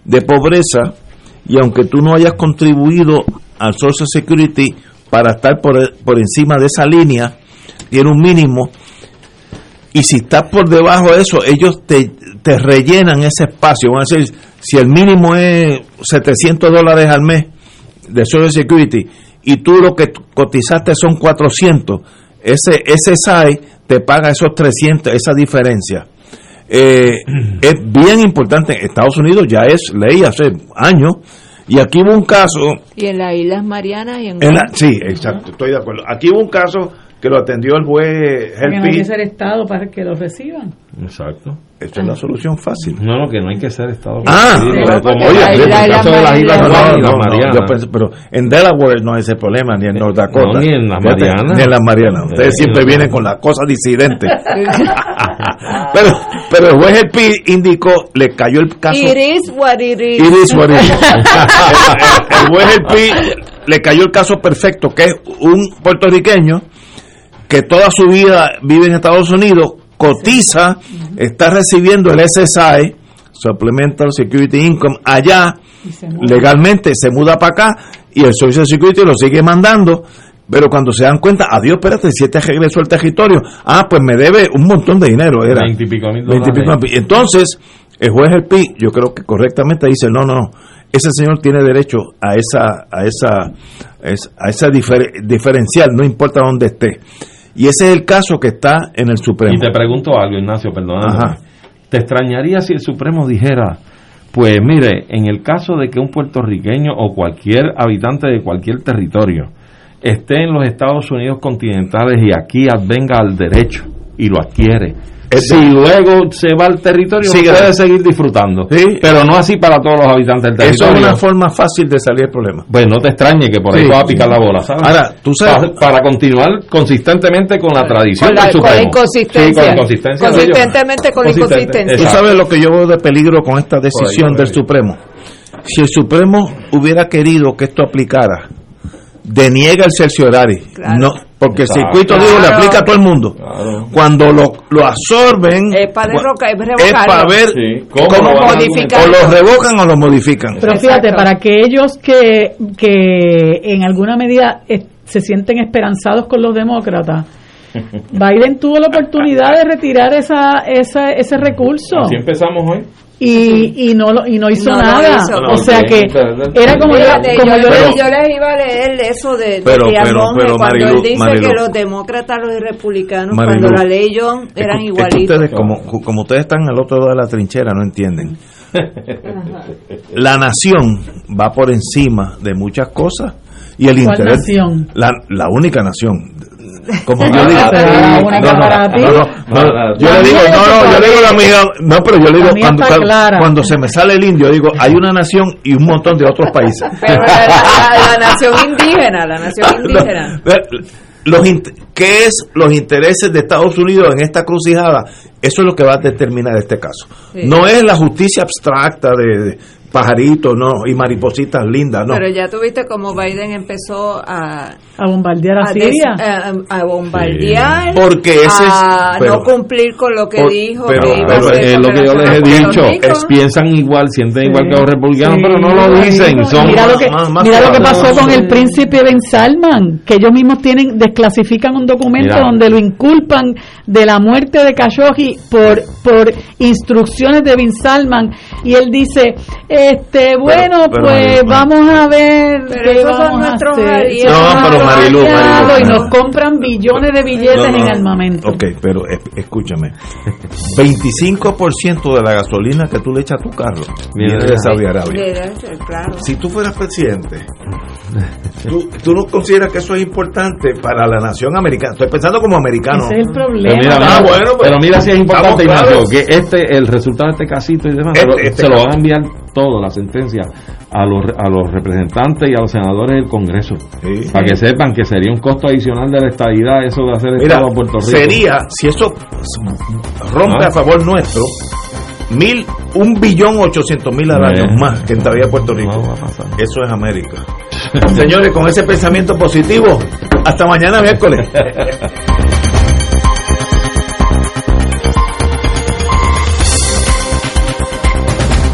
de pobreza y aunque tú no hayas contribuido al Social Security para estar por, por encima de esa línea, tiene un mínimo. Y si estás por debajo de eso, ellos te, te rellenan ese espacio. Van a decir, si el mínimo es 700 dólares al mes de Social Security y tú lo que cotizaste son 400, ese, ese SAI te paga esos 300, esa diferencia. Eh, (clears throat) es bien importante. En Estados Unidos ya es ley hace años. Y aquí hubo un caso Y en las Islas Marianas y en... en la- sí, exacto, estoy de acuerdo. Aquí hubo un caso que lo atendió el juez Que no hay que ser Estado para que lo reciban. Exacto. Esa es la solución fácil. No, no, que no hay que ser Estado Ah, pero en el Delaware no hay ese problema, ni en North Dakota. No, ni en las Marianas. Ni en las Marianas. Ustedes Sí, siempre vienen con las cosas disidentes. (laughs) (laughs) pero, pero el juez Helpi indicó, le cayó el caso. It is what it is. It is what it is. (laughs) el, el juez El Pi le cayó el caso perfecto, que es un puertorriqueño que toda su vida vive en Estados Unidos, cotiza, está recibiendo el SSI, Supplemental Security Income, allá, legalmente se muda para acá y el Social Security lo sigue mandando. Pero cuando se dan cuenta, adiós, espérate, si este regresó al territorio, ah, pues me debe un montón de dinero. Era Veintipico mil dólares. mil. Entonces, el juez El Pi, yo creo que correctamente dice, no, no, no, ese señor tiene derecho a esa, a esa, es- a esa difer- diferencial, no importa dónde esté. Y ese es el caso que está en el Supremo. Y te pregunto algo, Ignacio, perdóname. ¿Te extrañaría si el Supremo dijera, pues mire, en el caso de que un puertorriqueño o cualquier habitante de cualquier territorio esté en los Estados Unidos continentales y aquí advenga al derecho y lo adquiere, si luego se va al territorio Sigue. puede seguir disfrutando, pero no así para todos los habitantes del Eso es territorio. una forma fácil de salir del problema. Pues no te extrañe que por ahí Sí. va a picar la bola, ¿sabes? Ahora, tú sabes- Para, para continuar consistentemente con la tradición Con la, del con la Supremo. inconsistencia. Sí, con la inconsistencia. Consistentemente con la inconsistencia. Tú sabes lo que yo veo de peligro con esta decisión del. Supremo. Si el Supremo hubiera querido que esto aplicara, deniega el cerciorari. No, porque el circuito digo le Claro. aplica a todo el mundo. Cuando lo, lo absorben, Es para derroca- es es para ver Sí, cómo, cómo lo modificar. o lo revocan o lo modifican. Pero fíjate, para aquellos que, que en alguna medida eh, se sienten esperanzados con los demócratas, (laughs) Biden tuvo la oportunidad de retirar esa, esa, ese recurso Así empezamos hoy. Y, y no lo, y no hizo No nada. hizo. o sea que era como yo, Fíjate, como yo, yo les, le- yo les iba a leer eso de, de Pero, pero, cuando Marilu- él dice Marilu. que los demócratas los republicanos Marilu. cuando la ley John eran Es que igualitos ustedes, como, como ustedes están al otro lado de la trinchera, no entienden. (laughs) La nación va por encima de muchas cosas y el ¿Cuál interés. nación? La, la única nación. Como (laughs) yo digo. yo le digo, no, no, yo le digo la amiga, no, pero yo le digo cuando, cuando, cuando se me sale el indio, digo, hay una nación y un montón de otros países. (laughs) pero la, la- la nación indígena la nación (laughs) indígena Los ¿Qué es los intereses de Estados Unidos en esta crucijada? Eso es lo que va a determinar este caso. Sí. No es la justicia abstracta de, de- pajaritos, no, y maripositas lindas, no. Pero ya tuviste como Biden empezó a, a bombardear a, a Siria. des- a, a bombardear, Sí. Porque ese es- a pero- no cumplir con lo que Por- dijo pero, que iba a pero hacer es lo que yo les he dicho, es- piensan igual, sienten igual que los republicanos, Sí, pero no lo dicen. mira, Son mira lo que, más- más mira lo que pasó con el príncipe Ben Salman, que ellos mismos tienen desclasifican un documento Mira. donde lo inculpan de la muerte de Khashoggi por por instrucciones de Ben Salman y él dice, este, bueno, pero, pues Marilu, vamos a ver Pero qué esos son vamos a nuestros hacer. aliados. No, pero Marilu, y no. nos compran billones de billetes No, no, en armamento. Ok, pero es- escúchame. 25% de la gasolina que tú le echas a tu carro viene de Saudi Arabia. Debe ser, claro. Si tú fueras presidente, ¿tú, tú no consideras que eso es importante para la nación americana? Estoy pensando como americano. Ese es el Pero problema. mira, Ah, bueno, pues, pero mira si es importante, Ignacio, que este, el resultado de este casito y demás, se lo- Este- este se lo van a enviar todo, la sentencia, a los, a los representantes y a los senadores del Congreso, para que sepan que sería un costo adicional de la estadidad eso de hacer Estado a Puerto Rico. sería, si eso rompe Ah. a favor nuestro, mil, un billón ochocientos mil al año más que entraría a Puerto Rico. No va a pasar. Eso es América. (laughs) Señores, con ese pensamiento positivo, hasta mañana miércoles. (laughs)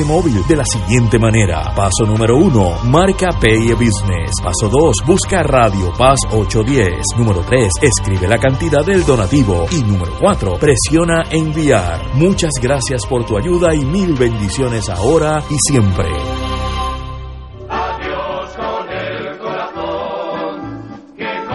Móvil de la siguiente manera. Paso número uno, marca Pay Business. Paso 2, busca Radio Paz 810. Número 3, escribe la cantidad del donativo. Y número 4, presiona enviar. Muchas gracias por tu ayuda y mil bendiciones ahora y siempre.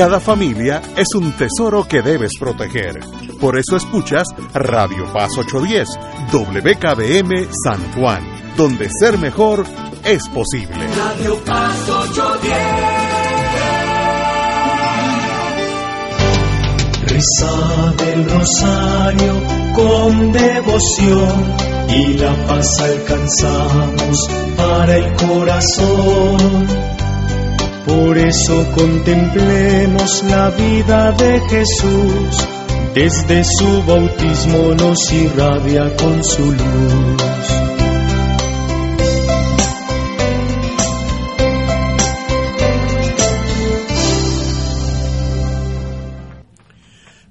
Cada familia es un tesoro que debes proteger. Por eso escuchas Radio Paz 810, WKBM San Juan, donde ser mejor es posible. Radio Paz 810. Reza del rosario con devoción y la paz alcanzamos para el corazón. Por eso contemplemos la vida de Jesús, desde su bautismo nos irradia con su luz.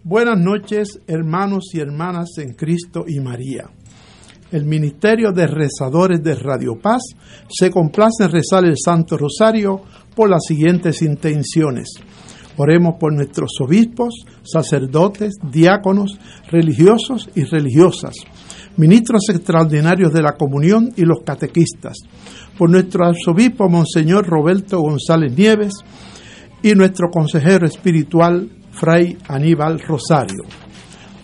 Buenas noches, hermanos y hermanas en Cristo y María. El Ministerio de Rezadores de Radio Paz se complace en rezar el Santo Rosario por las siguientes intenciones. Oremos por nuestros obispos, sacerdotes, diáconos, religiosos y religiosas, ministros extraordinarios de la comunión y los catequistas, por nuestro arzobispo Monseñor Roberto González Nieves y nuestro consejero espiritual Fray Aníbal Rosario.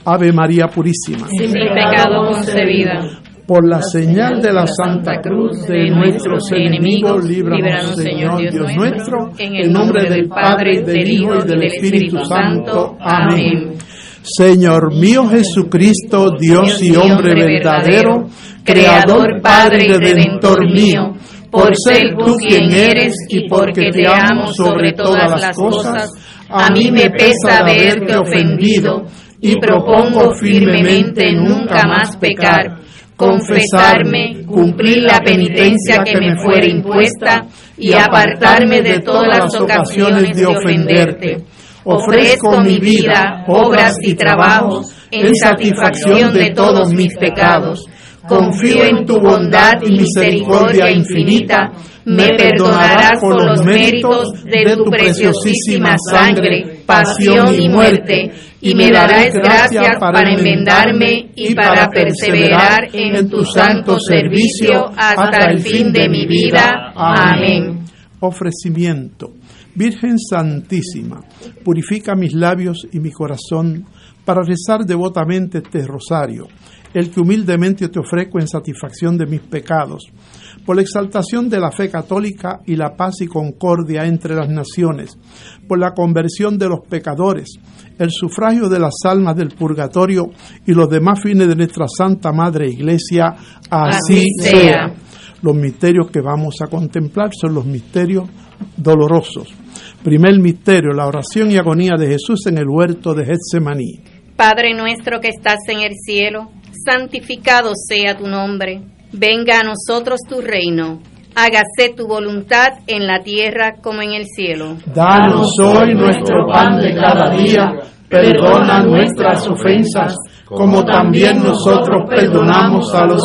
Ave María Purísima. Sin pecado concebida. Por la señal de la Santa Cruz de nuestros enemigos, líbranos, Señor Dios nuestro, en el nombre del Padre, del Hijo y del Espíritu Santo. Amén. Señor mío Jesucristo, Dios y hombre verdadero, Creador, Padre y Redentor mío, por ser tú quien eres y porque te amo sobre todas las cosas, a mí me pesa haberte ofendido y propongo firmemente nunca más pecar, confesarme, cumplir la penitencia que me fuera impuesta y apartarme de todas las ocasiones de ofenderte. Ofrezco mi vida, obras y trabajos en satisfacción de todos mis pecados. Confío en tu bondad y misericordia infinita. Me perdonarás por los méritos de tu preciosísima sangre, pasión y muerte, y me darás gracias para enmendarme y para perseverar en tu santo servicio hasta el fin de mi vida. Amén. Ofrecimiento. Virgen Santísima, purifica mis labios y mi corazón para rezar devotamente este rosario, el que humildemente te ofrezco en satisfacción de mis pecados, por la exaltación de la fe católica y la paz y concordia entre las naciones, por la conversión de los pecadores, el sufragio de las almas del purgatorio y los demás fines de nuestra Santa Madre Iglesia, así, Así sea. sea. Los misterios que vamos a contemplar son los misterios dolorosos. Primer misterio, la oración y agonía de Jesús en el huerto de Getsemaní. Padre nuestro que estás en el cielo, santificado sea tu nombre. Venga a nosotros tu reino. Hágase tu voluntad en la tierra como en el cielo. Danos hoy nuestro pan de cada día, perdona nuestras ofensas, como también nosotros perdonamos a los